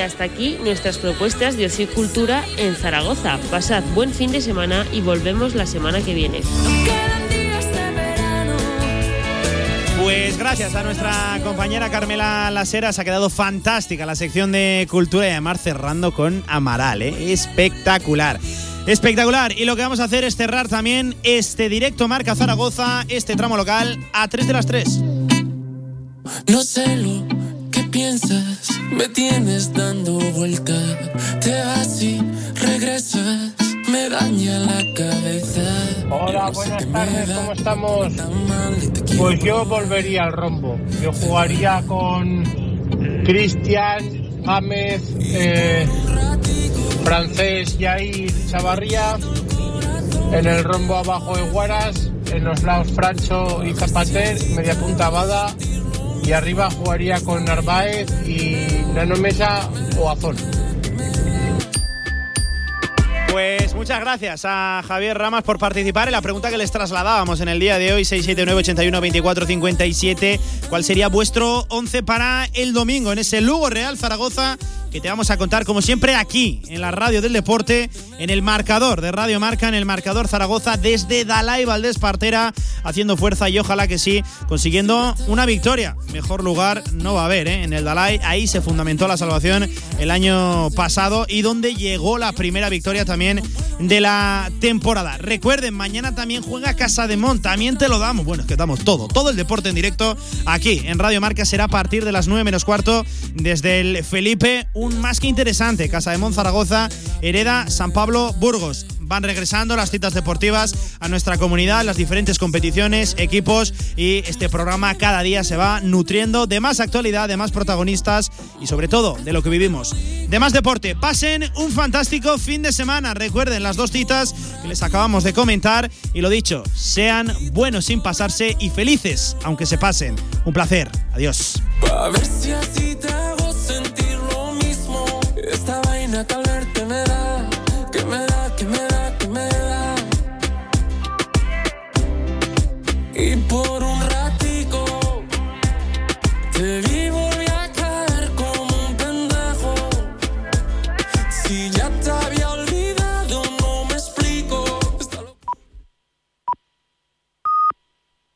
Y hasta aquí nuestras propuestas de ocio y cultura en Zaragoza. Pasad buen fin de semana y volvemos la semana que viene. Pues gracias a nuestra compañera Carmela Lasera, se ha quedado fantástica la sección de cultura y además cerrando con Amaral, ¿eh? espectacular. Espectacular. Y lo que vamos a hacer es cerrar también este directo Marca Zaragoza, este tramo local, a 3 de las 3. No sé lo que piensas, me tienes dando vuelta. Te vas y regresas, me daña la cabeza. Hola, buenas tardes, ¿cómo estamos? Pues yo volvería al rombo. Yo jugaría con Cristian, James, eh, Francés, Yair, Chavarría. En el rombo abajo de Guaras, en los lados Francho y Zapater, media punta Bada. Y arriba jugaría con Narváez y Nano Mesa o Azón. Pues muchas gracias a Javier Ramas por participar en la pregunta que les trasladábamos en el día de hoy, 679-81-24-57. ¿Cuál sería vuestro 11 para el domingo en ese Lugo Real Zaragoza? Que te vamos a contar, como siempre, aquí en la radio del deporte, en el marcador de Radio Marca, en el marcador Zaragoza, desde Dalai Valdés Partera, haciendo fuerza y ojalá que sí, consiguiendo una victoria. Mejor lugar no va a haber, ¿eh? En el Dalai, ahí se fundamentó la salvación el año pasado y donde llegó la primera victoria también de la temporada. Recuerden, mañana también juega Casa de Mont, también te lo damos. Bueno, es que damos todo, todo el deporte en directo aquí en Radio Marca será a partir de las 9 menos cuarto desde el Felipe, un más que interesante. Casa de Mont Zaragoza, hereda San Pablo Burgos van regresando las citas deportivas a nuestra comunidad, las diferentes competiciones, equipos y este programa cada día se va nutriendo de más actualidad, de más protagonistas y sobre todo de lo que vivimos. De más deporte, pasen un fantástico fin de semana. Recuerden las dos citas que les acabamos de comentar y lo dicho, sean buenos sin pasarse y felices aunque se pasen. Un placer. Adiós.